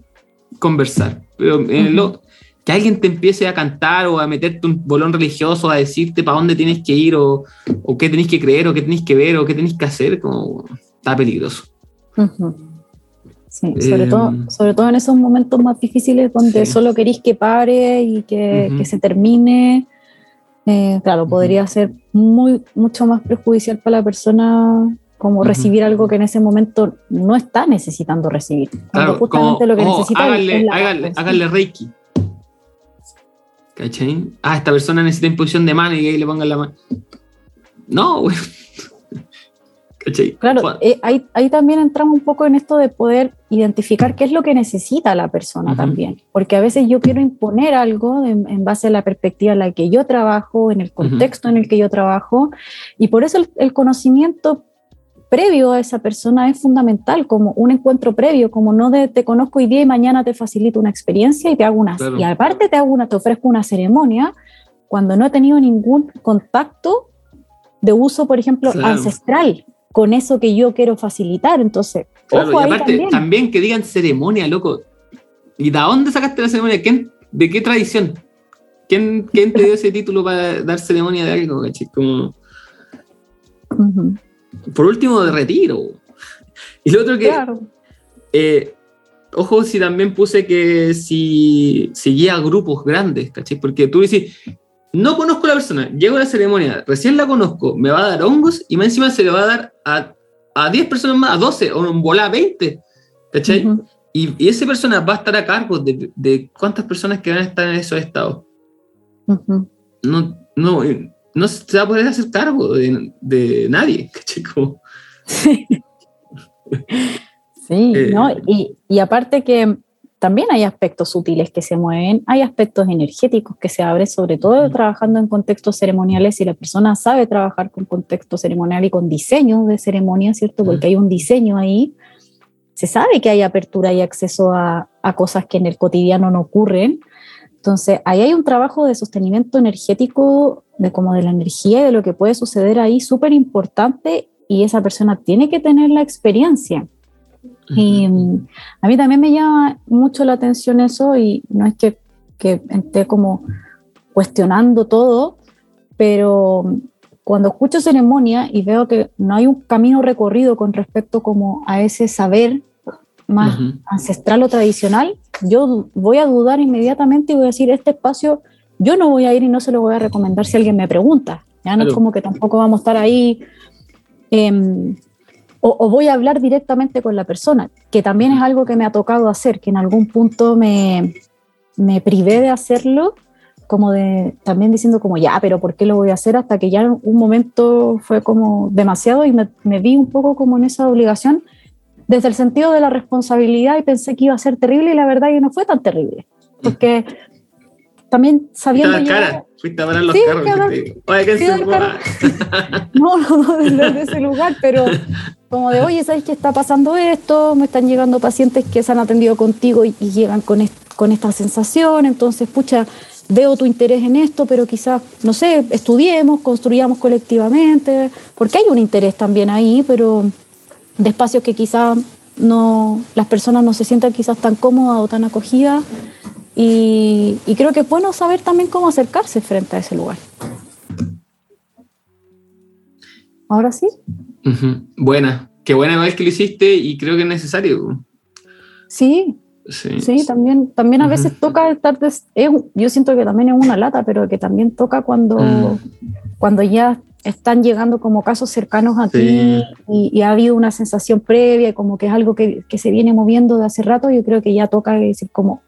conversar. Pero eh, lo, que alguien te empiece a cantar o a meterte un bolón religioso, a decirte para dónde tienes que ir o, o qué tenés que creer o qué tenés que ver o qué tenés que hacer, como está peligroso. Ujú. Sí, sobre, Eh, todo, sobre todo en esos momentos más difíciles donde Sí. solo queréis que pare y que, Ujú. que se termine. Eh, claro, podría ser muy, mucho más perjudicial para la persona como recibir algo que en ese momento no está necesitando recibir. Claro, justamente como, lo que oh, necesita es- háganle, es la háganle, paz, háganle reiki. ¿Cachai? Ah, esta persona necesita imposición de mano y ahí le pongan la mano. No, güey. ¿Cachai? Claro, eh, ahí, ahí también entramos un poco en esto de poder identificar qué es lo que necesita la persona también, porque a veces yo quiero imponer algo en, en base a la perspectiva en la que yo trabajo, en el contexto en el que yo trabajo, y por eso el, el conocimiento previo a esa persona es fundamental, como un encuentro previo, como no de te conozco hoy día y mañana te facilito una experiencia y te hago una, Claro. y aparte te hago una, te ofrezco una ceremonia cuando no he tenido ningún contacto de uso, por ejemplo, Claro. ancestral con eso que yo quiero facilitar. Entonces, Claro, ojo y ahí aparte, también. también. que digan ceremonia, loco. ¿Y de dónde sacaste la ceremonia? ¿Quién, ¿De qué tradición? ¿Quién, quién te dio ese título para dar ceremonia de algo? Como, por último, de retiro. Y lo otro que, Claro. eh, ojo, si también puse que si seguía grupos grandes, ¿cachai? Porque tú dices, no conozco a la persona, llego a la ceremonia, recién la conozco, me va a dar hongos y más encima se le va a dar a, a 10 personas más, a 12 o en bola a 20, ¿cachai? Ujú. Y, y esa persona va a estar a cargo de, de cuántas personas que van a estar en esos estados. Ujú. No, no, eh, no se va a poder hacer cargo de, de nadie, ¿cachai? Como, Sí, Eh, ¿no? Y, y aparte que también hay aspectos sutiles que se mueven, hay aspectos energéticos que se abren, sobre todo trabajando en contextos ceremoniales, si la persona sabe trabajar con contexto ceremonial y con diseño de ceremonia, ¿cierto? Porque hay un diseño ahí, se sabe que hay apertura y acceso a, a cosas que en el cotidiano no ocurren. Entonces, ahí hay un trabajo de sostenimiento energético, de como de la energía y de lo que puede suceder ahí, súper importante, y esa persona tiene que tener la experiencia. Y mm, a mí también me llama mucho la atención eso y no es que, que esté como cuestionando todo, pero mm, cuando escucho ceremonia y veo que no hay un camino recorrido con respecto como a ese saber más ancestral o tradicional, yo voy a dudar inmediatamente y voy a decir, este espacio yo no voy a ir y no se lo voy a recomendar si alguien me pregunta. Ya no es como que tampoco vamos a estar ahí em, o, o voy a hablar directamente con la persona, que también es algo que me ha tocado hacer, que en algún punto me, me privé de hacerlo, como de también diciendo como ya, pero ¿por qué lo voy a hacer? Hasta que ya un momento fue como demasiado y me, me vi un poco como en esa obligación desde el sentido de la responsabilidad y pensé que iba a ser terrible y la verdad que no fue tan terrible, porque también Fuiste a sabiendo dar cara, fuiste a los Sí, carros. dijiste, Oye, ¿qué se dar no, no desde ese lugar, pero como de, oye, ¿sabes qué está pasando esto? Me están llegando pacientes que se han atendido contigo y, llegan con, con esta sensación, entonces, pucha, veo tu interés en esto, pero quizás, no sé, estudiemos, construyamos colectivamente, porque hay un interés también ahí, pero de espacios que quizás no, las personas no se sientan quizás tan cómodas o tan acogidas. Y creo que es bueno saber también cómo acercarse frente a ese lugar. Ahora sí. Buena, qué buena vez que lo hiciste y creo que es necesario. Sí, Sí, sí, también, también a veces toca estar, des- es yo siento que también es una lata, pero que también toca cuando, Mm. cuando ya están llegando como casos cercanos a Sí. ti y, y ha habido una sensación previa, y como que es algo que, que se viene moviendo de hace rato, yo creo que ya toca decir como,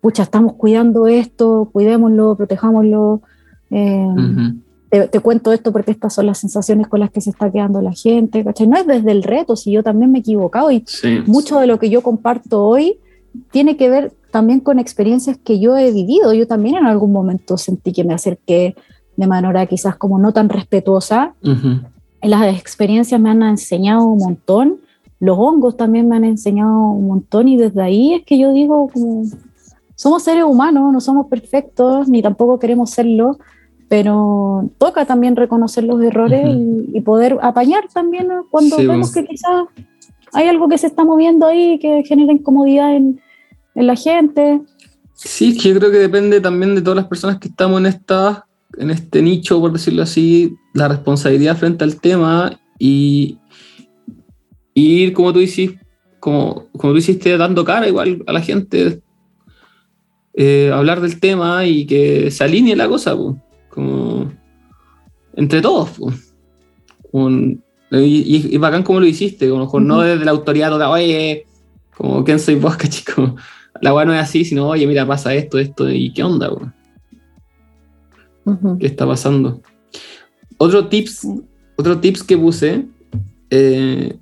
pucha, estamos cuidando esto, cuidémoslo, protejámoslo. eh. Te, te cuento esto porque estas son las sensaciones con las que se está quedando la gente, ¿cachai? No es desde el reto, si yo también me he equivocado y Sí. mucho de lo que yo comparto hoy tiene que ver también con experiencias que yo he vivido. Yo también en algún momento sentí que me acerqué de manera quizás como no tan respetuosa. Ujú. Las experiencias me han enseñado un montón los hongos también me han enseñado un montón y desde ahí es que yo digo como somos seres humanos, no somos perfectos ni tampoco queremos serlo, pero toca también reconocer los errores y, poder apañar también cuando vemos que quizás hay algo que se está moviendo ahí que genera incomodidad en, en la gente. Sí, es que yo creo que depende también de todas las personas que estamos en, esta, en este nicho, por decirlo así, la responsabilidad frente al tema y, ir, como tú hiciste, como, como tú hiciste, dando cara igual a la gente, eh, hablar del tema y que se alinee la cosa, como entre todos. y, y, bacán como lo hiciste, como no desde la autoridad, oye, como quién soy vos, chico la weá no es así, sino, oye, mira, pasa esto, esto, y qué onda, weón. ¿Qué está pasando? Otro tips, otro tips que puse, eh,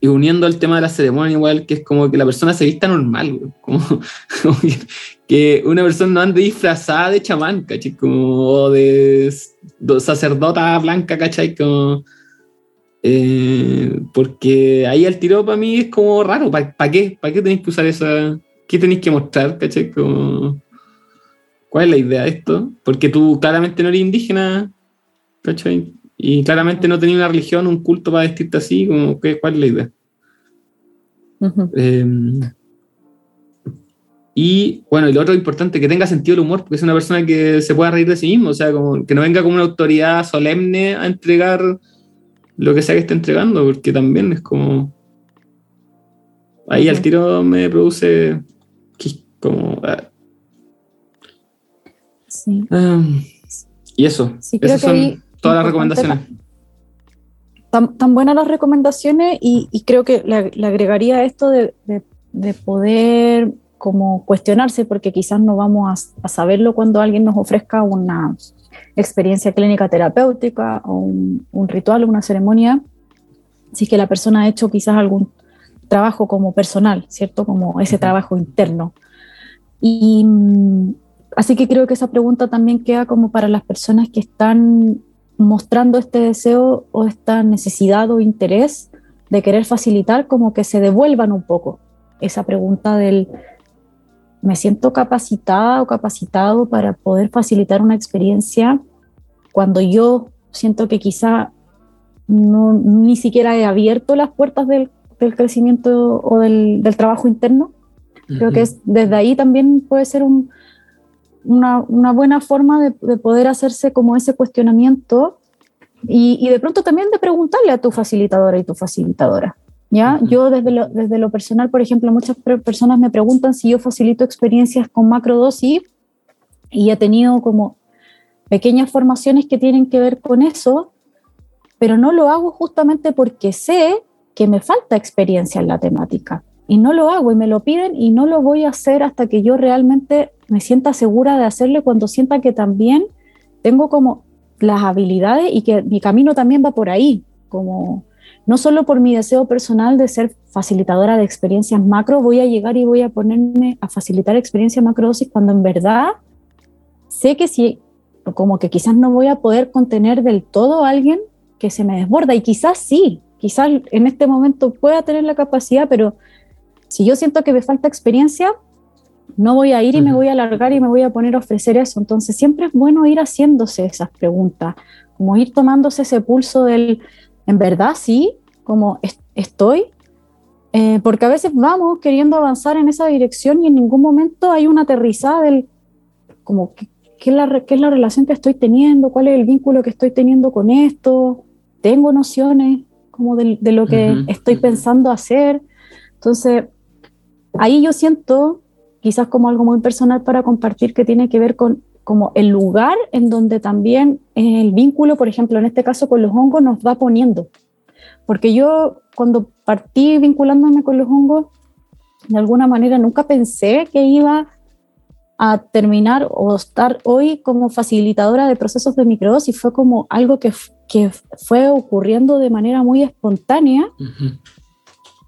y uniendo al tema de la ceremonia, igual, que es como que la persona se vista normal, weón. Como, que, una persona no ande disfrazada de chamán, ¿cachai? Como de, sacerdota blanca, ¿cachai? Como. Eh, porque ahí el tiro para mí es como raro. ¿Para qué? ¿Para qué tenéis que usar esa, ¿qué tenéis que mostrar? ¿Cachai? ¿Cuál es la idea de esto? Porque tú claramente no eres indígena, ¿cachai? Y claramente no tenías una religión, un culto para vestirte así, como, ¿cuál es la idea? Y bueno, y lo otro importante, que tenga sentido el humor, porque es una persona que se pueda reír de sí mismo, o sea, como que no venga como una autoridad solemne a entregar lo que sea que esté entregando, porque también es como... Ahí al tiro me produce como, ah. sí. y eso, esas son todas las recomendaciones. Tan, tan, buenas las recomendaciones y, creo que le, agregaría esto de, de, poder como cuestionarse, porque quizás no vamos a, saberlo cuando alguien nos ofrezca una experiencia clínica terapéutica o un, un ritual o una ceremonia, si es que la persona ha hecho quizás algún trabajo como personal, ¿cierto? Como ese trabajo interno. Y mm, así que creo que esa pregunta también queda como para las personas que están mostrando este deseo o esta necesidad o interés de querer facilitar, como que se devuelvan un poco esa pregunta del me siento capacitada o capacitado para poder facilitar una experiencia cuando yo siento que quizá no, ni siquiera he abierto las puertas del, del crecimiento o del, del trabajo interno Creo que es, desde ahí también puede ser un, una, una, buena forma de, de, poder hacerse como ese cuestionamiento y, y, de pronto también de preguntarle a tu facilitadora y tu facilitadora. ¿Ya? Yo desde lo, desde lo personal, por ejemplo, muchas personas me preguntan si yo facilito experiencias con macrodosis y he tenido como pequeñas formaciones que tienen que ver con eso, pero no lo hago justamente porque sé que me falta experiencia en la temática y no lo hago y me lo piden y no lo voy a hacer hasta que yo realmente me sienta segura de hacerlo cuando sienta que también tengo como las habilidades y que mi camino también va por ahí, como no solo por mi deseo personal de ser facilitadora de experiencias macro, voy a llegar y voy a ponerme a facilitar experiencias macrodosis cuando en verdad sé que si, como que quizás no voy a poder contener del todo a alguien que se me desborda y quizás sí, quizás en este momento pueda tener la capacidad, pero si yo siento que me falta experiencia, no voy a ir y me voy a alargar y me voy a poner a ofrecer eso. Entonces siempre es bueno ir haciéndose esas preguntas, como ir tomándose ese pulso del, en verdad sí, como estoy, eh, porque a veces vamos queriendo avanzar en esa dirección y en ningún momento hay una aterrizada del, como, ¿qué, es la, qué es la relación que estoy teniendo? ¿Cuál es el vínculo que estoy teniendo con esto? ¿Tengo nociones como de, de lo que estoy pensando hacer? Entonces, ahí yo siento, quizás como algo muy personal para compartir, que tiene que ver con como el lugar en donde también el vínculo, por ejemplo, en este caso con los hongos, nos va poniendo. Porque yo cuando partí vinculándome con los hongos, de alguna manera nunca pensé que iba a terminar o estar hoy como facilitadora de procesos de microdosis. Fue como algo que, que fue ocurriendo de manera muy espontánea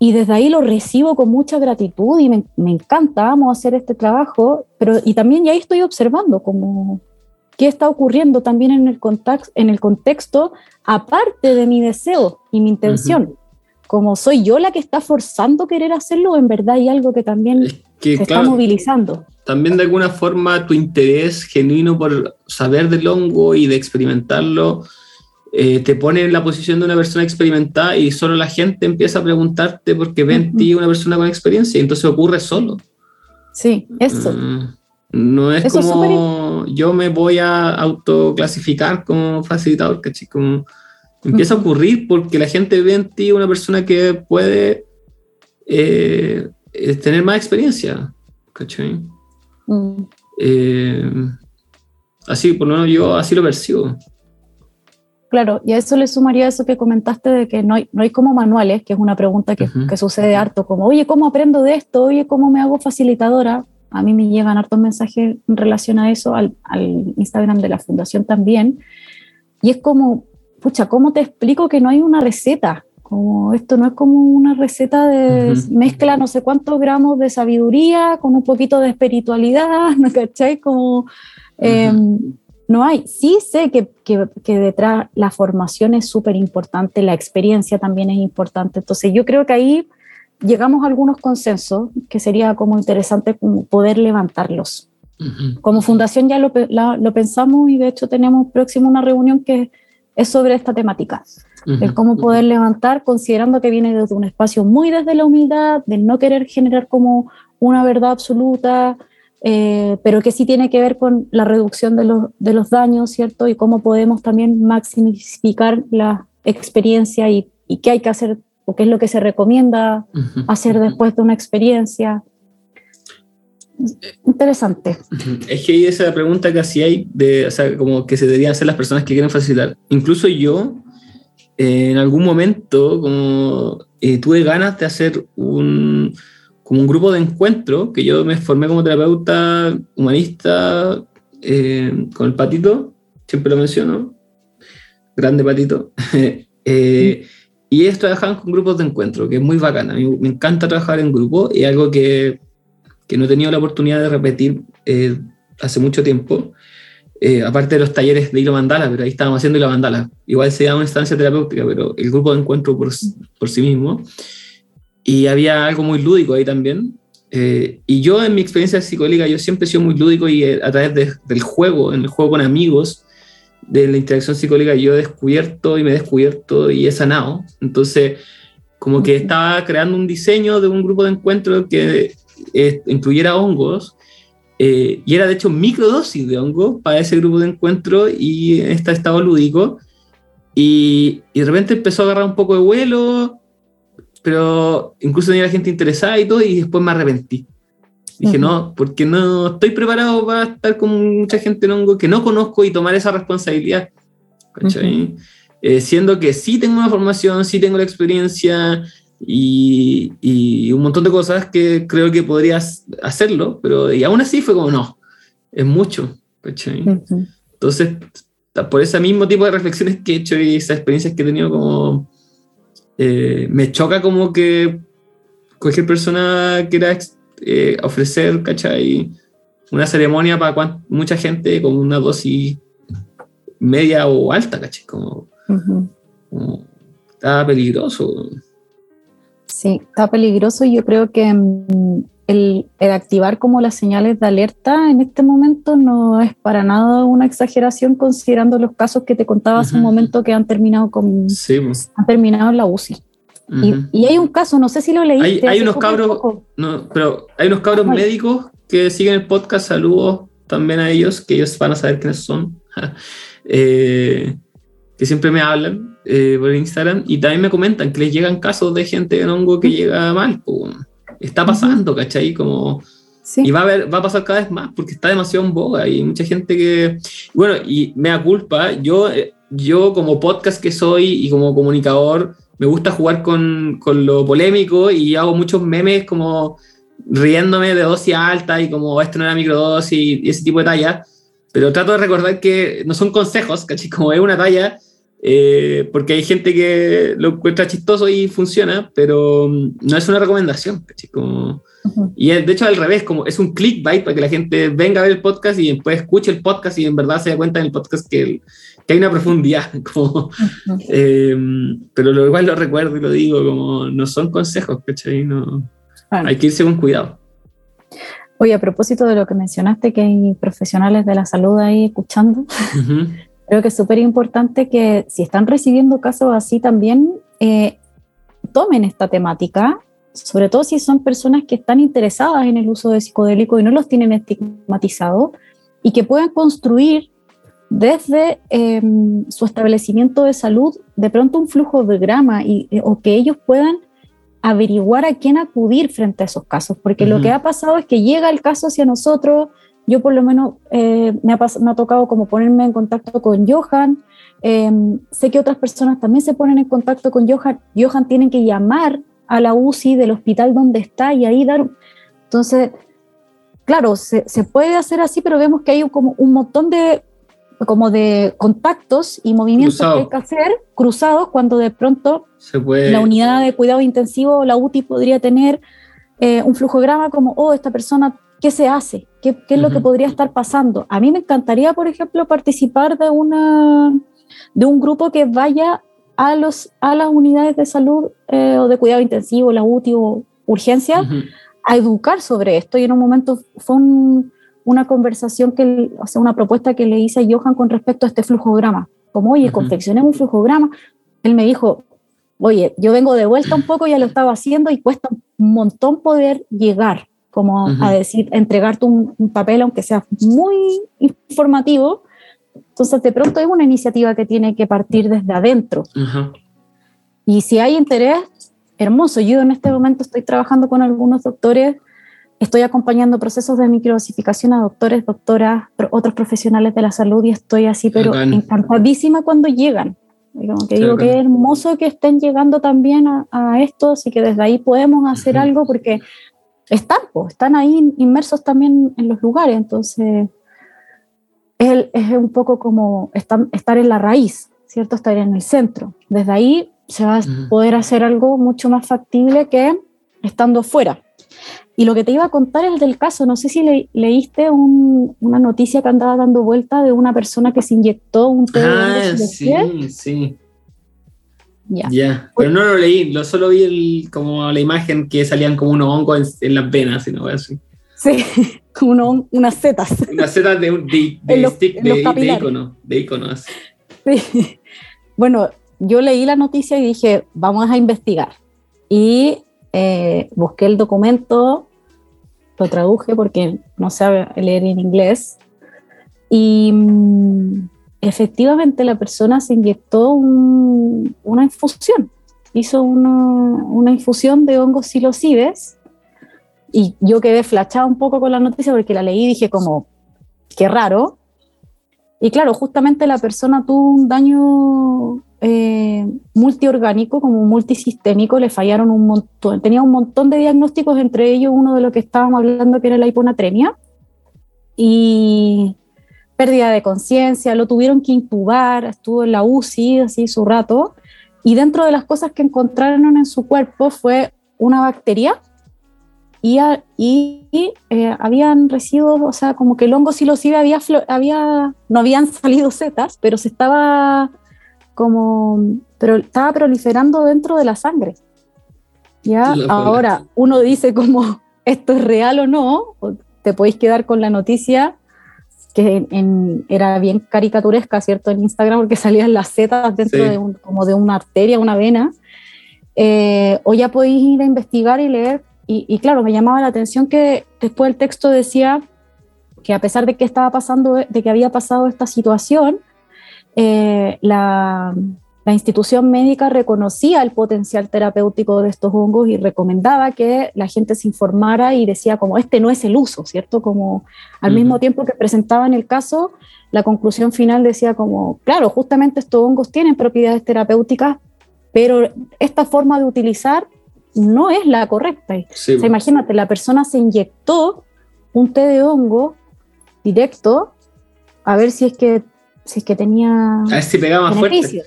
y desde ahí lo recibo con mucha gratitud y me, me encanta, amo hacer este trabajo, pero y también ya estoy observando como qué está ocurriendo también en el, en el contexto, aparte de mi deseo y mi intención. como soy yo la que está forzando querer hacerlo en verdad hay algo que también que, se claro, está movilizando. También de alguna forma tu interés genuino por saber del hongo y de experimentarlo eh, te pone en la posición de una persona experimentada y solo la gente empieza a preguntarte porque ve en ti una persona con experiencia y entonces ocurre solo. Sí, eso. Mm, no es Eso es como yo me voy a autoclasificar como facilitador, ¿cachai? Como empieza a ocurrir porque la gente ve en ti una persona que puede eh, eh, tener más experiencia, ¿cachai? Mm. Eh, así, por lo menos yo así lo percibo. Claro, y a eso le sumaría eso que comentaste de que no hay, no hay como manuales, que es una pregunta que, Ujú. que sucede harto, como, oye, ¿cómo aprendo de esto? Oye, ¿cómo me hago facilitadora? A mí me llegan hartos mensajes en relación a eso, al, al Instagram de la fundación también. Y es como, pucha, ¿cómo te explico que no hay una receta? Como esto no es como una receta de Ujú. mezcla no sé cuántos gramos de sabiduría con un poquito de espiritualidad, ¿no cachai? Como, em, no hay. Sí sé que, que- que detrás la formación es súper importante, la experiencia también es importante. Entonces yo creo que ahí llegamos a algunos consensos que sería como interesante poder levantarlos. Como fundación ya lo, pe- la- lo pensamos y de hecho tenemos próximo una reunión que es sobre esta temática, el Ujú. cómo poder levantar considerando que viene desde un espacio muy desde la humildad, del no querer generar como una verdad absoluta, eh, pero que sí tiene que ver con la reducción de los, de los daños, ¿cierto? Y cómo podemos también maximificar la experiencia y, y qué hay que hacer o qué es lo que se recomienda hacer después de una experiencia. Interesante. Ujú. Es que hay esa pregunta que hacía ahí, de, o sea, como que se deberían hacer las personas que quieren facilitar. Incluso yo, eh, en algún momento, como eh, tuve ganas de hacer un, como un grupo de encuentro, que yo me formé como terapeuta humanista eh, con el patito, siempre lo menciono, grande patito. Eh, y ellos trabajaban con grupos de encuentro, que es muy bacana. A mí me encanta trabajar en grupo y algo que, que no he tenido la oportunidad de repetir eh, hace mucho tiempo. Eh, aparte de los talleres de hilo mandala, pero ahí estábamos haciendo hilo mandala. Igual se llama una instancia terapéutica, pero el grupo de encuentro por, por sí mismo. Y había algo muy lúdico ahí también. Eh, y yo en mi experiencia psicodélica, yo siempre he sido muy lúdico y eh, a través de- del juego, en el juego con amigos, de la interacción psicodélica, yo he descubierto y me he descubierto y he sanado. Entonces, como que estaba creando un diseño de un grupo de encuentro que eh, incluyera hongos eh, y era de hecho microdosis de hongos para ese grupo de encuentro y este estado lúdico. Y, y de repente empezó a agarrar un poco de vuelo, pero incluso tenía gente interesada y todo, y después me arrepentí. Dije, Ujú. no, porque no estoy preparado para estar con mucha gente en hongo que no conozco y tomar esa responsabilidad. ¿cachai? Eh, siendo que sí tengo una formación, sí tengo la experiencia y, y un montón de cosas que creo que podrías hacerlo, pero y aún así fue como, no, es mucho. ¿cachai? Ujú. Entonces, por ese mismo tipo de reflexiones que he hecho y esas experiencias que he tenido, como eh, me choca como que cualquier persona quiera eh, ofrecer, ¿cachai? Una ceremonia para mucha gente con una dosis media o alta, ¿cachai? Como está peligroso. Sí, está peligroso y yo creo que mm, el, el activar como las señales de alerta en este momento no es para nada una exageración considerando los casos que te contaba hace un Ujú. momento que han terminado con Sí, pues. han terminado en la UCI. Y- Ujú. y, hay un caso, no sé si lo leíste. Hay, hay unos cabros, no, pero hay unos cabros médicos que siguen el podcast, saludos también a ellos, que ellos van a saber quiénes son, Eh, que siempre me hablan eh, por Instagram y también me comentan que les llegan casos de gente en hongo que llega mal. po. Está pasando, ¿cachai? Como, Sí. y va a, haber, va a pasar cada vez más porque está demasiado en boga y mucha gente que, bueno, y me da culpa, yo, eh, yo como podcast que soy y como comunicador, me gusta jugar con, con lo polémico y hago muchos memes como riéndome de dosis alta y como esto no era microdosis y ese tipo de talla, pero trato de recordar que no son consejos, ¿cachai? Como es una talla, eh, porque hay gente que lo encuentra chistoso y funciona, pero mm, no es una recomendación. Como, y de hecho al revés, como es un clickbait para que la gente venga a ver el podcast y después escuche el podcast y en verdad se dé cuenta en el podcast que, el- que hay una profundidad, como, eh, pero lo igual lo recuerdo y lo digo, como no son consejos, ¿cachai? No, Hay que irse con cuidado. Oye, a propósito de lo que mencionaste, que hay profesionales de la salud ahí escuchando, creo que es súper importante que si están recibiendo casos así también, eh, tomen esta temática, sobre todo si son personas que están interesadas en el uso de psicodélicos y no los tienen estigmatizados, y que puedan construir desde em, su establecimiento de salud de pronto un flujo de grama y, eh, o que ellos puedan averiguar a quién acudir frente a esos casos, porque lo que ha pasado es que llega el caso hacia nosotros, yo por lo menos eh, me, ha me, ha tocado como ponerme en contacto con Johan, em, sé que otras personas también se ponen en contacto con Johan, Johan tiene que llamar a la UCI del hospital donde está y ahí dar, entonces, claro, se, se puede hacer así, pero vemos que hay como un montón de como de contactos y movimientos que hay que hacer cruzados cuando de pronto la unidad de cuidado intensivo, la UTI, podría tener eh, un flujograma como, oh, esta persona, ¿qué se hace? ¿Qué, qué es lo que podría estar pasando? A mí me encantaría, por ejemplo, participar de, una, de un grupo que vaya a, los, a las unidades de salud eh, o de cuidado intensivo, la UTI o urgencia, a educar sobre esto. Y en un momento fue un una conversación, que, o sea, una propuesta que le hice a Johan con respecto a este flujograma. Como, oye, confeccionemos un flujograma. Él me dijo, oye, yo vengo de vuelta un poco, ya lo estaba haciendo y cuesta un montón poder llegar, como a decir, entregarte un, papel, aunque sea muy informativo. Entonces, de pronto es una iniciativa que tiene que partir desde adentro. Y si hay interés, hermoso. Yo en este momento estoy trabajando con algunos doctores Estoy acompañando procesos de microdosificación a doctores, doctoras, otros profesionales de la salud y estoy así, pero encantadísima cuando llegan. que digo que es hermoso que estén llegando también a, esto, así que desde ahí podemos hacer algo porque están, están ahí inmersos también en los lugares, entonces es, es un poco como estar, estar en la raíz, ¿cierto? Estar en el centro. Desde ahí se va a poder hacer algo mucho más factible que estando fuera. Y lo que te iba a contar es del caso, no sé si leíste una noticia que andaba dando vuelta de una persona que se inyectó un té Ah, sí, sí. Ya. pero no lo leí, lo solo vi el, como la imagen que salían como unos hongos en, las venas, y no así. Sí, como unas setas. Unas setas de, de, de, stick, de, icono, de icono Sí. Bueno, yo leí la noticia y dije, vamos a investigar. Y eh, busqué el documento, lo traduje porque no sabe leer en inglés y mm, efectivamente la persona se inyectó una infusión, hizo una, infusión de hongos psilocibes y yo quedé flachada un poco con la noticia porque la leí y dije como, qué raro. Y claro, justamente la persona tuvo un daño eh, multiorgánico como multisistémico, le fallaron un montón, tenía un montón de diagnósticos, entre ellos uno de lo que estábamos hablando que era la hiponatremia y pérdida de conciencia, lo tuvieron que intubar, estuvo en la UCI así su rato y dentro de las cosas que encontraron en su cuerpo fue una bacteria y, y eh, habían residuos, o sea, como que el hongo silocibe había, había, no habían salido setas, pero se estaba como, pero estaba proliferando dentro de la sangre. ¿Ya? Ahora, uno dice como, ¿esto es real o no? te podéis quedar con la noticia que era bien caricaturesca, ¿cierto? En Instagram, porque salían las setas dentro de, como de una arteria, una vena. Eh, o ya podéis ir a investigar y leer. Y, y, claro, me llamaba la atención que después el texto decía que a pesar de que estaba pasando, de que había pasado esta situación, eh, la, institución médica reconocía el potencial terapéutico de estos hongos y recomendaba que la gente se informara y decía como este no es el uso, ¿cierto? Como al mismo tiempo que presentaban el caso, la conclusión final decía como, claro, justamente estos hongos tienen propiedades terapéuticas, pero esta forma de utilizar no es la correcta. imagínate, la persona se inyectó un té de hongo directo a ver si es que si es que tenía. A ver si pegaba fuerte.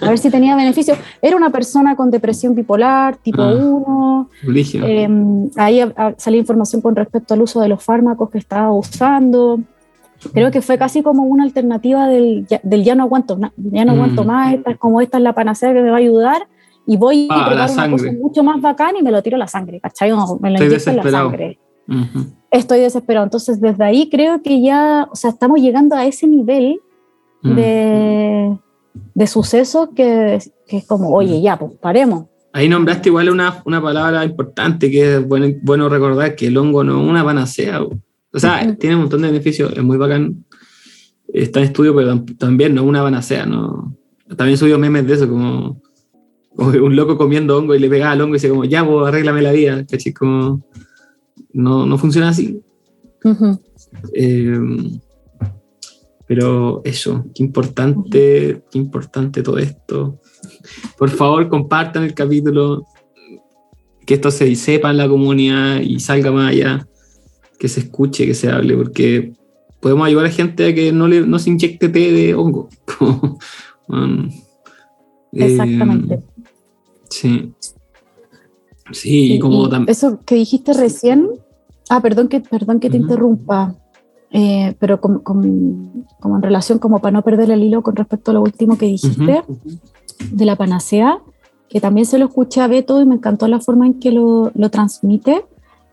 A ver si tenía beneficio. Era una persona con depresión bipolar, tipo 1. Ah, em, ahí salió información con respecto al uso de los fármacos que estaba usando. creo que fue casi como una alternativa del, ya- del ya no aguanto, ya no Mm. aguanto más, esta es como esta es la panacea que me va a ayudar y voy Ah, a probar una cosa mucho más bacán y me lo tiro a la sangre, ¿cachai? O me lo Estoy inyecto en la desesperado. sangre. Ujú. Estoy desesperado. Entonces, desde ahí creo que ya, o sea, estamos llegando a ese nivel Mm. de, de sucesos que, que es como, oye, ya, pues paremos. Ahí nombraste igual una, una palabra importante que es bueno, bueno recordar que el hongo no es una panacea. bo. O sea, Ujú. tiene un montón de beneficios, es muy bacán. Está en estudio, pero tam- también no es una panacea. ¿no? También subió memes de eso, como, como un loco comiendo hongo y le pegaba al hongo y dice como, ya, pues arréglame la vida. ¿cachai? Como, no, no funciona así. Ujú. Eh, pero eso, qué importante, qué importante todo esto. Por favor, compartan el capítulo, que esto se sepa en la comunidad y salga más allá, que se escuche, que se hable, porque podemos ayudar a gente a que no, le, no se inyecte té de hongo. Eh, Exactamente. sí. Sí, y como también... Eso que dijiste recién, ah, perdón que, perdón que te interrumpa, eh, pero com- com- como en relación, como para no perder el hilo con respecto a lo último que dijiste, de la panacea, que también se lo escuché a Beto y me encantó la forma en que lo, lo transmite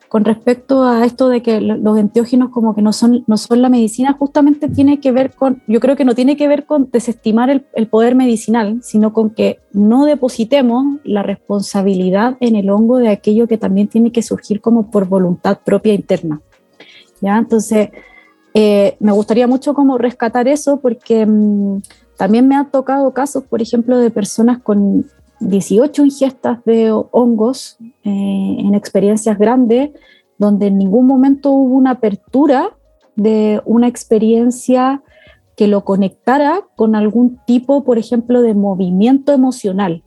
con respecto a esto de que lo- los enteógenos como que no son, no son la medicina, justamente tiene que ver con, yo creo que no tiene que ver con desestimar el, el poder medicinal, sino con que no depositemos la responsabilidad en el hongo de aquello que también tiene que surgir como por voluntad propia interna. ¿Ya? Entonces, eh, me gustaría mucho como rescatar eso porque mm, también me han tocado casos, por ejemplo, de personas con 18 ingestas de hongos eh, en experiencias grandes, donde en ningún momento hubo una apertura de una experiencia que lo conectara con algún tipo, por ejemplo, de movimiento emocional.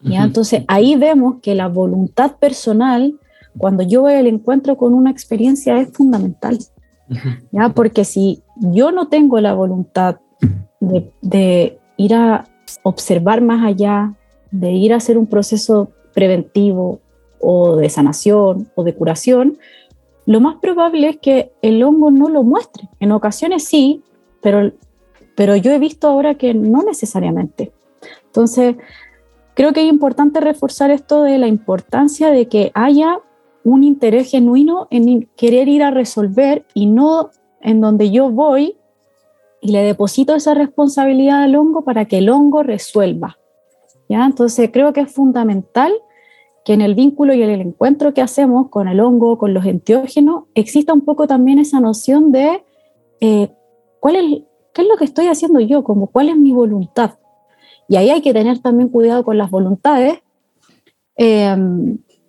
¿ya? Entonces ahí vemos que la voluntad personal, cuando yo voy al encuentro con una experiencia, es fundamental. ¿Ya? Porque si yo no tengo la voluntad de, de ir a observar más allá, de ir a hacer un proceso preventivo o de sanación o de curación, lo más probable es que el hongo no lo muestre. En ocasiones sí, pero, pero yo he visto ahora que no necesariamente. Entonces, creo que es importante reforzar esto de la importancia de que haya un interés genuino en querer ir a resolver y no en donde yo voy y le deposito esa responsabilidad al hongo para que el hongo resuelva. ¿ya? Entonces creo que es fundamental que en el vínculo y en el encuentro que hacemos con el hongo, con los enteógenos, exista un poco también esa noción de eh, cuál es, qué es lo que estoy haciendo yo, como cuál es mi voluntad. Y ahí hay que tener también cuidado con las voluntades, eh,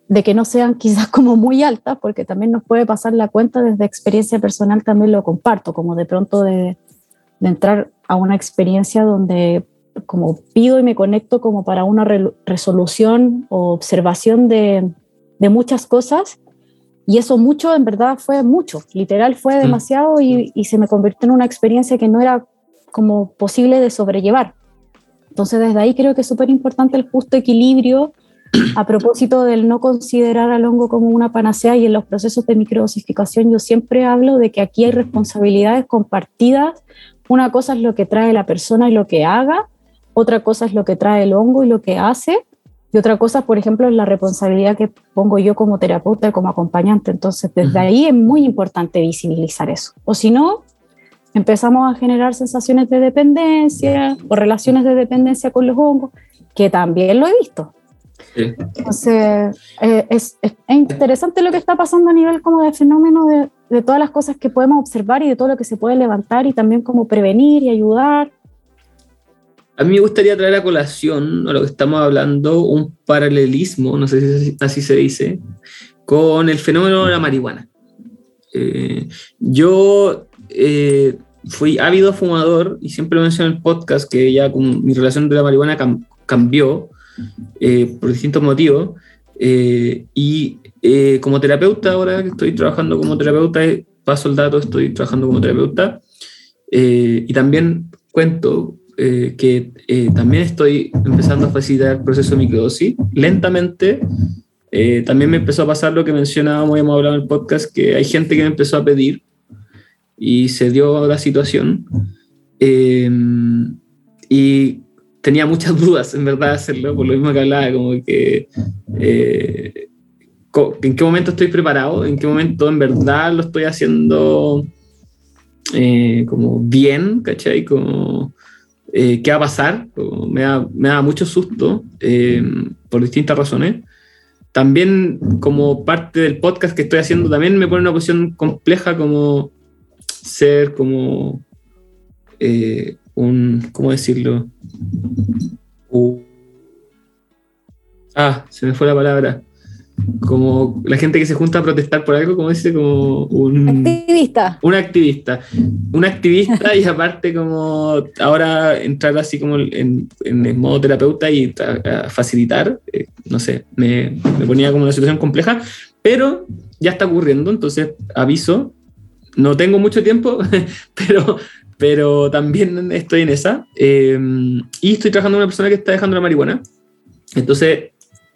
de que no sean quizás como muy altas, porque también nos puede pasar la cuenta desde experiencia personal, también lo comparto, como de pronto de, de entrar a una experiencia donde como pido y me conecto como para una re- resolución o observación de, de muchas cosas, y eso mucho en verdad fue mucho, literal fue demasiado y, y se me convirtió en una experiencia que no era como posible de sobrellevar. Entonces desde ahí creo que es súper importante el justo equilibrio a propósito del no considerar al hongo como una panacea y en los procesos de microdosificación yo siempre hablo de que aquí hay responsabilidades compartidas. Una cosa es lo que trae la persona y lo que haga, otra cosa es lo que trae el hongo y lo que hace, y otra cosa, por ejemplo, es la responsabilidad que pongo yo como terapeuta y como acompañante. Entonces, desde Ujú. ahí es muy importante visibilizar eso. O si no, empezamos a generar sensaciones de dependencia o relaciones de dependencia con los hongos, que también lo he visto. Sí. Entonces, eh, es, es- es interesante lo que está pasando a nivel como de fenómeno de, de todas las cosas que podemos observar y de todo lo que se puede levantar y también como prevenir y ayudar. A mí me gustaría traer a colación a lo que estamos hablando un paralelismo, no sé si así- así se dice, con el fenómeno de la marihuana. Eh, yo eh, fui ávido fumador y siempre menciono en el podcast que ya con mi relación de la marihuana cam- cambió eh, por distintos motivos. eh, y eh, como terapeuta, ahora que estoy trabajando como terapeuta, eh, paso el dato, estoy trabajando como terapeuta. eh, y también cuento eh, que también estoy empezando a facilitar el proceso de microdosis. Lentamente, también me empezó a pasar lo que mencionábamos hemos hablado en el podcast, que hay gente que me empezó a pedir y se dio la situación. Y tenía muchas dudas, en verdad, hacerlo, por lo mismo que hablaba, como que eh, en qué momento estoy preparado, en qué momento en verdad lo estoy haciendo eh, como bien, ¿cachai? Como, eh, ¿qué va a pasar? me, da, me, da, mucho susto por distintas razones. También como parte del podcast que estoy haciendo, también me pone una posición compleja como ser como un, ¿cómo decirlo? ah, se me fue la palabra. Como la gente que se junta a protestar por algo, como dice, como un activista. Un activista. Un activista y aparte como ahora entrar así como en, en modo terapeuta y facilitar, eh, no sé, me, me ponía como una situación compleja, pero ya está ocurriendo, entonces aviso, no tengo mucho tiempo, pero pero también estoy en esa. Eh, y estoy trabajando con una persona que está dejando la marihuana. Entonces,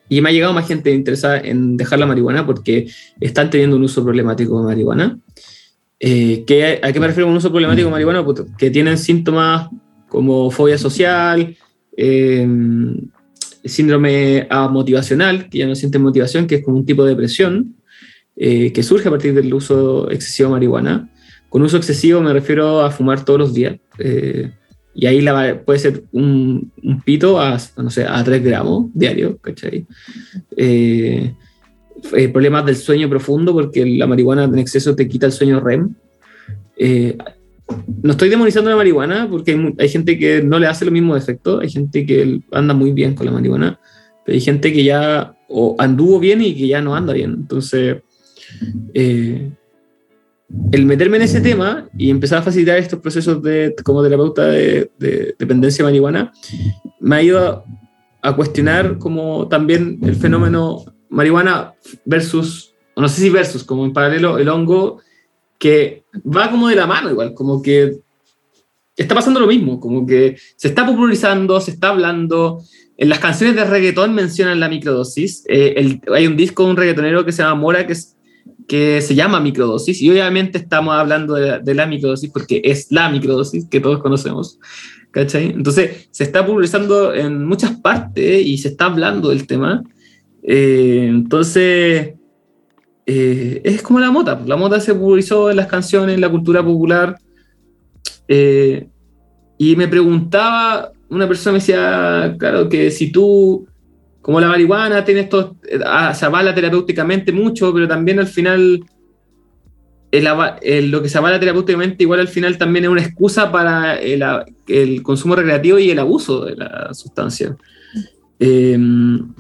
y me ha llegado más gente interesada en dejar la marihuana porque están teniendo un uso problemático de marihuana. Eh, ¿qué, ¿A qué me refiero con un uso problemático de marihuana? Pues, que tienen síntomas como fobia social, eh, síndrome motivacional, que ya no sienten motivación, que es como un tipo de depresión, que surge a partir del uso excesivo de marihuana. Con uso excesivo me refiero a fumar todos los días. Eh, y ahí la, puede ser un, pito a, no sé, a 3 gramos diario, ¿cachai? Eh, eh, problemas del sueño profundo, porque la marihuana en exceso te quita el sueño REM. no estoy demonizando la marihuana, porque hay, gente que no le hace lo mismo efecto, hay gente que anda muy bien con la marihuana, pero hay gente que ya o anduvo bien y que ya no anda bien. Entonces, el meterme en ese tema y empezar a facilitar estos procesos de, como terapeuta de, de dependencia marihuana, me ha ido a, cuestionar como también el fenómeno marihuana versus, no sé si versus, como en paralelo el hongo, que va como de la mano igual, como que está pasando lo mismo, como que se está popularizando, se está hablando. En las canciones de reggaetón mencionan la microdosis. Eh, hay un disco de un reggaetonero que se llama Mora, que es que se llama microdosis y obviamente estamos hablando de, la microdosis porque es la microdosis que todos conocemos. ¿cachai? Entonces se está publicando en muchas partes y se está hablando del tema. Eh, entonces eh, es como la mota. La mota se publicó en las canciones, en la cultura popular. Eh, y me preguntaba, una persona me decía, claro, que si tú como la marihuana tiene esto, ah, se avala terapéuticamente mucho, pero también al final el, lo que se avala terapéuticamente igual al final también es una excusa para el, consumo recreativo y el abuso de la sustancia. Em,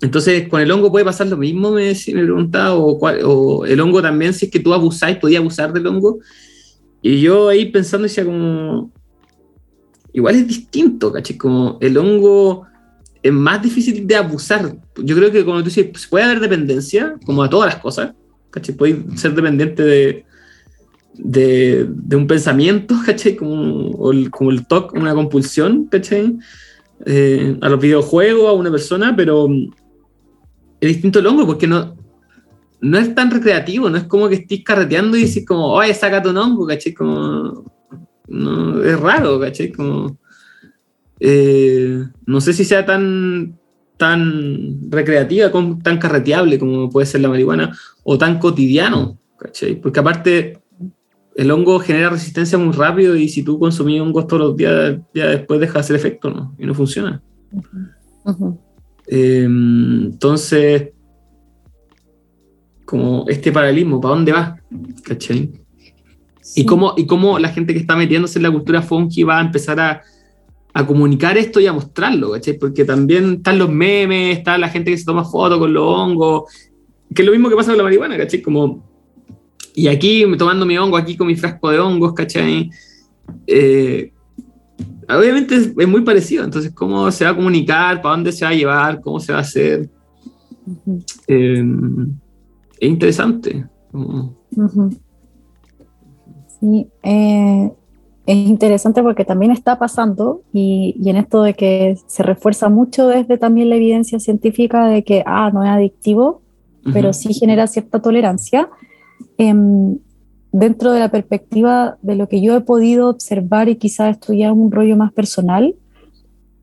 entonces, con el hongo puede pasar lo mismo, me, me preguntaba, o, o, el hongo también, si es que tú abusáis, podía abusar del hongo. Y yo ahí pensando decía como, igual es distinto, ¿caché? Como el hongo es más difícil de abusar. Yo creo que, como tú dices, puede haber dependencia, como a todas las cosas, ¿cachai? Puede ser dependiente de, de, un pensamiento, ¿cachai? Como, el, como el TOC, una compulsión, ¿cachai? Eh, a los videojuegos, a una persona, pero es distinto el hongo porque no, no es tan recreativo, no es como que estés carreteando y dices como, oye, saca tu hongo, ¿cachai? Como, no, es raro, ¿cachai? Como eh, no sé si sea tan, tan recreativa, tan carreteable como puede ser la marihuana, o tan cotidiano, ¿cachai? Porque aparte el hongo genera resistencia muy rápido y si tú consumís hongos todos los días, ya después deja de hacer efecto, ¿no? Y no funciona. Eh, entonces, como este paralelismo, ¿para dónde va? ¿Cachai? ¿Y, cómo, y cómo la gente que está metiéndose en la cultura funky va a empezar a a comunicar esto y a mostrarlo, ¿cachai? Porque también están los memes, está la gente que se toma fotos con los hongos, que es lo mismo que pasa con la marihuana, ¿cachai? Como, y aquí tomando mi hongo, aquí con mi frasco de hongos, ¿cachai? Eh, obviamente es, muy parecido, entonces, ¿cómo se va a comunicar? ¿Para dónde se va a llevar? ¿Cómo se va a hacer? Eh, es interesante. Sí, eh, es interesante porque también está pasando y, en esto de que se refuerza mucho desde también la evidencia científica de que, ah, no es adictivo, pero sí genera cierta tolerancia. Em, dentro de la perspectiva de lo que yo he podido observar y quizás esto ya es un rollo más personal,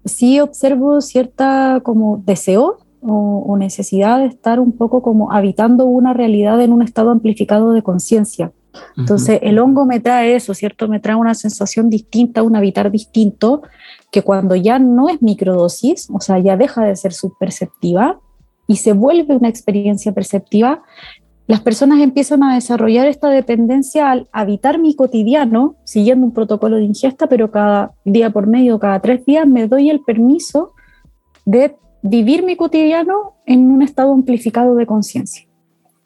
sí observo cierta como deseo o, necesidad de estar un poco como habitando una realidad en un estado amplificado de conciencia. Entonces, el hongo me trae eso, ¿cierto? Me trae una sensación distinta, un habitar distinto, que cuando ya no es microdosis, o sea, ya deja de ser subperceptiva y se vuelve una experiencia perceptiva, las personas empiezan a desarrollar esta dependencia al habitar mi cotidiano, siguiendo un protocolo de ingesta, pero cada día por medio, cada tres días, me doy el permiso de vivir mi cotidiano en un estado amplificado de conciencia.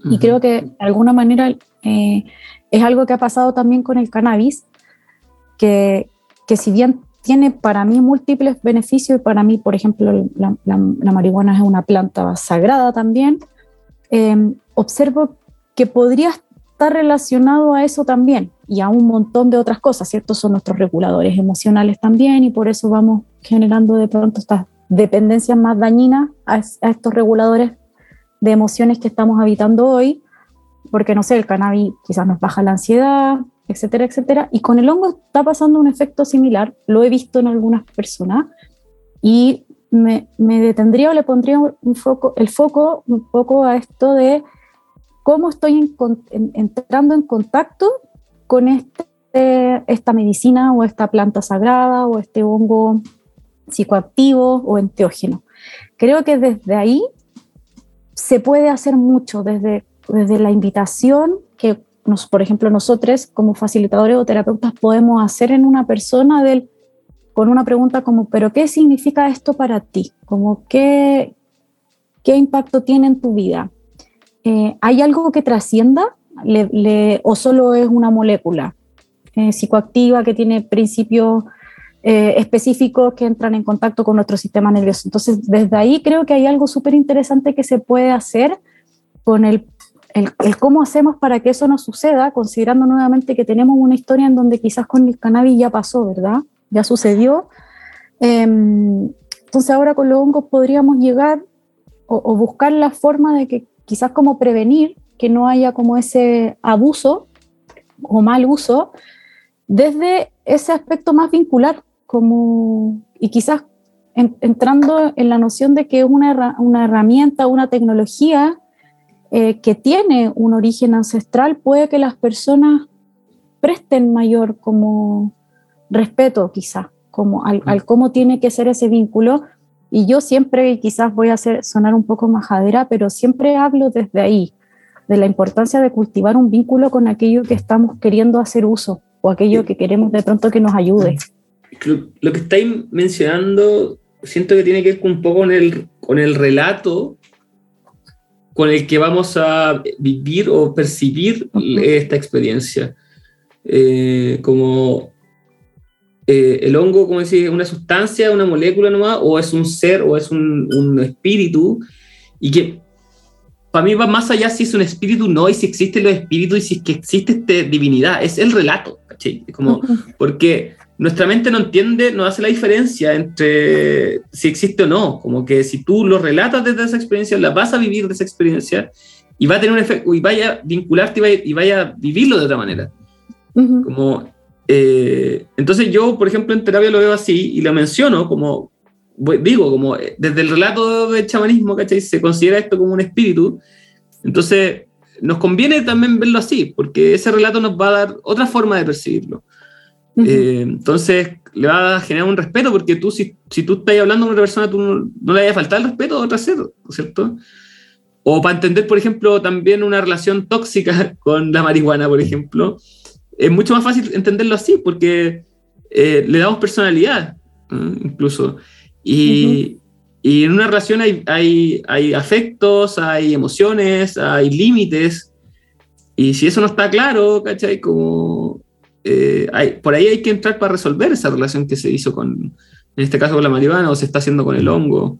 Y creo que de alguna manera eh, es algo que ha pasado también con el cannabis, que, que si bien tiene para mí múltiples beneficios, y para mí, por ejemplo, la, marihuana es una planta sagrada también, Em, observo que podría estar relacionado a eso también y a un montón de otras cosas, ¿cierto? Son nuestros reguladores emocionales también y por eso vamos generando de pronto estas dependencias más dañinas a, estos reguladores de emociones que estamos habitando hoy, porque no sé, el cannabis quizás nos baja la ansiedad, etcétera, etcétera. Y con el hongo está pasando un efecto similar, lo he visto en algunas personas y me, detendría o le pondría un foco, el foco un poco a esto de cómo estoy entrando en contacto con este, esta medicina o esta planta sagrada o este hongo psicoactivo o enteógeno. Creo que desde ahí se puede hacer mucho, desde, desde la invitación que, nos, por ejemplo, nosotros como facilitadores o terapeutas podemos hacer en una persona con una pregunta como, ¿pero qué significa esto para ti? Como, ¿qué, qué impacto tiene en tu vida? Eh, ¿Hay algo que trascienda o solo es una molécula eh, psicoactiva que tiene principios eh, específicos que entran en contacto con nuestro sistema nervioso? Entonces, desde ahí creo que hay algo súper interesante que se puede hacer con el, el, el, cómo hacemos para que eso no suceda, considerando nuevamente que tenemos una historia en donde quizás con el cannabis ya pasó, ¿verdad? ya sucedió. Em, entonces ahora con los hongos podríamos llegar o, buscar la forma de que quizás como prevenir que no haya como ese abuso o mal uso desde ese aspecto más vincular, como, y quizás entrando en la noción de que es una, una herramienta, una tecnología eh, que tiene un origen ancestral, puede que las personas presten mayor como respeto quizás, como al, al, cómo tiene que ser ese vínculo. Y yo siempre, quizás voy a hacer, sonar un poco majadera, pero siempre hablo desde ahí, de la importancia de cultivar un vínculo con aquello que estamos queriendo hacer uso o aquello que queremos de pronto que nos ayude. Lo, que estáis mencionando, siento que tiene que ver un poco con el, con el relato con el que vamos a vivir o percibir esta experiencia. Eh, como eh, el hongo, como decir, una sustancia, una molécula nomás, o es un ser, o es un, un espíritu, y que para mí va más allá si es un espíritu no, y si existen los espíritus, y si es que existe esta divinidad, es el relato, ¿cachai? Como, porque nuestra mente no entiende, no hace la diferencia entre si existe o no, como que si tú lo relatas desde esa experiencia, la vas a vivir de esa experiencia, y va a tener un efecto, y vaya a vincularte y vaya, y vaya a vivirlo de otra manera. Como eh, entonces yo, por ejemplo, en terapia lo veo así y lo menciono como, digo, como eh, desde el relato del chamanismo, ¿cachai? Se considera esto como un espíritu. Entonces nos conviene también verlo así, porque ese relato nos va a dar otra forma de percibirlo. Eh, entonces le va a generar un respeto, porque tú, si, si tú estás hablando con una persona, tú no, le vaya a faltar el respeto a otra ser, ¿cierto? O para entender, por ejemplo, también una relación tóxica con la marihuana, por ejemplo es mucho más fácil entenderlo así, porque eh, le damos personalidad, incluso. Y, y, en una relación hay, hay, hay, afectos, hay emociones, hay límites. Y si eso no está claro, ¿cachai? Como, eh, hay, por ahí hay que entrar para resolver esa relación que se hizo con, en este caso con la marihuana, o se está haciendo con el hongo.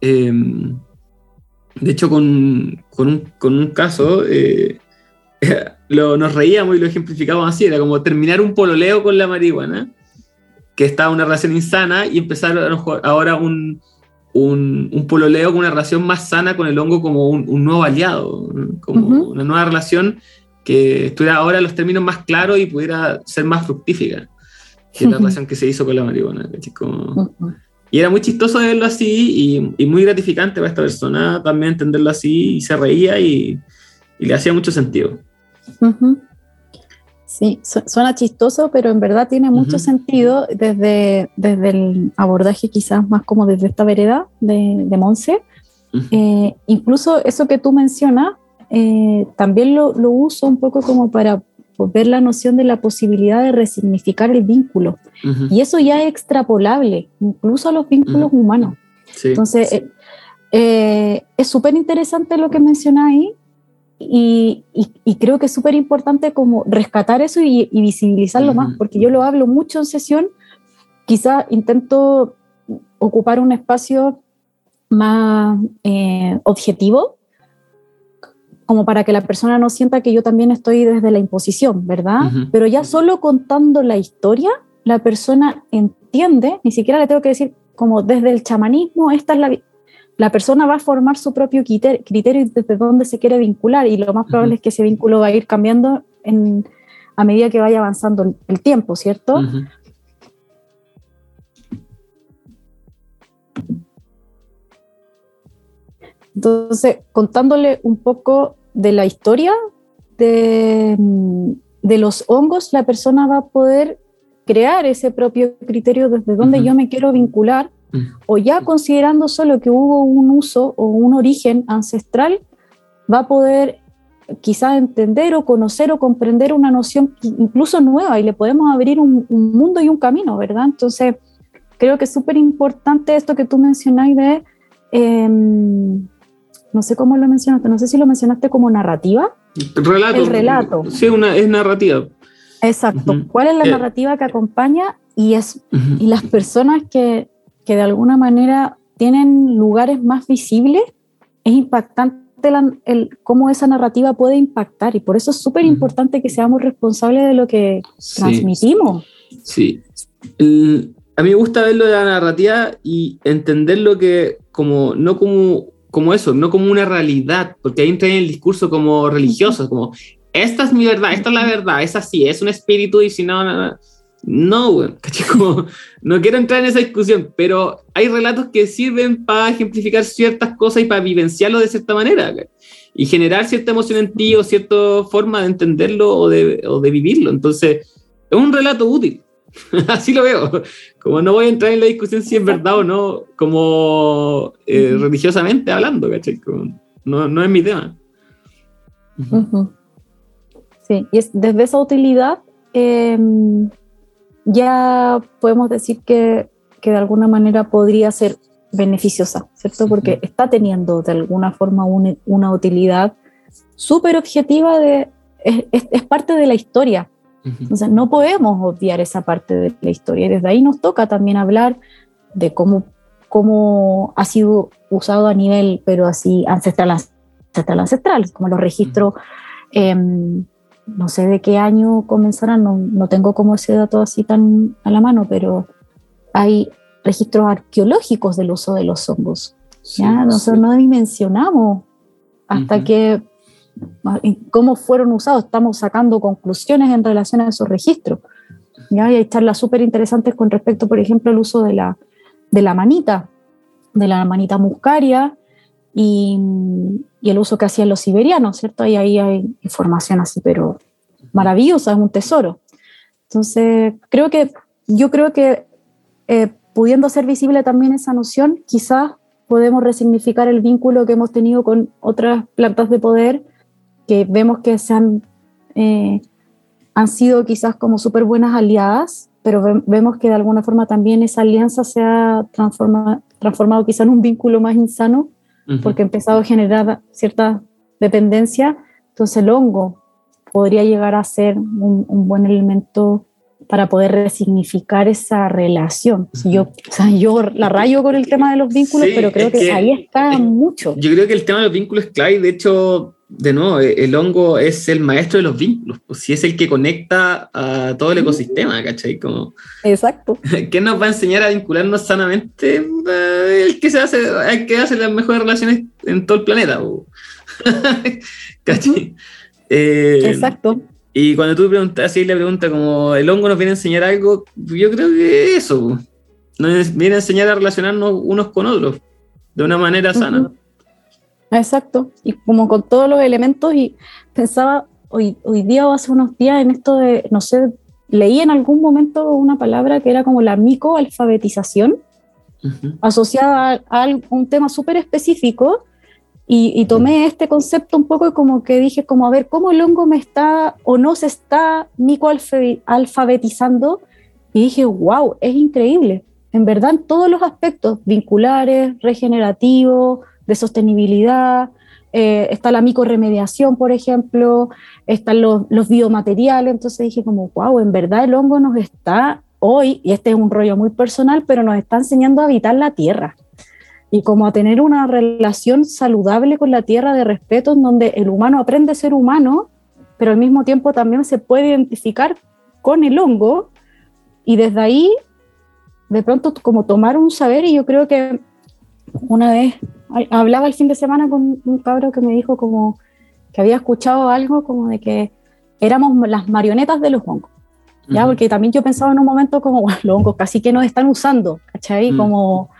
Em, de hecho, con, con, un, con un, caso, eh, lo, nos reíamos y lo ejemplificamos así, era como terminar un pololeo con la marihuana, que estaba una relación insana, y empezar ahora un, un, un, pololeo con una relación más sana con el hongo como un, nuevo aliado, como una nueva relación que estuviera ahora los términos más claros y pudiera ser más fructífica que la relación que se hizo con la marihuana. Y era muy chistoso verlo así y, muy gratificante para esta persona también entenderlo así y se reía y, le hacía mucho sentido. Sí, suena chistoso, pero en verdad tiene mucho sentido desde, desde el abordaje quizás más como desde esta vereda de, de Monse. Eh, incluso eso que tú mencionas, eh, también lo, lo, uso un poco como para ver la noción de la posibilidad de resignificar el vínculo. Y eso ya es extrapolable, incluso a los vínculos humanos. Entonces, eh, es súper interesante lo que mencionáis y, y, creo que es súper importante como rescatar eso y, visibilizarlo más, porque yo lo hablo mucho en sesión, quizá intento ocupar un espacio más eh, objetivo, como para que la persona no sienta que yo también estoy desde la imposición, ¿verdad? Pero ya solo contando la historia, la persona entiende, ni siquiera le tengo que decir como desde el chamanismo, esta es la, la persona va a formar su propio criterio desde dónde se quiere vincular y lo más probable es que ese vínculo va a ir cambiando en, a medida que vaya avanzando el, tiempo, ¿cierto? Entonces, contándole un poco de la historia de, de, los hongos, la persona va a poder crear ese propio criterio desde dónde yo me quiero vincular o ya considerando solo que hubo un uso o un origen ancestral, va a poder quizás entender o conocer o comprender una noción incluso nueva y le podemos abrir un, mundo y un camino, ¿verdad? Entonces, creo que es súper importante esto que tú mencionáis de, em, no sé cómo lo mencionaste, no sé si lo mencionaste como narrativa. Relato. El relato. Sí, una, es narrativa. Exacto. ¿Cuál es la eh, narrativa que acompaña? Y, es, y las personas que, que de alguna manera tienen lugares más visibles, es impactante el, cómo esa narrativa puede impactar y por eso es súper importante que seamos responsables de lo que transmitimos. Sí, a mí me gusta verlo de la narrativa y entenderlo que como, no como, como eso, no como una realidad, porque ahí entra en el discurso como religioso, como esta es mi verdad, esta es la verdad, es así, es un espíritu y si no, no no, no quiero entrar en esa discusión, pero hay relatos que sirven para ejemplificar ciertas cosas y para vivenciarlo de cierta manera y generar cierta emoción en ti o cierta forma de entenderlo o de, o de vivirlo. Entonces, es un relato útil. Así lo veo. Como no voy a entrar en la discusión si es verdad o no, como eh, religiosamente hablando, ¿cachai? no, no, es mi tema. Sí, y es desde esa utilidad. Eh, ya podemos decir que, que de alguna manera podría ser beneficiosa, ¿cierto? Porque está teniendo de alguna forma una utilidad súper objetiva de, es, es, parte de la historia. Entonces no podemos obviar esa parte de la historia y desde ahí nos toca también hablar de cómo, cómo ha sido usado a nivel, pero así ancestral, ancestral, ancestral, como los registros no sé de qué año comenzarán, no, no, tengo como ese dato así tan a la mano, pero hay registros arqueológicos del uso de los hongos. ¿ya? Nosotros no dimensionamos hasta que cómo fueron usados, estamos sacando conclusiones en relación a esos registros. ¿ya? Y hay charlas súper interesantes con respecto, por ejemplo, al uso de la, de la manita, de la manita muscaria, y, el uso que hacían los siberianos, ¿cierto? Y ahí hay información así, pero maravillosa, es un tesoro. Entonces, creo que, yo creo que eh, pudiendo ser visible también esa noción, quizás podemos resignificar el vínculo que hemos tenido con otras plantas de poder que vemos que se han, eh, han sido quizás como súper buenas aliadas, pero vemos que de alguna forma también esa alianza se ha transformado, transformado quizás en un vínculo más insano porque ha empezado a generar cierta dependencia, entonces el hongo podría llegar a ser un, buen elemento para poder resignificar esa relación. yo, o sea, yo la rayo con el tema de los vínculos, pero creo que, ahí está mucho. Yo creo que el tema de los vínculos es clave, de hecho, de nuevo, eh, el hongo es el maestro de los vínculos, pues si es el que conecta a todo el ecosistema, ¿cachai? Como, Exacto. ¿Qué nos va a enseñar a vincularnos sanamente? Eh, el que se hace, el que hace las mejores relaciones en todo el planeta, ¿cachai? Eh, Exacto. Y cuando tú preguntas, así la pregunta como, ¿el hongo nos viene a enseñar algo? Yo creo que eso, nos viene a enseñar a relacionarnos unos con otros de una manera sana. Exacto. Y como con todos los elementos, y pensaba hoy, hoy día o hace unos días en esto de, no sé, leí en algún momento una palabra que era como la micoalfabetización, Ujú. asociada a, a un tema súper específico. Y, y tomé este concepto un poco y como que dije, como a ver, ¿cómo el hongo me está o no se está micoalfabetizando? Y dije, wow, es increíble. En verdad, en todos los aspectos, vinculares, regenerativos, de sostenibilidad, eh, está la micorremediación, por ejemplo, están los, los biomateriales. Entonces dije como, wow, en verdad el hongo nos está hoy, y este es un rollo muy personal, pero nos está enseñando a habitar la tierra y como a tener una relación saludable con la tierra de respeto en donde el humano aprende a ser humano, pero al mismo tiempo también se puede identificar con el hongo y desde ahí de pronto como tomar un saber y yo creo que una vez hablaba el fin de semana con un cabro que me dijo como que había escuchado algo como de que éramos las marionetas de los hongos. ¿ya? Ujú. Porque también yo pensaba en un momento como, "Guau, los hongos casi que nos están usando, ¿cachai? Mm. Como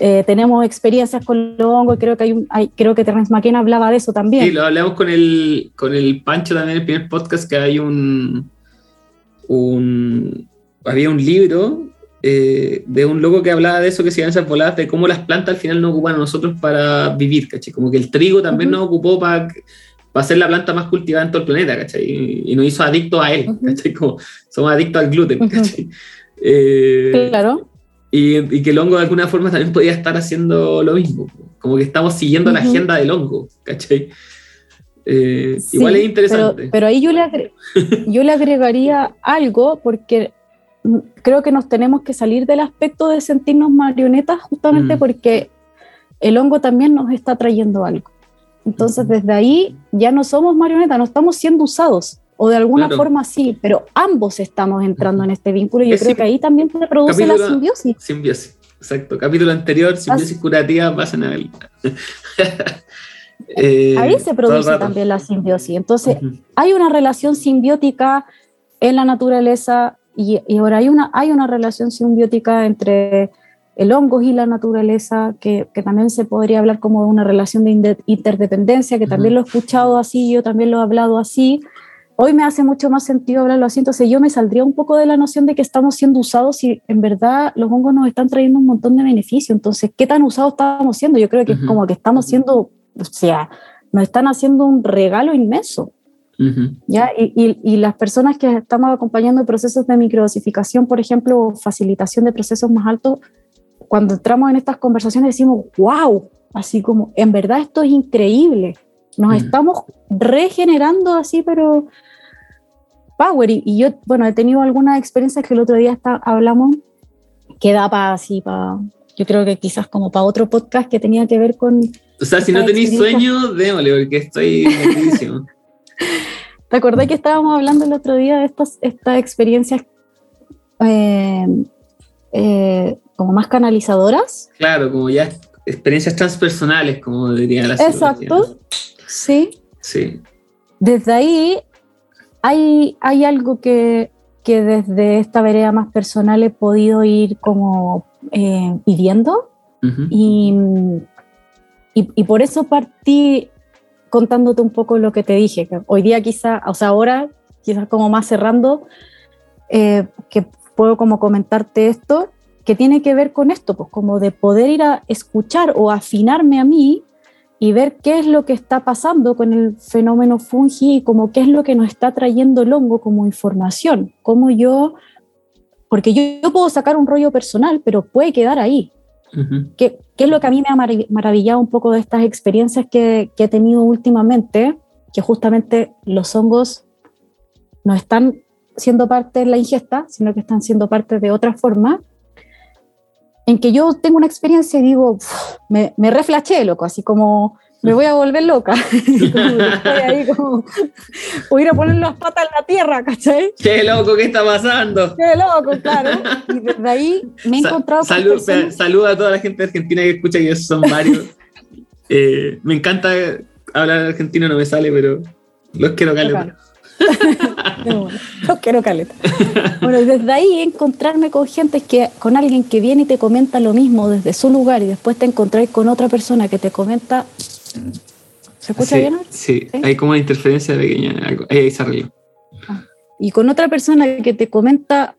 eh, tenemos experiencias con los hongos, creo que hay, un, hay creo que Terence McKenna hablaba de eso también. Sí, lo hablamos con el, con el Pancho también en el primer podcast, que hay un, un había un libro eh, de un loco que hablaba de eso, que se llaman esas voladas, de cómo las plantas al final nos ocupan a nosotros para vivir, ¿cachai? Como que el trigo también Ujú. nos ocupó para para ser la planta más cultivada en todo el planeta, ¿cachai? Y, y nos hizo adictos a él, Ujú. ¿cachai? Como somos adictos al gluten. Eh, Claro, y, y que el hongo de alguna forma también podía estar haciendo lo mismo. Como que estamos siguiendo la agenda del hongo, ¿cachai? Eh, sí, igual es interesante. Pero, pero ahí yo le, yo le agregaría algo porque creo que nos tenemos que salir del aspecto de sentirnos marionetas justamente Mm. porque el hongo también nos está trayendo algo. Entonces, Ujú. desde ahí ya no somos marionetas, no estamos siendo usados, o de alguna Claro. forma sí, pero ambos estamos entrando en este vínculo y yo Es creo que ahí también se produce la capítulo- simbiosis. Simbiosis, exacto. Capítulo anterior, simbiosis curativa, pasan a ver. Eh, Ahí se el produce también la simbiosis. Entonces, Ujú. hay una relación simbiótica en la naturaleza y, y ahora hay una, hay una relación simbiótica entre el hongo y la naturaleza, que, que también se podría hablar como de una relación de interdependencia, que también lo he escuchado así, yo también lo he hablado así. Hoy me hace mucho más sentido hablarlo así, entonces yo me saldría un poco de la noción de que estamos siendo usados y en verdad los hongos nos están trayendo un montón de beneficios. Entonces, ¿qué tan usados estamos siendo? Yo creo que es Ujú. como que estamos siendo, o sea, nos están haciendo un regalo inmenso. Ujú. ¿ya? Y, y- y las personas que estamos acompañando procesos de microdosificación, por ejemplo, o facilitación de procesos más altos, cuando entramos en estas conversaciones decimos, wow, así como, en verdad esto es increíble, nos Mm. estamos regenerando así, pero power. Y, y yo, bueno, he tenido algunas experiencias que el otro día está, hablamos, que da para así, para, yo creo que quizás como para otro podcast que tenía que ver con O sea, si no tenéis sueño, démosle, porque estoy. ¿Te acordás que estábamos hablando el otro día de estas, estas experiencias eh, eh, como más canalizadoras? claro, como ya experiencias transpersonales, como diría la. Exacto, sí. Sí. Desde ahí hay, hay algo que, que desde esta vereda más personal he podido ir como eh, Ujú. y, y, y por eso partí contándote un poco lo que te dije, hoy día quizá, o sea, ahora quizás como más cerrando, eh, que puedo como comentarte esto, que tiene que ver con esto, pues como de poder ir a escuchar o afinarme a mí y ver qué es lo que está pasando con el fenómeno fungi y como qué es lo que nos está trayendo el hongo como información, cómo yo, porque yo, yo puedo sacar un rollo personal, pero puede quedar ahí, ¿Qué, qué es lo que a mí me ha marav- maravillado un poco de estas experiencias que, que he tenido últimamente? Que justamente los hongos no están siendo parte de la ingesta, sino que están siendo parte de otra forma. En que yo tengo una experiencia y digo, "Uf, me, me reflaché, loco, así como me voy a volver loca. Estoy ahí como, voy a ir a poner las patas en la tierra, ¿cachai? ¡Qué loco! ¿Qué está pasando? Qué loco, claro. Y desde ahí me he Sa- encontrado con salud, personas- Saluda a toda la gente argentina que escucha, que son varios. Eh, me encanta hablar argentino, no me sale, pero Los quiero caleta. Los quiero caleta. Bueno, desde ahí encontrarme con gente que, con alguien que viene y te comenta lo mismo desde su lugar y después te encontráis con otra persona que te comenta. ¿Se escucha sí, bien? Sí, hay como una interferencia pequeña, ahí se arregló. Ah. Y con otra persona que te comenta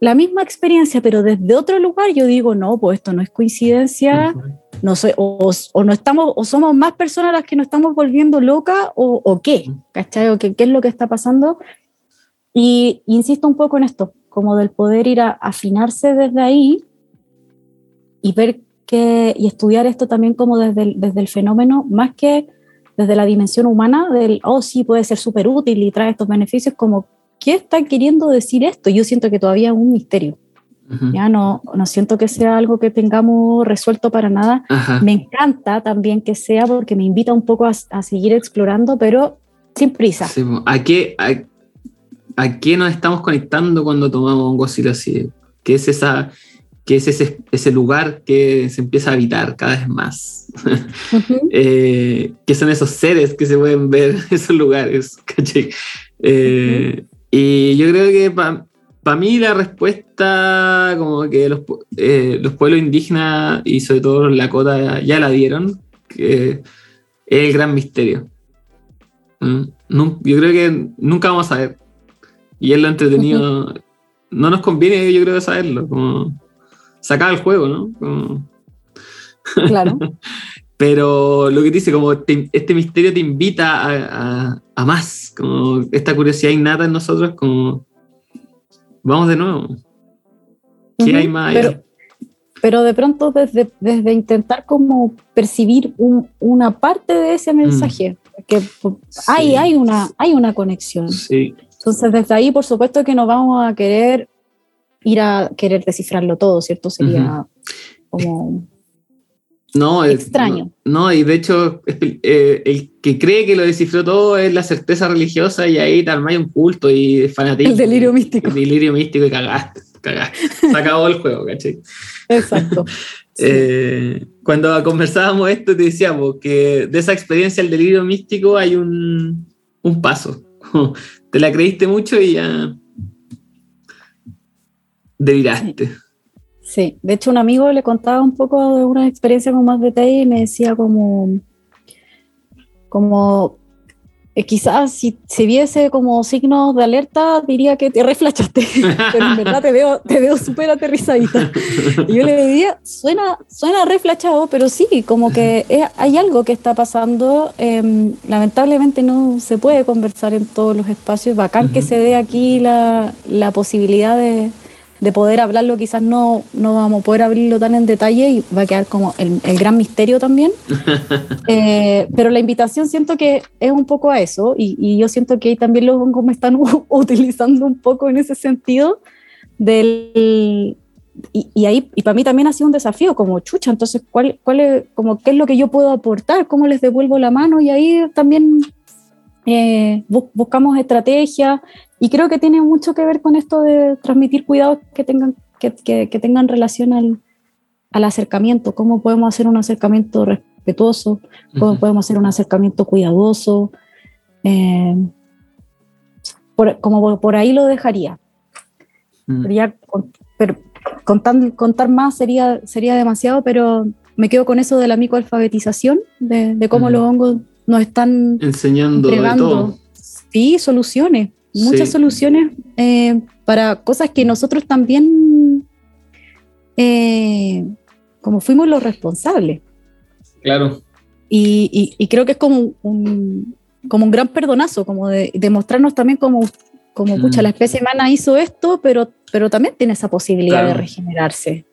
la misma experiencia, pero desde otro lugar, yo digo, no, pues esto no es coincidencia, no sé, o, o, no estamos, o somos más personas las que nos estamos volviendo locas, o, o qué, ¿cachai? O qué, qué es lo que está pasando. Y insisto un poco en esto, como del poder ir a afinarse desde ahí y ver que, y estudiar esto también como desde el, desde el fenómeno, más que desde la dimensión humana, del, oh, sí, puede ser súper útil y trae estos beneficios, como, ¿qué está queriendo decir esto? Yo siento que todavía es un misterio. Uh -huh. Ya no, no siento que sea algo que tengamos resuelto para nada. Ajá. Me encanta también que sea porque me invita un poco a, a seguir explorando, pero sin prisa. Sí, ¿A, qué, a, ¿A qué nos estamos conectando cuando tomamos un así? ¿Qué es esa, que es ese, ese, lugar que se empieza a habitar cada vez más. Uh -huh. eh, que son esos seres que se pueden ver, esos lugares. Eh, uh -huh. Y yo creo que para pa mí la respuesta, como que los, eh, los, pueblos indígenas y sobre todo los Lakota ya la dieron, que es el gran misterio. ¿Mm? Yo creo que nunca vamos a ver. Y es lo entretenido. Uh -huh. No nos conviene, yo creo, saberlo. Como, sacar el juego, ¿no? Como... Claro. Pero lo que dice, como te, este misterio te invita a, a, a, más, como esta curiosidad innata en nosotros, como vamos de nuevo. ¿Qué uh -huh, hay más pero, pero, de pronto desde, desde intentar como percibir un, una parte de ese mensaje, mm. que sí. hay, hay, una, hay una conexión. Sí. Entonces desde ahí por supuesto que nos vamos a querer ir a querer descifrarlo todo, ¿cierto? Sería uh -huh. como no, extraño. No, no, y de hecho, eh, el que cree que lo descifró todo es la certeza religiosa y ahí tal hay un culto y fanatismo. El delirio místico. El delirio místico y cagaste, cagaste. Se acabó el juego, ¿cachai? Exacto. Sí. Eh, cuando conversábamos esto, te decíamos que de esa experiencia el delirio místico hay un, un paso. Te la creíste mucho y ya deliraste. Sí. sí. de hecho un amigo le contaba un poco de una experiencia con más detalle y me decía como, como eh, quizás si se viese como signos de alerta diría que te reflachaste, pero en verdad te veo, te veo súper aterrizadita. Y yo le diría, suena, suena reflachado, pero sí, como que es, hay algo que está pasando. Eh, lamentablemente no se puede conversar en todos los espacios. Bacán uh -huh. que se dé aquí la, la posibilidad de, de poder hablarlo, quizás no, no vamos a poder abrirlo tan en detalle y va a quedar como el, el gran misterio también. eh, pero la invitación siento que es un poco a eso y, y yo siento que ahí también los hongos me están utilizando un poco en ese sentido del... Y, y, ahí, y para mí también ha sido un desafío, como chucha, entonces, ¿cuál, cuál es, como, ¿qué es lo que yo puedo aportar? ¿Cómo les devuelvo la mano? Y ahí también eh, buscamos estrategias y creo que tiene mucho que ver con esto de transmitir cuidados que tengan, que, que, que tengan relación al, al, acercamiento, cómo podemos hacer un acercamiento respetuoso, cómo uh -huh. podemos hacer un acercamiento cuidadoso. Eh, por, como por ahí lo dejaría. Uh -huh. Pero ya, pero contar, contar más sería, sería demasiado, pero me quedo con eso de la micoalfabetización, de, de cómo uh -huh. los hongos nos están enseñando entregando, sí, soluciones, muchas sí. soluciones eh, para cosas que nosotros también, eh, como fuimos los responsables. Claro. Y, y, y, creo que es como un, como un gran perdonazo, como de, de mostrarnos también como, como, pucha, la especie humana hizo esto, pero, pero también tiene esa posibilidad claro. de regenerarse.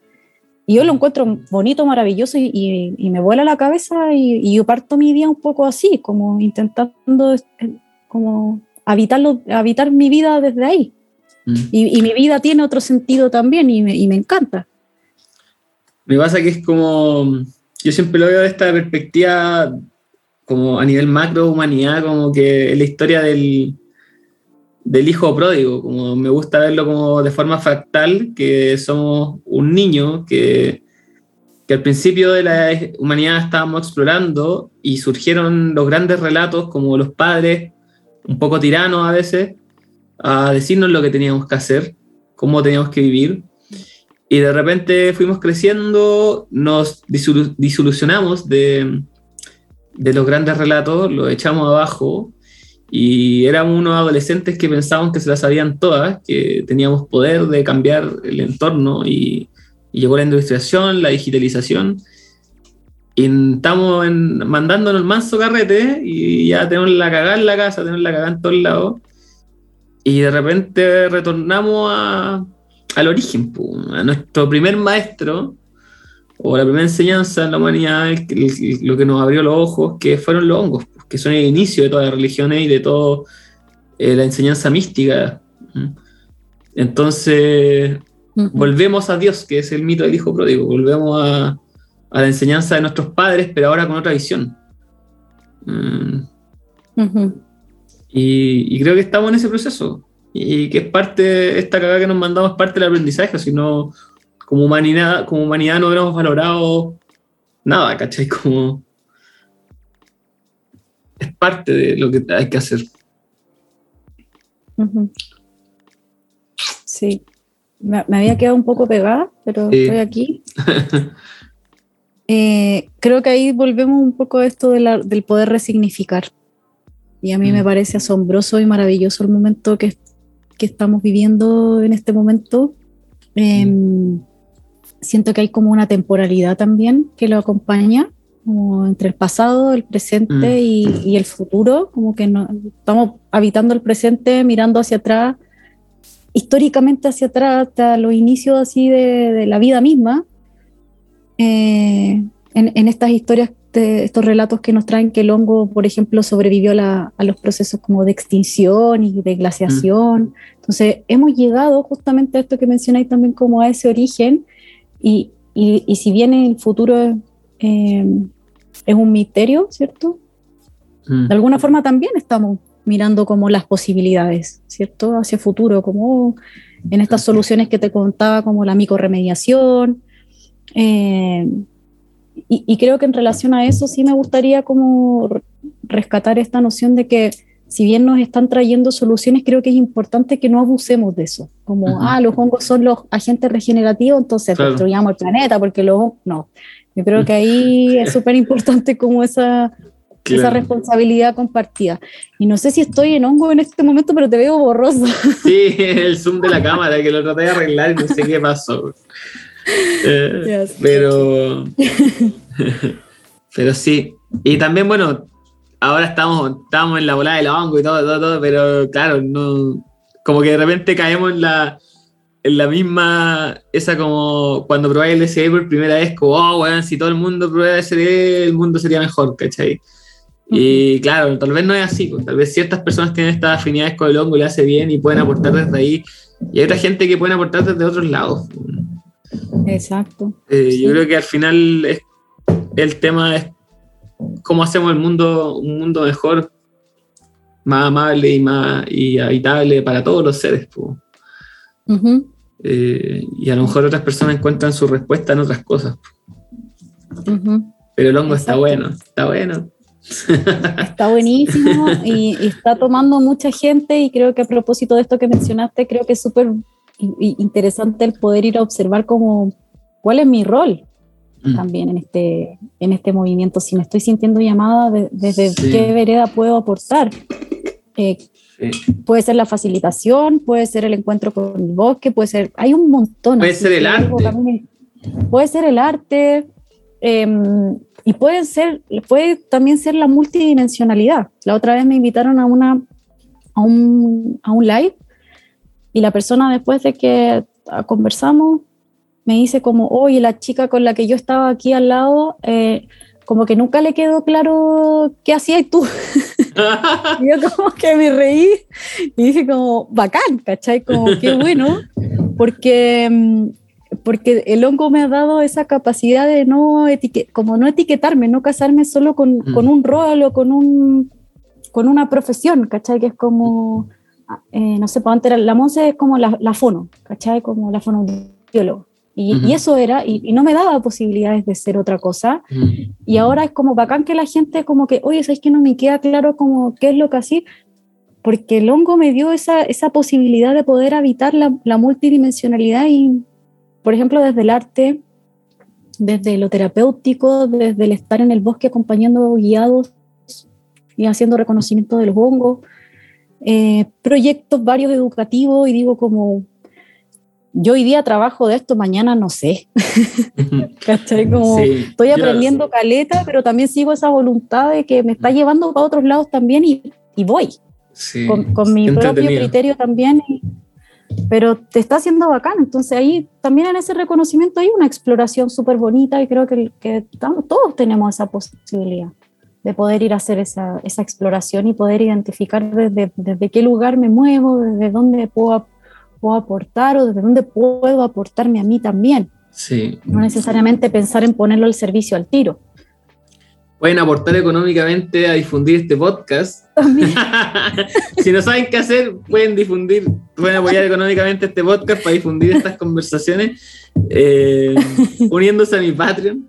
Y yo lo encuentro bonito, maravilloso y, y, y me vuela la cabeza y, y, yo parto mi día un poco así, como intentando como habitarlo, habitar mi vida desde ahí. Mm. Y, mi vida tiene otro sentido también y me, me, encanta. Me pasa que es como, yo siempre lo veo de esta perspectiva como a nivel macro humanidad, como que es la historia del, del hijo pródigo, como me gusta verlo como de forma fractal, que somos un niño que, que al principio de la humanidad estábamos explorando y surgieron los grandes relatos como los padres un poco tirano a veces, a decirnos lo que teníamos que hacer, cómo teníamos que vivir. Y de repente fuimos creciendo, nos disolucionamos de, de los grandes relatos, los echamos abajo y éramos unos adolescentes que pensaban que se las sabían todas, que teníamos poder de cambiar el entorno y, llegó la industrialización, la digitalización. Y estamos en, mandándonos el manso carrete y ya tenemos la cagada en la casa, tenemos la cagada en todos lados. Y de repente retornamos a, al origen, a nuestro primer maestro, o la primera enseñanza en la humanidad, lo que nos abrió los ojos, que fueron los hongos, que son el inicio de todas las religiones y de toda eh, la enseñanza mística. Entonces, volvemos a Dios, que es el mito del hijo pródigo, volvemos a, la enseñanza de nuestros padres, pero ahora con otra visión. Mm. y, creo que estamos en ese proceso. Y que es parte, esta cagada que nos mandamos es parte del aprendizaje, si no, como humanidad, como humanidad no hubiéramos valorado nada, ¿cachai? Como es parte de lo que hay que hacer. Sí, me, había quedado un poco pegada, pero estoy aquí. Eh, creo que ahí volvemos un poco a esto del poder resignificar. Y a mí me mm. parece asombroso y maravilloso el momento que, que estamos viviendo en este momento. Em, mm. siento que hay como una temporalidad también que lo acompaña como entre el pasado, el presente mm. y, el futuro, como que no, estamos habitando el presente, mirando hacia atrás, históricamente hacia atrás, hasta los inicios así de, la vida misma, eh, en, estas historias, de estos relatos que nos traen que el hongo, por ejemplo, sobrevivió a los procesos como de extinción y de glaciación. Mm. Entonces, hemos llegado justamente a esto que mencionáis también como a ese origen y, y, y si bien el futuro eh, es un misterio, ¿cierto? Mm. De alguna forma también estamos mirando como las posibilidades, ¿cierto? Hacia el futuro, como en estas soluciones que te contaba, como la microremediación. Eh, y, y, creo que en relación a eso sí me gustaría como rescatar esta noción de que si bien nos están trayendo soluciones, creo que es importante que no abusemos de eso. Como, ah, los hongos son los agentes regenerativos, entonces destruyamos el planeta, porque los no. Yo creo que ahí es súper importante como esa, esa responsabilidad compartida. Y no sé si estoy en hongo en este momento, pero te veo borroso. Sí, el zoom de la cámara, que lo traté de arreglar y no sé qué pasó. Eh, pero, pero sí. Y también, bueno, ahora estamos, estamos en la volada del hongo y todo, todo, todo, pero claro, no, como que de repente caemos en la en la misma, esa como cuando probáis el LSD por primera vez, como, oh, bueno, si todo el mundo prueba LSD, el mundo sería mejor, ¿cachai? Y claro, tal vez no es así, pues, tal vez ciertas personas tienen estas afinidades con el hongo le hace bien y pueden aportar desde ahí, y hay otra gente que puede aportar desde otros lados. Exacto. Eh, yo creo que al final es, el tema es cómo hacemos el mundo un mundo mejor, más amable y más y habitable para todos los seres. Eh, y a lo mejor otras personas encuentran su respuesta en otras cosas. Pero el hongo está bueno, está bueno. Está buenísimo y, está tomando mucha gente y creo que a propósito de esto que mencionaste, creo que es súper interesante el poder ir a observar como cuál es mi rol mm. también en este, en este movimiento, si me estoy sintiendo llamada, desde qué vereda puedo aportar. Eh, Puede ser la facilitación, puede ser el encuentro con el bosque, puede ser, hay un montón. Puede ser el arte. puede ser el arte em, y puede ser, puede también ser la multidimensionalidad. La otra vez me invitaron a una a un, a un live y la persona después de que conversamos me dice como, oye, la chica con la que yo estaba aquí al lado, eh, como que nunca le quedó claro qué hacías tú. y yo como que me reí y dije como, bacán, ¿cachai? Como qué bueno, porque, mm, porque el hongo me ha dado esa capacidad de no, como no etiquetarme, no casarme solo con, mm. con un rol o con, un, con una profesión, ¿cachai? Que es como, ah, eh, no sé, pues antes la Monse es como la, la fono, ¿cachai? Como la fonobióloga. Y, eso era, y, no me daba posibilidades de ser otra cosa. Y ahora es como bacán que la gente como que, oye, ¿sabes que no me queda claro como qué es lo que así? porque el hongo me dio esa, esa posibilidad de poder habitar la, la multidimensionalidad y, por ejemplo, desde el arte, desde lo terapéutico, desde el estar en el bosque acompañando guiados y haciendo reconocimiento de los hongos, eh, proyectos varios educativos y digo como, yo hoy día trabajo de esto, mañana no sé. ¿Cachai? Como estoy aprendiendo caleta, pero también sigo esa voluntad de que me está llevando para otros lados también y, y voy. Sí, con, con mi propio criterio también. Y, pero te está haciendo bacán. Entonces ahí también en ese reconocimiento hay una exploración súper bonita y creo que, que todos tenemos esa posibilidad de poder ir a hacer esa, esa exploración y poder identificar desde, desde, qué lugar me muevo, desde dónde puedo, puedo aportar o desde dónde puedo aportarme a mí también. Sí. No necesariamente pensar en ponerlo al servicio al tiro. Pueden aportar económicamente a difundir este podcast. si no saben qué hacer, pueden difundir, pueden apoyar económicamente este podcast para difundir estas conversaciones, eh, uniéndose a mi Patreon,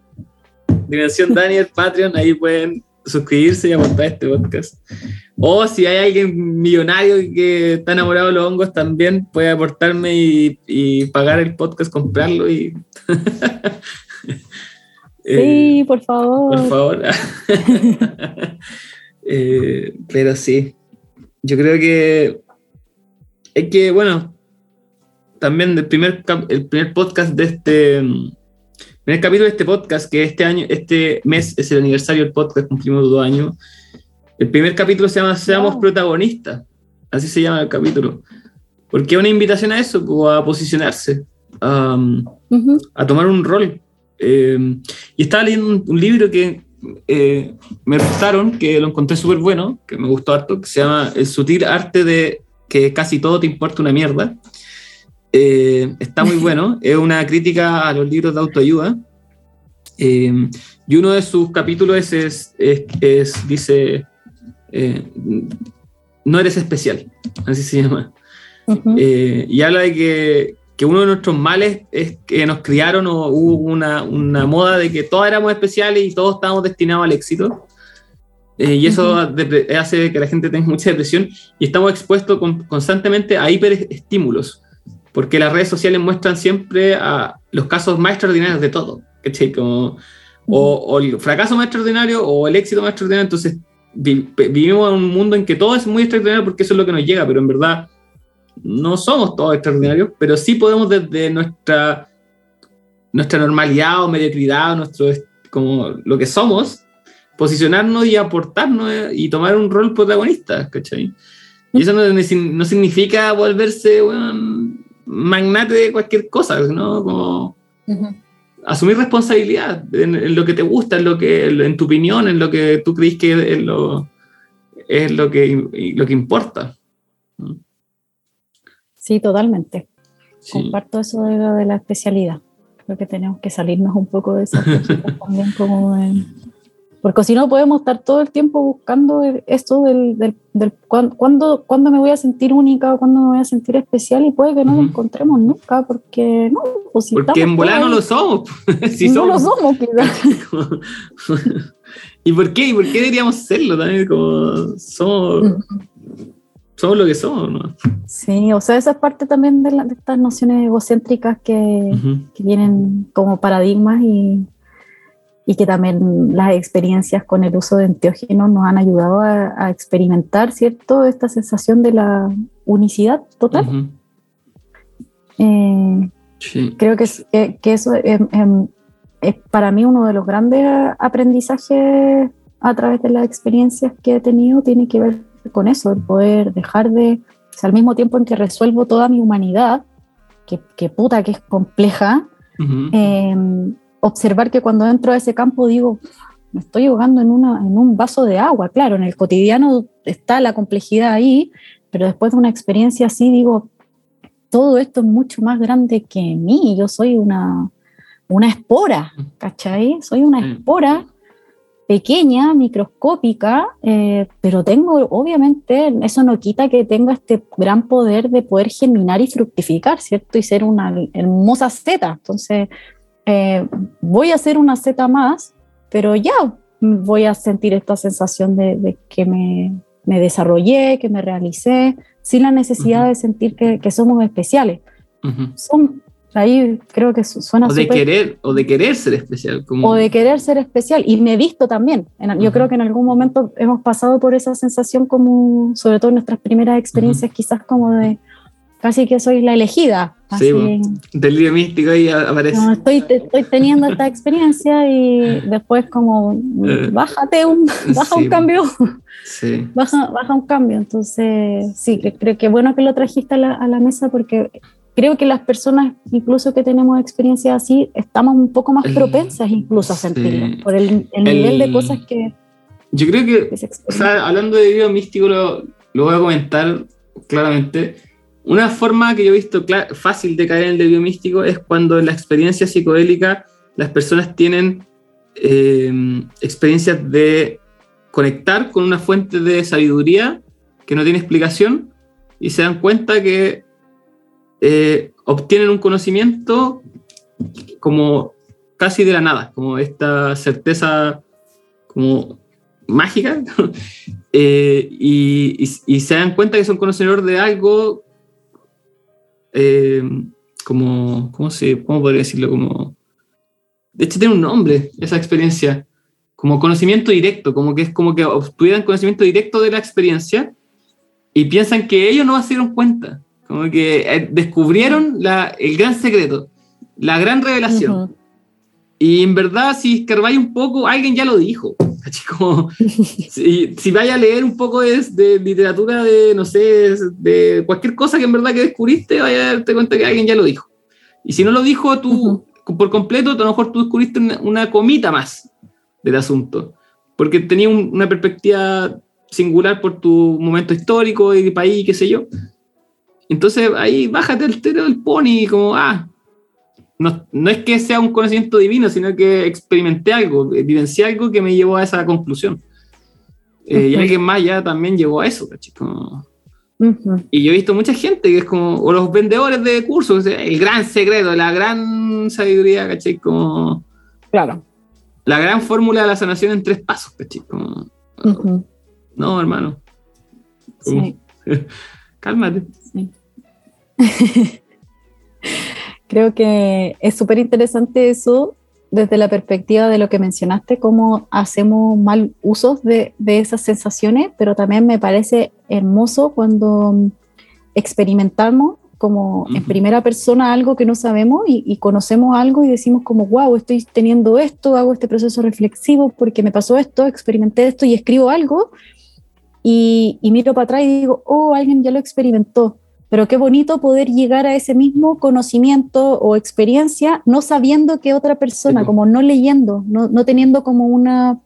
Dimensión Daniel Patreon, ahí pueden suscribirse y aportar este podcast. O si hay alguien millonario que está enamorado de los hongos, también puede aportarme y, pagar el podcast, comprarlo y. sí, eh, por favor. Por favor. Eh, pero sí, yo creo que es que, bueno, también el primer, el primer podcast de este el capítulo de este podcast, que este año, este mes es el aniversario del podcast, cumplimos dos años. El primer capítulo se llama Seamos protagonistas, así se llama el capítulo. Porque es una invitación a eso, a posicionarse, a tomar un rol. Em, y estaba leyendo un, libro que eh, me gustaron, que lo encontré súper bueno, que me gustó harto, que se llama El sutil arte de que casi todo te importa una mierda. Eh, está muy bueno, es una crítica a los libros de autoayuda. Eh, y uno de sus capítulos es, es, dice, eh, no eres especial, así se llama. y habla de que, que, uno de nuestros males es que nos criaron o hubo una, una, moda de que todos éramos especiales y todos estábamos destinados al éxito. y eso hace que la gente tenga mucha depresión y estamos expuestos constantemente a hiperestímulos porque las redes sociales muestran siempre a los casos más extraordinarios de todo, Como, o, el fracaso más extraordinario o el éxito más extraordinario, entonces vivimos en un mundo en que todo es muy extraordinario porque eso es lo que nos llega, pero en verdad no somos todos extraordinarios, pero sí podemos desde nuestra, nuestra normalidad o mediocridad, nuestro, como lo que somos, posicionarnos y aportarnos eh, y tomar un rol protagonista, ¿cachai? Y eso no, no significa volverse, bueno, magnate de cualquier cosa, ¿no? Como asumir responsabilidad en, lo que te gusta, en lo que, en tu opinión, en lo que tú crees que es lo, es lo que, lo que importa. Sí, totalmente. Comparto eso de, de, la especialidad. Creo que tenemos que salirnos un poco de esa también como de porque si no podemos estar todo el tiempo buscando esto del, del, del cuándo, me voy a sentir única o cuándo me voy a sentir especial y puede que no lo encontremos nunca, porque no. Pues porque en volar no lo somos. si no lo somos, ¿Y por qué? ¿Y por qué deberíamos serlo también? Como somos, somos lo que somos, ¿no? Sí, o sea, esa es parte también de, estas nociones egocéntricas que, que vienen como paradigmas y y que también las experiencias con el uso de enteógenos nos han ayudado a, experimentar, ¿cierto?, esta sensación de la unicidad total. Eh, creo que, que, eso es, es, para mí uno de los grandes aprendizajes a través de las experiencias que he tenido, tiene que ver con eso, el poder dejar de, al mismo tiempo en que resuelvo toda mi humanidad, que, que puta que es compleja, observar que cuando entro a ese campo digo, me estoy ahogando en, una, en un vaso de agua. Claro, en el cotidiano está la complejidad ahí, pero después de una experiencia así digo, todo esto es mucho más grande que mí. Yo soy una, una espora, ¿cachai? Soy una espora pequeña, microscópica, eh, pero tengo, obviamente, eso no quita que tenga este gran poder de poder germinar y fructificar, ¿cierto? Y ser una hermosa zeta. Entonces, eh, voy a hacer una Z más, pero ya voy a sentir esta sensación de, que, me, me desarrollé, que me realicé, sin la necesidad de sentir que, que somos especiales. Son, ahí creo que suena o de querer O de querer ser especial. Como... O de querer ser especial. Y me he visto también. Yo creo que en algún momento hemos pasado por esa sensación como, sobre todo en nuestras primeras experiencias, quizás como de casi que soy la elegida. Así, sí, delirio místico ahí aparece. No, estoy, estoy teniendo esta experiencia y después como, eh, bájate un, baja un cambio. Sí. Baja, baja un cambio. Entonces, sí, creo que bueno que lo trajiste a la, a la mesa porque creo que las personas, incluso que tenemos experiencias así, estamos un poco más propensas incluso a sentirlo, por el, nivel de cosas que... Yo creo que, o sea, hablando de video místico, lo, lo, voy a comentar claramente. Una forma que yo he visto fácil de caer en el delio místico es cuando en la experiencia psicodélica las personas tienen eh, experiencias de conectar con una fuente de sabiduría que no tiene explicación y se dan cuenta que eh, obtienen un conocimiento como casi de la nada, como esta certeza como mágica, eh, y, se dan cuenta que son conocedores de algo eh, como, ¿cómo, se, ¿cómo podría decirlo? Como, de hecho tiene un nombre esa experiencia, como conocimiento directo, como que es como que obtuvieran conocimiento directo de la experiencia y piensan que ellos no se dieron cuenta. Como que eh, descubrieron el gran secreto, la gran revelación. Y en verdad, si escarbáis un poco, alguien ya lo dijo. si, si vaya a leer un poco de, literatura de, no sé, de cualquier cosa que en verdad que descubriste, vaya a darte cuenta que alguien ya lo dijo. Y si no lo dijo tú por completo, a lo mejor tú descubriste una, comita más del asunto. Porque tenía una perspectiva singular por tu momento histórico y país, qué sé yo. Entonces ahí bájate el tero del pony, como, ah, no, no, es que sea un conocimiento divino, sino que experimenté algo, vivencié algo que me llevó a esa conclusión. Eh, y alguien más ya también llegó a eso, Y yo he visto mucha gente que es como, o los vendedores de cursos, el gran secreto, la gran sabiduría, ¿cachai? Como, claro. La gran fórmula de la sanación en tres pasos, ¿cachai? No, hermano. Sí. Cálmate. Creo que es súper interesante eso desde la perspectiva de lo que mencionaste, cómo hacemos mal usos de, esas sensaciones, pero también me parece hermoso cuando experimentamos como en primera persona algo que no sabemos y, conocemos algo y decimos como, wow, estoy teniendo esto, hago este proceso reflexivo porque me pasó esto, experimenté esto y escribo algo y, y miro para atrás y digo, oh, alguien ya lo experimentó pero qué bonito poder llegar a ese mismo conocimiento o experiencia no sabiendo que otra persona, como no leyendo, no, no teniendo como una,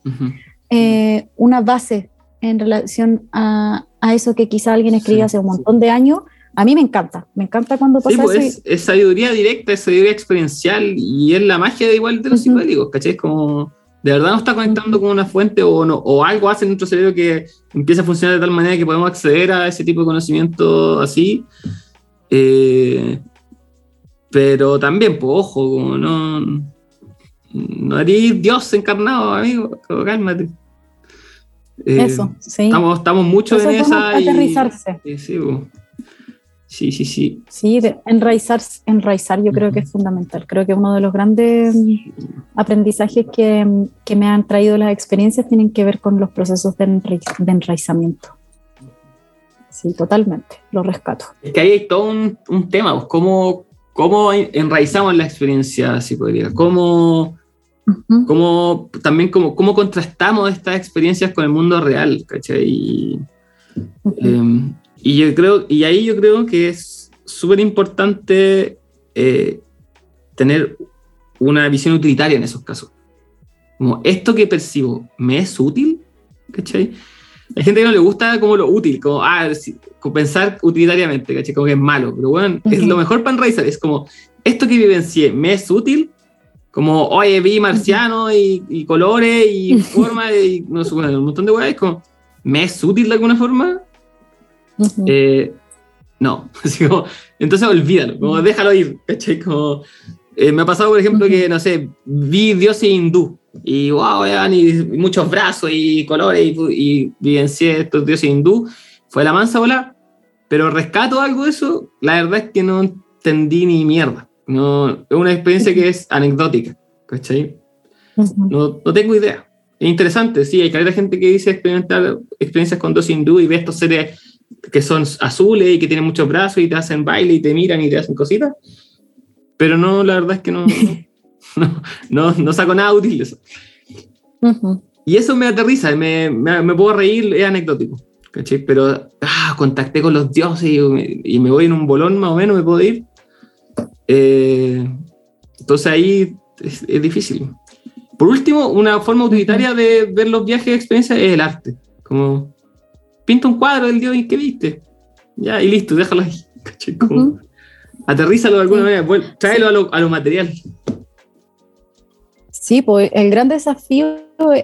eh, una base en relación a, a, eso que quizá alguien escribió hace un montón de años. A mí me encanta, me encanta cuando pasa pues, eso. Es, sabiduría directa, es sabiduría experiencial y es la magia de igual de los psicodélicos, ¿cachai? Es como de verdad no está conectando con una fuente o, no, o algo hace en nuestro cerebro que empieza a funcionar de tal manera que podemos acceder a ese tipo de conocimiento así. Eh, pero también, pues, ojo, como no, no eres Dios encarnado, amigo, cálmate. Eh, Eso, sí. Estamos, estamos mucho en esa. Y, aterrizarse. sí, pues. Sí, sí, sí. Sí, enraizar, enraizar yo creo que es fundamental. Creo que uno de los grandes aprendizajes que, que, me han traído las experiencias tienen que ver con los procesos de, enraizamiento. Sí, totalmente, lo rescato. Es que ahí hay todo un, un tema, pues, ¿cómo, cómo enraizamos la experiencia psicodélica, cómo, cómo también cómo, cómo contrastamos estas experiencias con el mundo real, ¿cachai? Y, y yo creo, y ahí yo creo que es súper importante eh, tener una visión utilitaria en esos casos. Como, ¿esto que percibo me es útil? ¿Cachai? Hay gente que no le gusta como lo útil, como, ah, pensar utilitariamente, ¿cachai? Como que es malo, pero bueno, es lo mejor para enraizar, es como, ¿esto que vivencié me es útil? Como, oye, vi marciano y, colores y forma y no sé, un montón de weas, como, ¿me es útil de alguna forma? Eh, no, entonces olvídalo, como déjalo ir, Como, eh, me ha pasado, por ejemplo, que, no sé, vi dioses hindú, y wow, y muchos brazos y colores y, y vivencié estos dioses hindú. Fue la mansa bola, pero rescato algo de eso, la verdad es que no entendí ni mierda. No, es una experiencia que es anecdótica, ¿cachai? no, no tengo idea. Es interesante, sí, hay de gente que dice experimentar experiencias con dos hindú y ve estos seres que son azules y que tienen muchos brazos y te hacen baile y te miran y te hacen cositas. Pero no, la verdad es que no, no, no, no saco nada útil de eso. Y eso me aterriza, me, me, me, puedo reír, es anecdótico. ¿cachai? Pero ah, contacté con los dioses y, me voy en un bolón más o menos, me puedo ir. Eh, entonces ahí es, es difícil. Por último, una forma utilitaria de ver los viajes de experiencia es el arte. Como pinta un cuadro del dios y que viste. Ya, y listo, déjalo ahí. Aterrízalo de alguna manera, tráelo a lo, a lo, material. Sí, pues el gran desafío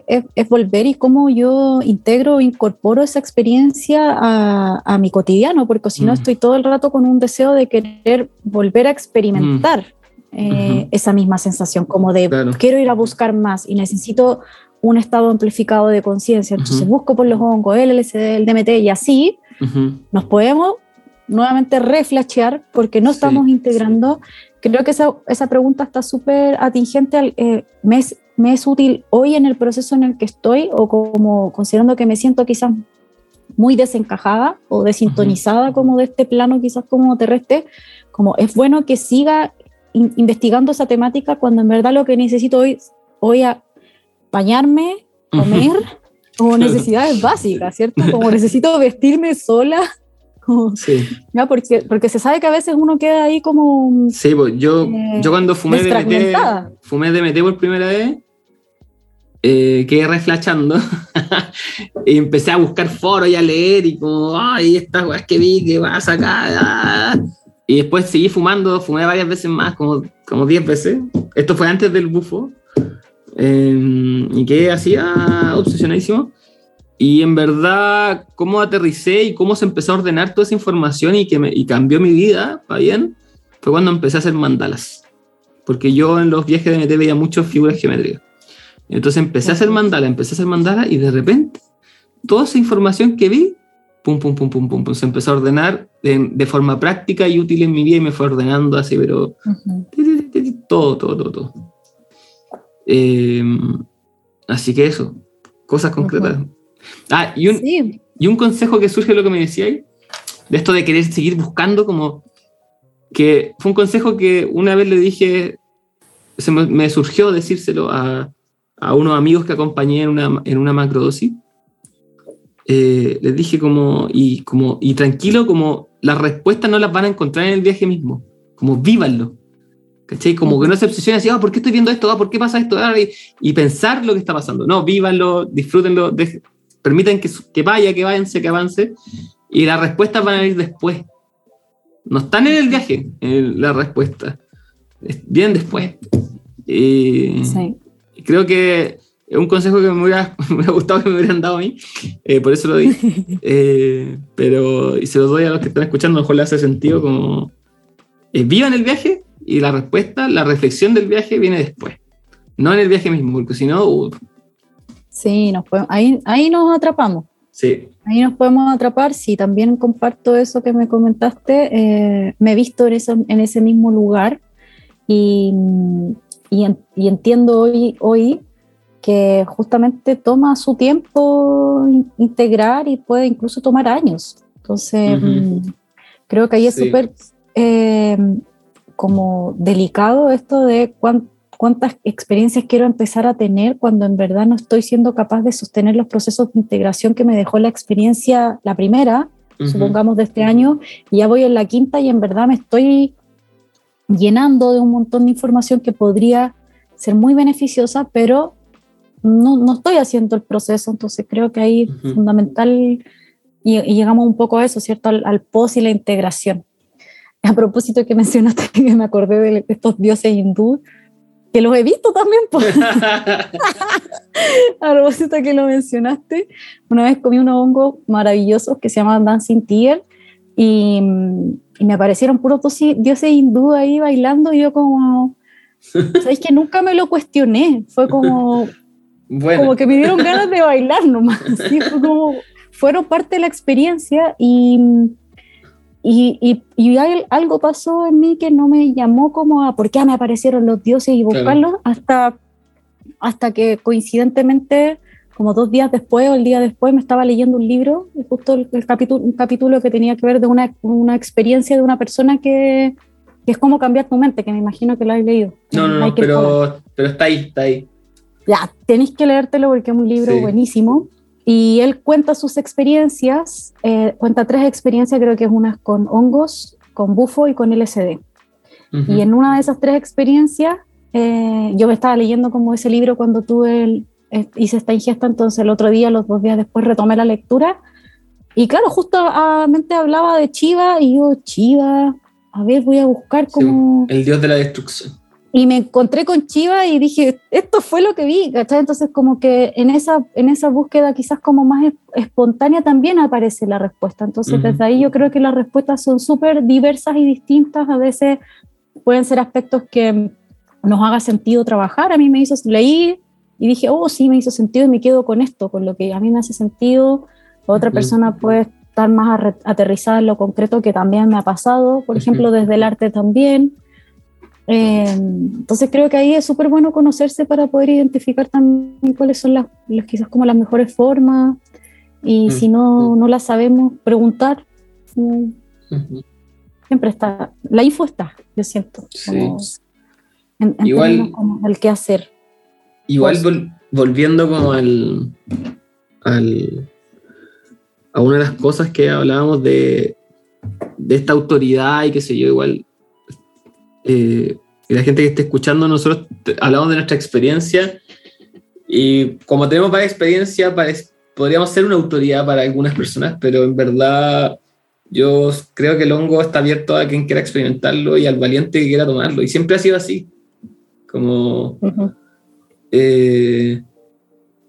es, volver y cómo yo integro, incorporo esa experiencia a, a mi cotidiano, porque si no mm. estoy todo el rato con un deseo de querer volver a experimentar. Mm. Eh, esa misma sensación, como de quiero ir a buscar más y necesito un estado amplificado de conciencia. Entonces busco por los hongos, el LSD, el DMT y así nos podemos nuevamente reflashear porque no estamos integrando. Creo que esa, esa pregunta está súper atingente. Eh, me, es, me es útil hoy en el proceso en el que estoy o como considerando que me siento quizás muy desencajada o desintonizada como de este plano quizás como terrestre, como es bueno que siga investigando esa temática cuando en verdad lo que necesito hoy, hoy a bañarme, comer, como necesidades básicas, ¿cierto? Como necesito vestirme sola. sí. ¿ya? Porque, porque se sabe que a veces uno queda ahí como... Sí, pues yo, eh, yo cuando fumé DMT, fumé DMT por primera vez, eh, quedé reflachando y empecé a buscar foros y a leer y como, ay, estas weas que vi que vas acá. Y después seguí fumando, fumé varias veces más, como, como 10 veces. Esto fue antes del bufo. Eh, y quedé así ah, obsesionadísimo. Y en verdad, cómo aterricé y cómo se empezó a ordenar toda esa información y que me, y cambió mi vida, ¿va bien? Fue cuando empecé a hacer mandalas. Porque yo en los viajes de MT veía muchas figuras geométricas. Entonces empecé a hacer mandalas, empecé a hacer mandalas y de repente toda esa información que vi pum, pum, pum, pum, pum, pum, se empezó a ordenar de, forma práctica y útil en mi vida y me fue ordenando así, pero todo, todo, todo, todo. Em, así que eso, cosas concretas. Ah, y un, y un consejo que surge de lo que me decíais, de esto de querer seguir buscando, como que fue un consejo que una vez le dije, se me, surgió decírselo a, a unos amigos que acompañé en una, en una macrodosis eh, les dije como y, como, y tranquilo, como las respuestas no las van a encontrar en el viaje mismo, como vívanlo. ¿Cachai? Como que no se obsesionen así, ah, ¿por qué estoy viendo esto? Ah, ¿Por qué pasa esto? Ah, y, pensar lo que está pasando. No, vívanlo, disfrútenlo, permitan que, que vaya, que váyanse, que avance. Y las respuestas van a ir después. No están en el viaje, en la respuesta. Vienen después. Y creo que es un consejo que me hubiera, gustado que me hubieran dado a mí, eh, por eso lo di. Eh, pero, y se lo doy a los que están escuchando, mejor le hace sentido como, eh, vivan el viaje y la respuesta, la reflexión del viaje viene después, no en el viaje mismo, porque si no... Uh. sí, nos ahí, ahí nos atrapamos. Sí. Ahí nos podemos atrapar. Sí, también comparto eso que me comentaste. me he visto en, eso, en ese mismo lugar y, y, y entiendo hoy, hoy que justamente toma su tiempo integrar y puede incluso tomar años. Entonces, mm, creo que ahí es súper eh, como delicado esto de cuántas experiencias quiero empezar a tener cuando en verdad no estoy siendo capaz de sostener los procesos de integración que me dejó la experiencia, la primera, supongamos de este año, y ya voy en la quinta y en verdad me estoy llenando de un montón de información que podría ser muy beneficiosa, pero no, no estoy haciendo el proceso, entonces creo que ahí es fundamental y, llegamos un poco a eso, ¿cierto? Al, al, post y la integración. A propósito que mencionaste, que me acordé de estos dioses hindú, que los he visto también. Pues. a propósito que lo mencionaste, una vez comí unos hongos maravillosos que se llaman Dancing Tiger y, y me aparecieron puros dioses hindú ahí bailando y yo como... Sabéis que nunca me lo cuestioné, fue como, Bueno, como que me dieron ganas de bailar nomás. así fue como, fueron parte de la experiencia y, y, y- y hay- algo pasó en mí que no me llamó como a por qué me aparecieron los dioses y Claro. buscarlos hasta, hasta que coincidentemente, como dos días después o el día después, me estaba leyendo un libro, justo el, el capítulo, un capítulo que tenía que ver de una, una experiencia de una persona que, que es como cambiar tu mente, que me imagino que lo has leído. no, no, no, pero, pero está ahí, está ahí. Ya, tenéis que leértelo porque es un libro Sí. buenísimo. Y él cuenta sus experiencias, eh, cuenta tres experiencias, creo que es una con hongos, con bufo y con LSD. Y en una de esas tres experiencias, eh, yo me estaba leyendo como ese libro cuando tuve el, eh, hice esta ingesta, entonces el otro día, los dos días después, retomé la lectura. Y claro, justamente hablaba de Chiva y yo, Chiva, a ver, voy a buscar Sí, como... el dios de la destrucción. Y me encontré con Chiva y dije, esto fue lo que vi, ¿cachai? Entonces como que en esa, en esa búsqueda quizás como más es- espontánea también aparece la respuesta. Entonces Ujú. desde ahí yo creo que las respuestas son súper diversas y distintas. A veces pueden ser aspectos que nos haga sentido trabajar. A mí me hizo, leí y dije, oh, sí, me hizo sentido y me quedo con esto, con lo que a mí me hace sentido. La otra Ujú. persona puede estar más aterrizada en lo concreto que también me ha pasado, por Ujú. ejemplo, desde el arte también. Eh, entonces creo que ahí es súper bueno conocerse para poder identificar también cuáles son las, las quizás como las mejores formas y Mm, si no, no las sabemos, preguntar. Mm. Siempre está, la info está, yo siento. Sí. como en, en Igual- como el qué hacer. Igual Pues- vol- volviendo como al, al- a una de las cosas que hablábamos de, de esta autoridad y qué sé yo, igual eh, y la gente que esté escuchando, nosotros hablamos de nuestra experiencia y como tenemos varias experiencias, podríamos ser una autoridad para algunas personas, pero en verdad yo creo que el hongo está abierto a quien quiera experimentarlo y al valiente que quiera tomarlo y siempre ha sido así. Como Ujú. eh,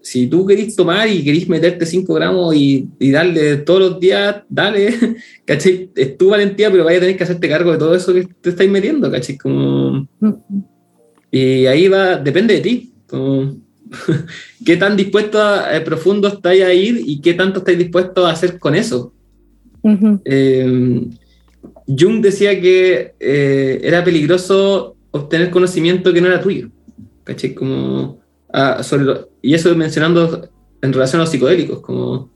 si tú querís tomar y querís meterte 5 gramos y, y darle todos los días, dale, ¿cachai? Es tu valentía, pero vaya a tener que hacerte cargo de todo eso que te estáis metiendo, ¿cachai? Como, y ahí va, depende de ti, como, qué tan dispuesto a, eh, profundo estáis a ir y qué tanto estáis dispuestos a hacer con eso. Ujú. Eh, Jung decía que eh, era peligroso obtener conocimiento que no era tuyo. ¿Cachai? Como, sobre lo- y eso mencionando en relación a los psicodélicos, como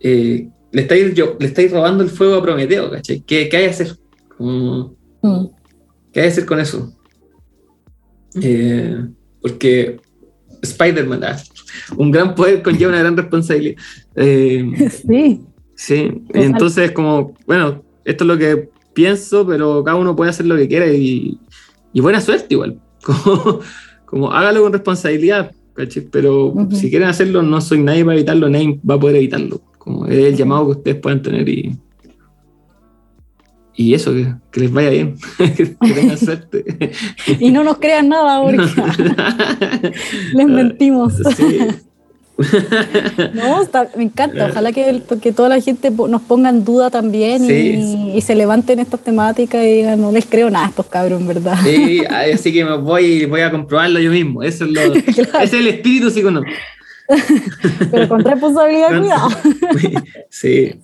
eh, le, estáis, yo, le estáis robando el fuego a Prometeo, ¿cachai? ¿Qué, qué hay que hacer? Como, Mm. ¿Qué hay que hacer con eso? Eh, porque Spider-Man, ah, un gran poder conlleva una gran responsabilidad. Eh, Sí, Sí, Total. entonces como, bueno, esto es lo que pienso, pero cada uno puede hacer lo que quiera y, y buena suerte igual. Como, como hágalo con responsabilidad. Pero si quieren hacerlo, no soy nadie para evitarlo, nadie va a poder evitarlo. Como es el llamado que ustedes pueden tener y, y eso, que, que les vaya bien, que tengan suerte. y no nos crean nada porque les mentimos. Sí. No, está- me encanta. Ojalá que, el- que toda la gente nos ponga en duda también y, Sí. y se levanten estas temáticas y digan, no les creo nada a estos cabros, en verdad. Sí, así que me voy, voy a comprobarlo yo mismo. Eso es lo, Claro. ese es el espíritu psiconómico. Pero con responsabilidad, Con- cuidado. Sí.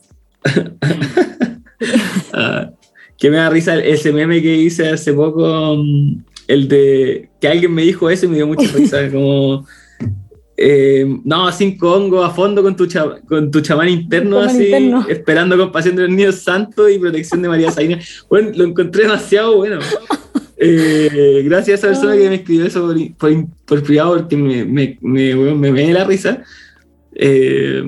Ah, que me da risa ese meme que hice hace poco, mm, el de que alguien me dijo eso y me dio mucha risa, como eh, no, cinco hongos a fondo con tu, cha- con tu chamán interno, Chamán así, interno. esperando compasión de los niños santos y protección de María Sabina. Bueno, lo encontré demasiado bueno. Eh, gracias a esa persona que me escribió eso por, por, por privado porque me, me, me, weón, me, me la risa. Eh,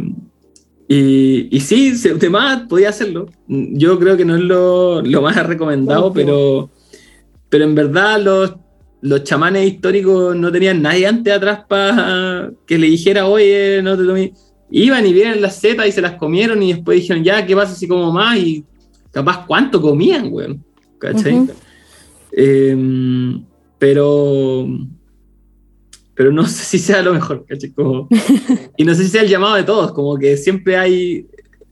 y, y sí, se- de más podía hacerlo. Yo creo que no es lo, lo más recomendado, pero, pero en verdad los, los chamanes históricos no tenían nadie antes atrás para que le dijera, oye, no te tomes. Iban y vieron las setas y se las comieron y después dijeron, ya, ¿qué pasa si como más? Y capaz cuánto comían, weón. ¿Cachai? Em, pero pero no sé si sea lo mejor, ¿cachai? Como- y no sé si sea el llamado de todos, como que siempre hay,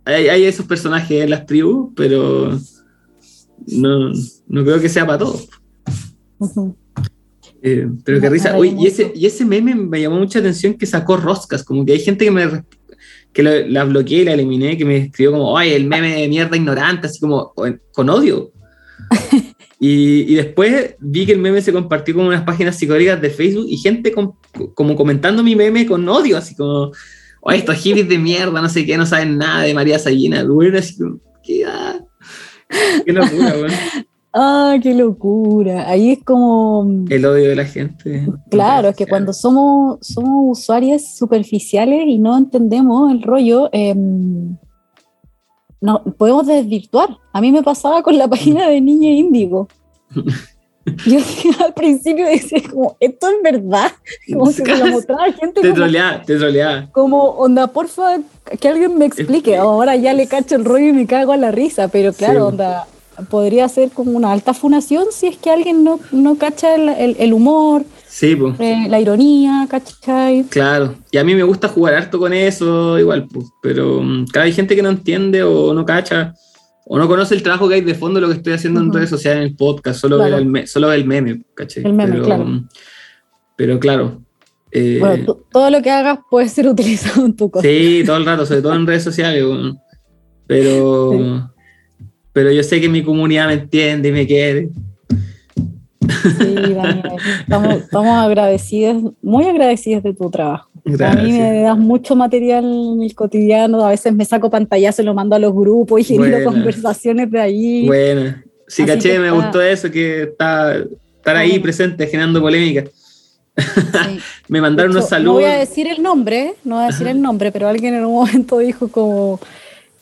hay, hay esos personajes en las tribus, pero no, no creo que sea para todos. Eh, pero qué risa. Oye, y ese, y ese meme me llamó mucha atención que sacó roscas. Como que hay gente que me que lo- la bloqueé y la eliminé, que me escribió como, ay, el meme de mierda ignorante, así como con, con odio. y, y después vi que el meme se compartió con unas páginas psicodélicas de Facebook y gente com- como comentando mi meme con odio, así como, ay, estos hippies de mierda, no sé qué, no saben nada de María Sabina. Bueno, así como, qué, ah, qué locura, weón. Ah, qué locura. Ahí es como. El odio de la gente. Claro, es que cuando somos, somos usuarios superficiales y no entendemos el rollo, em, no, podemos desvirtuar. A mí me pasaba con la página de Niña Índigo. Yo al principio decía como, ¿esto es verdad? Como se lo mostraba a gente Te como, troleaba, te troleaba. como, onda, porfa, que alguien me explique. Ahora ya le cacho el rollo y me cago a la risa, pero claro, Sí. onda, podría ser como una alta funación si es que alguien no, no cacha el, el- el humor, Sí, pues. eh, la ironía, ¿cachai? Claro, y a mí me gusta jugar harto con eso, igual, pues, pero mm, claro, hay gente que no entiende o no cacha o no conoce el trabajo que hay de fondo lo que estoy haciendo en Ujú. redes sociales, en el podcast, solo, Claro. ve, el me- solo ve el meme, ¿cachai? El meme, pero, claro. mm, Pero claro, eh, Bueno, todo lo que hagas puede ser utilizado en tu cosa. sí, todo el rato, sobre todo en redes sociales, weón. pero, pero yo sé que mi comunidad me entiende y me quiere. Sí, Daniel, estamos, estamos agradecidos, muy agradecidos de tu trabajo. A mí me das mucho material en el cotidiano, a veces me saco pantallazo y lo mando a los grupos y genero conversaciones de ahí. Bueno, sí, Así caché, me está- gustó eso, que está, estar ahí Bueno. presente, generando polémica. Sí. Me mandaron De unos hecho, saludos. No voy a decir el nombre, no voy a decir el nombre, pero alguien en un momento dijo como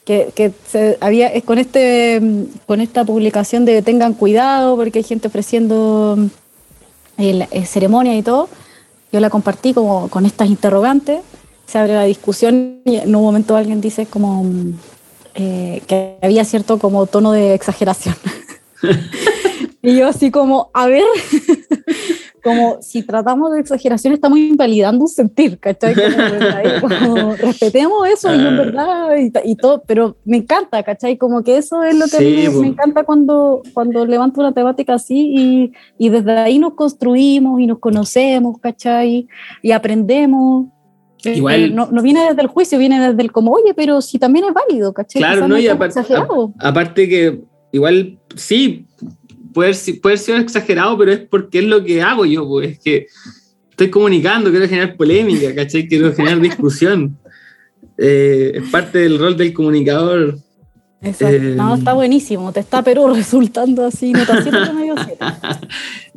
que, que se había con este con esta publicación de tengan cuidado porque hay gente ofreciendo mm, el- eh, ceremonia y todo. Yo la compartí como con estas interrogantes. Se abre la discusión y en un momento alguien dice como mm, eh, que había cierto como tono de exageración. y yo así como, a ver, como si tratamos de exageración estamos invalidando un sentir, ¿cachai? Como, como, respetemos eso y es Ah. verdad y, y todo, pero me encanta, ¿cachai? Como que eso es lo que a mí me, me encanta cuando, cuando levanto una temática así y, y desde ahí nos construimos y nos conocemos, ¿cachai? Y aprendemos. Eh, Igual- eh, no, no viene desde el juicio, viene desde el como, oye, pero si también es válido, ¿cachai? Claro, no, y aparte, aparte que igual sí, puede, ser- puede ser exagerado, pero es porque es lo que hago yo, pues es que estoy comunicando, quiero generar polémica, ¿cachai? Quiero generar discusión. Eh, es parte del rol del comunicador. Exacto. eh, no, está buenísimo, te está pero resultando así, nota 7 medio 7.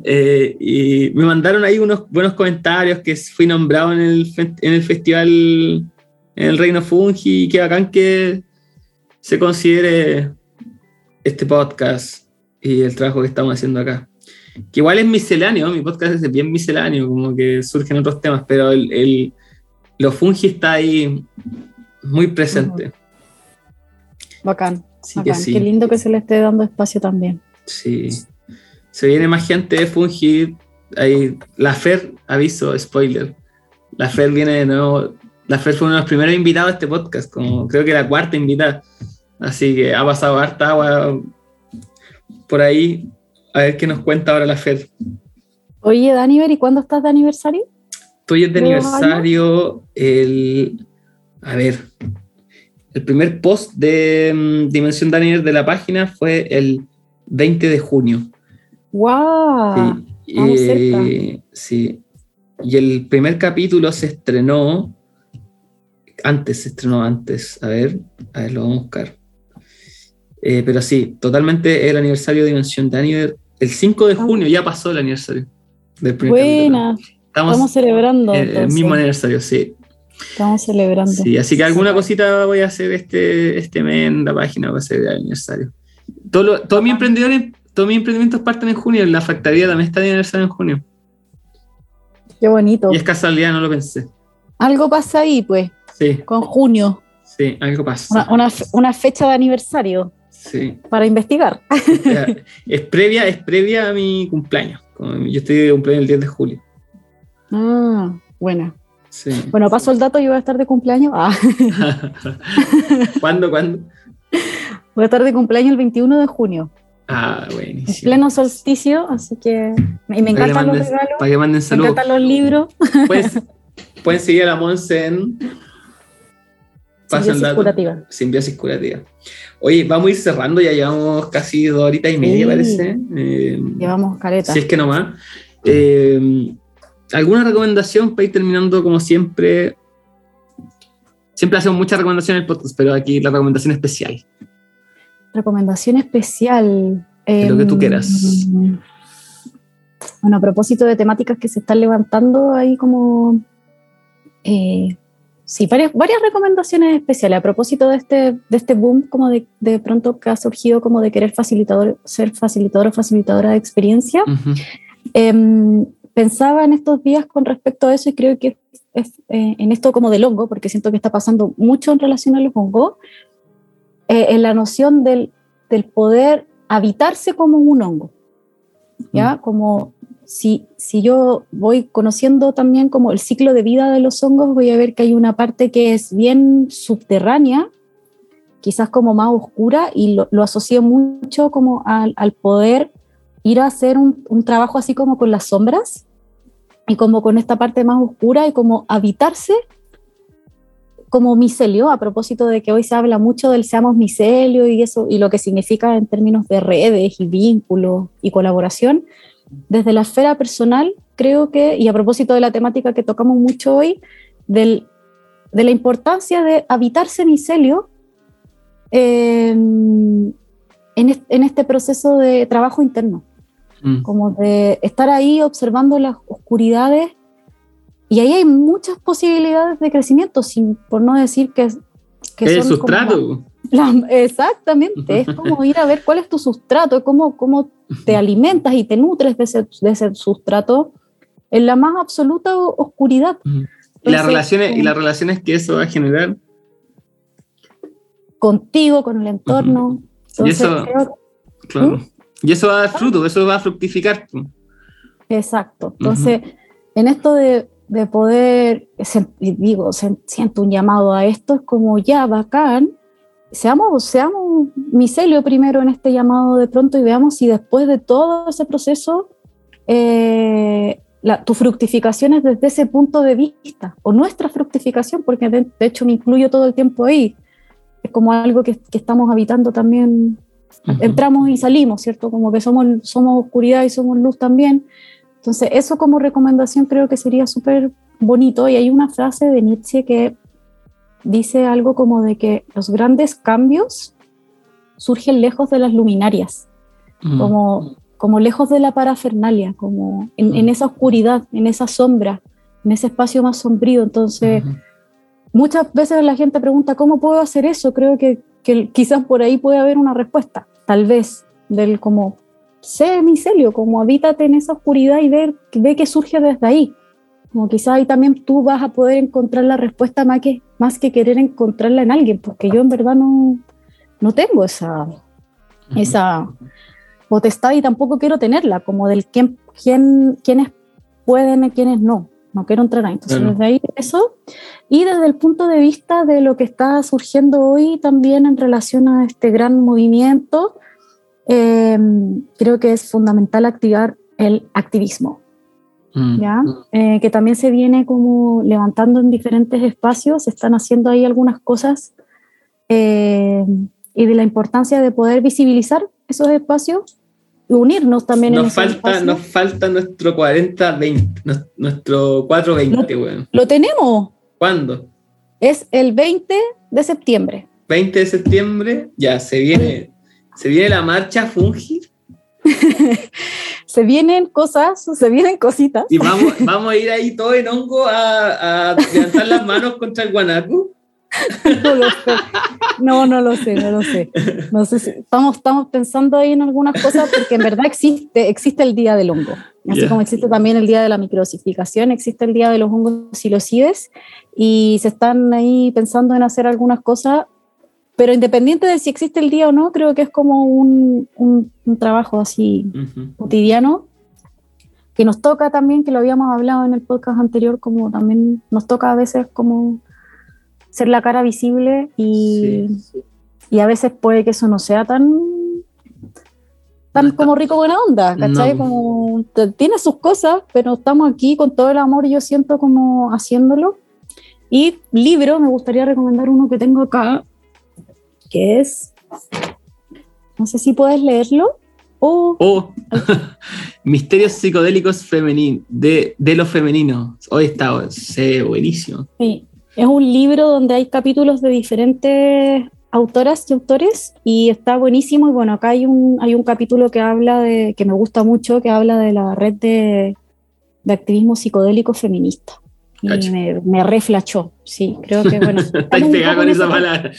Eh, y me mandaron ahí unos buenos comentarios que fui nombrado en el, en el festival en el Reino Fungi y qué bacán que se considere este podcast y el trabajo que estamos haciendo acá. Que igual es misceláneo, mi podcast es bien misceláneo, como que surgen otros temas, pero el, el- lo fungi está ahí muy presente. Bacán, Así que sí. Qué lindo que se le esté dando espacio también. Sí. Se viene más gente de Fungi. Ahí, la Fer, aviso, spoiler. La Fer viene de nuevo. La Fer fue uno de los primeros invitados a este podcast, como creo que la cuarta invitada. Así que ha pasado harta agua por ahí. A ver qué nos cuenta ahora la Fer. Oye, Daniver, ¿y cuándo estás de aniversario? Estoy de ¿De dos aniversario el. A ver. El primer post de mm, Dimensión Daniel de la página fue el 20 de junio. ¡Wow! Sí, eh, sí. Y el primer capítulo se estrenó. Antes, se estrenó antes. A ver, a ver, lo vamos a buscar. Eh, pero sí, totalmente el aniversario de Dimensión Daniel. El 5 de Ah. junio ya pasó el aniversario. Del primer. Buena, Estamos, estamos celebrando. en el mismo aniversario, sí. Estamos celebrando. Sí, así que alguna cosita voy a hacer este, este mes en la página para hacer el aniversario. Todo lo- todos mis emprendedores, todos mis emprendimientos parten en junio. La factoría también está de aniversario en junio. Qué bonito. Y es casualidad, no lo pensé. Algo pasa ahí, pues, Sí, con junio. sí, algo pasa. Una, una fecha de aniversario Sí. para investigar. Es previa, es previa a mi cumpleaños. Yo estoy de cumpleaños el 10 de julio. Ah, buena. Sí. Bueno, paso el dato, yo voy a estar de cumpleaños. Ah, ¿Cuándo, cuándo? voy a estar de cumpleaños el 21 de junio. Ah, en buenísimo. pleno solsticio, así que y me encantan los regalos, Para que manden me saludos. encantan los libros. Pues, pueden seguir a la Monse en Paso el Simbiosis dato. curativa. Simbiosis curativa. Oye, vamos a ir cerrando, ya llevamos casi dos horitas y media, Sí. parece. Eh, Llevamos careta. si es que no más. Eh, ¿Alguna recomendación para ir terminando como siempre? Siempre hacemos muchas recomendaciones en el podcast, pero aquí la recomendación especial. Recomendación especial. Lo que tú Em, quieras. Bueno, a propósito de temáticas que se están levantando ahí como... eh, sí, varias, varias recomendaciones especiales a propósito de este, de este boom como de, de pronto que ha surgido como de querer facilitador, ser facilitador o facilitadora de experiencia. Ujú. Em, pensaba en estos días con respecto a eso y creo que es, eh, en esto como del hongo, porque siento que está pasando mucho en relación a los hongos, eh, en la noción del, del poder habitarse como un hongo. ¿Ya? Como si, yo voy conociendo también como el ciclo de vida de los hongos, voy a ver que hay una parte que es bien subterránea, quizás como más oscura, y lo, lo asocié mucho como al, al poder ir a hacer un, un trabajo así como con las sombras y como con esta parte más oscura y como habitarse como micelio, a propósito de que hoy se habla mucho del seamos micelio y eso, y lo que significa en términos de redes y vínculos y colaboración. Desde la esfera personal, creo que, y a propósito de la temática que tocamos mucho hoy, del, de la importancia de habitarse micelio eh, en, est- en este proceso de trabajo interno Mm. como de estar ahí observando las oscuridades y ahí hay muchas posibilidades de crecimiento, sin, por no decir que, que El son como sustrato. La- exactamente, es como ir a ver cuál es tu sustrato, cómo, cómo te alimentas y te nutres de ese, de ese sustrato en la más absoluta oscuridad. Y las relaciones, y las relaciones que eso va a generar. Contigo, con el entorno. Y eso- creo- Claro. ¿Mm? Y eso va a dar fruto, eso va a fructificar. Exacto. Entonces, en esto de, de poder, digo, siento un llamado a esto, es como ya, bacán, seamos, seamos micelio primero en este llamado de pronto y veamos si después de todo ese proceso, eh, la- tu fructificación es desde ese punto de vista, o nuestra fructificación, porque de, de hecho me incluyo todo el tiempo ahí. Es como algo que, que estamos habitando también Ujú. entramos y salimos, ¿cierto? Como que somos, somos oscuridad y somos luz también. Entonces, eso como recomendación creo que sería súper bonito. Y hay una frase de Nietzsche que dice algo como de que los grandes cambios surgen lejos de las luminarias, Mm. como, como lejos de la parafernalia, como en, en esa oscuridad, en esa sombra, en ese espacio más sombrío. Entonces, muchas veces la gente pregunta, ¿cómo puedo hacer eso? Creo que, que quizás por ahí puede haber una respuesta, tal vez, del como, sé micelio, como habítate en esa oscuridad y ver, ve que surge desde ahí. Como quizás ahí también tú vas a poder encontrar la respuesta más que, más que querer encontrarla en alguien, porque yo en verdad no, no tengo esa, esa potestad y tampoco quiero tenerla, como del quién, quién, quiénes pueden y quiénes no. No quiero entrar ahí. Entonces, Claro. desde ahí eso. Y desde el punto de vista de lo que está surgiendo hoy también en relación a este gran movimiento, eh, creo que es fundamental activar el activismo. Mm. ¿ya? Eh, que también se viene como levantando en diferentes espacios, se están haciendo ahí algunas cosas eh, y de la importancia de poder visibilizar esos espacios y unirnos también en Nos esos falta, nos falta nuestro 40-20, nos- nuestro 4-20, weón. Lo tenemos, ¿Cuándo? es el 20 de septiembre. 20 de septiembre, ya se viene, se viene la marcha Fungi Se vienen cosas, se vienen cositas. y vamos, vamos a ir ahí todo en hongo a, a levantar las manos contra el guanaco. No lo sé. No, no lo sé, no lo sé. No sé si- estamos, estamos pensando ahí en algunas cosas porque en verdad existe, existe el día del hongo. Así Ya. como existe también el día de la microdosificación, existe el día de los hongos silocides y se están ahí pensando en hacer algunas cosas, pero independiente de si existe el día o no, creo que es como un, un- un trabajo así Ujú. cotidiano que nos toca también, que lo habíamos hablado en el podcast anterior, como también nos toca a veces como ser la cara visible y, Sí. y a veces puede que eso no sea tan tan No como rico buena onda, ¿cachai? No. Como tiene sus cosas, pero estamos aquí con todo el amor, yo siento como haciéndolo. Y libro, me gustaría recomendar uno que tengo acá, que es, no sé si puedes leerlo. Oh, O Misterios psicodélicos femeninos, de, de lo femenino. Hoy está sí, buenísimo. sí. Es un libro donde hay capítulos de diferentes autoras y autores y está buenísimo. Y bueno, acá hay un, hay un capítulo que habla de, que me gusta mucho, que habla de la red de, de activismo psicodélico feminista. Y me, me reflachó, sí, creo que bueno. Estáis pegada con esa palabra.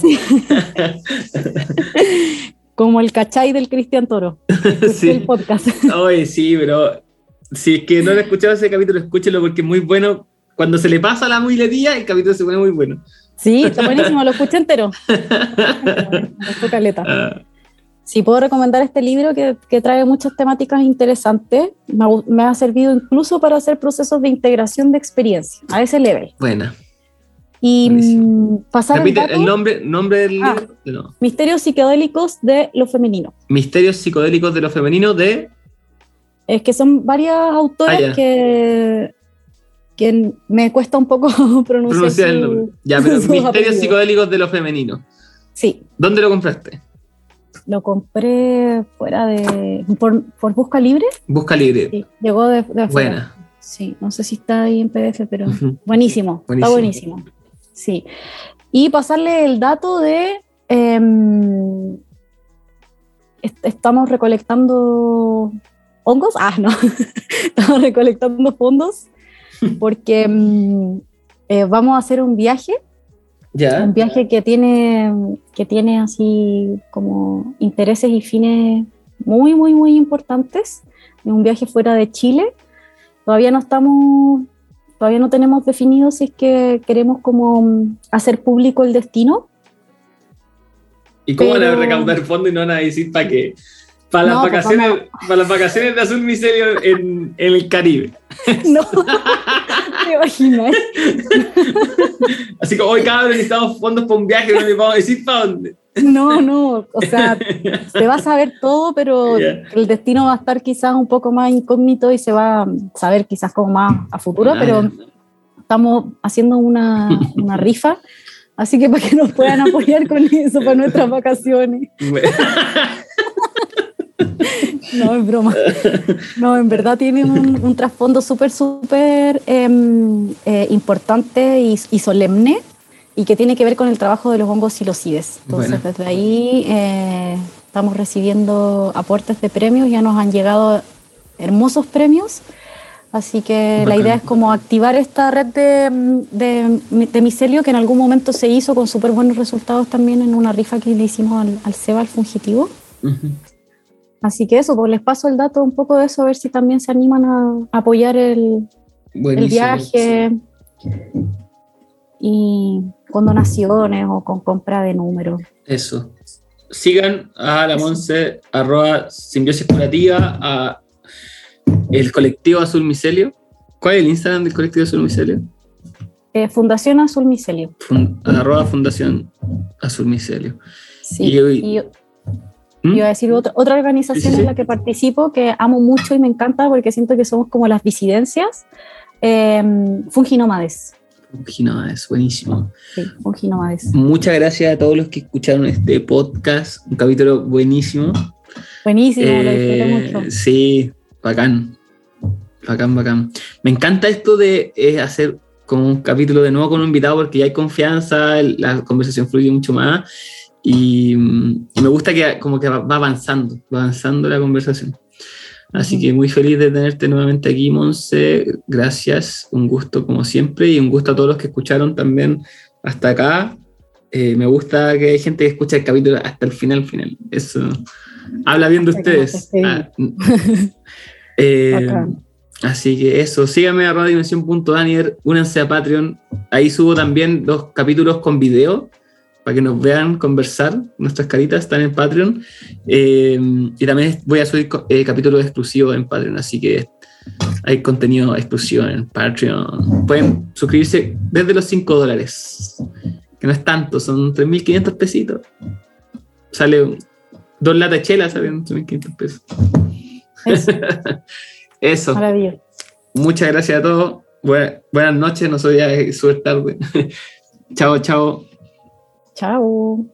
Sí. Como el cachai del Cristian Toro, Sí. el podcast. Oye, sí, pero si es que no lo he escuchado ese capítulo, escúchelo porque es muy bueno. Cuando se le pasa la muletilla, el capítulo se pone muy bueno. Sí, está buenísimo, lo escuché entero. Gustó caleta. Sí, puedo recomendar este libro que, que trae muchas temáticas interesantes. Me, ha gu- me ha servido incluso para hacer procesos de integración de experiencia a ese level. buena. Y Buenísimo. mm, pasar el Repite dato, el nombre, nombre del Ah. libro. No. misterios psicodélicos de lo femenino. Misterios psicodélicos de lo femenino de. Es que son varias autoras Ah, ya. que, que me cuesta un poco pronunciar. Pronunciar el nombre. Ya, pero Misterios psicodélicos de lo femenino. Sí, ¿Dónde lo compraste? Lo compré fuera de. por, por Busca Libre. Busca libre. Sí, llegó de, de afuera. Buena. Sí, no sé si está ahí en PDF, pero buenísimo, está Buenísimo. Sí. Y pasarle el dato de. em, est- estamos recolectando hongos. Ah, no. estamos recolectando fondos porque em, eh, vamos a hacer un viaje Un viaje que tiene, que tiene así como intereses y fines muy, muy, muy importantes. Es un viaje fuera de Chile. Todavía no estamos, todavía no tenemos definido si es que queremos como hacer público el destino. ¿Y cómo van a Pero- recaudar fondos y no van a decir para qué? Para las, No, vacaciones, para las vacaciones de Azul Micelio en, en el Caribe. No, te imaginas. Así que hoy cabrón necesitamos fondos para un viaje, no les vamos a decir para dónde. No, no, o sea, se va a saber todo, pero Ya. el destino va a estar quizás un poco más incógnito y se va a saber quizás como más a futuro, Ah, pero estamos haciendo una, una rifa, así que para que nos puedan apoyar con eso para nuestras vacaciones. No, es broma. No, en verdad tiene un, un trasfondo súper, súper em, eh, importante y, y solemne y que tiene que ver con el trabajo de los hongos silocides. Entonces, Bueno. desde ahí eh, estamos recibiendo aportes de premios, ya nos han llegado hermosos premios. Así que la idea es como activar esta red de, de, de micelio que en algún momento se hizo con súper buenos resultados también en una rifa que le hicimos al, al SEBA, al fungitivo. Ujú. Así que eso, pues les paso el dato un poco de eso, a ver si también se animan a apoyar el, viaje y con donaciones o con compra de números. Eso. Sigan a la Monse, arroba simbiosis curativa, a el colectivo Azul Micelio. ¿Cuál es el Instagram del colectivo Azul Micelio? Eh, Fundación Azul Micelio. Arroba Fundación Azul Micelio. Sí. Y hoy- Y yo, ¿Mm? iba a decir otra, otra organización Sí, sí, en la que participo que amo mucho y me encanta porque siento que somos como las disidencias. Eh, Funginómades. No, es buenísimo. Sí, Funginómades. Muchas gracias a todos los que escucharon este podcast, un capítulo buenísimo. Buenísimo, lo Eh, disfruté mucho. Sí, bacán. Bacán, bacán. Me encanta esto de eh, hacer como un capítulo de nuevo con un invitado porque ya hay confianza, la conversación fluye mucho más y, y me gusta que como que va va avanzando, va avanzando la conversación. Así que muy feliz de tenerte nuevamente aquí, Monse. Gracias, un gusto como siempre y un gusto a todos los que escucharon también hasta acá. Eh, me gusta que hay gente que escucha el capítulo hasta el final, final. Eso habla bien de ustedes. Ah, eh, así que eso, síganme a radiodimensión.daniel, únanse a Patreon. Ahí subo también dos capítulos con video para que nos vean conversar. Nuestras caritas están en Patreon. Eh, y también voy a subir eh, capítulos exclusivos en Patreon, así que hay contenido exclusivo en Patreon. Pueden suscribirse desde los 5 dólares, que no es tanto, son 3.500 pesitos. Sale Dos latas de chela salen 500 pesos. Eso, Eso. maravilloso. Muchas gracias a todos. Buena- buenas noches, no soy ya súper tarde. chao, chao. Chao.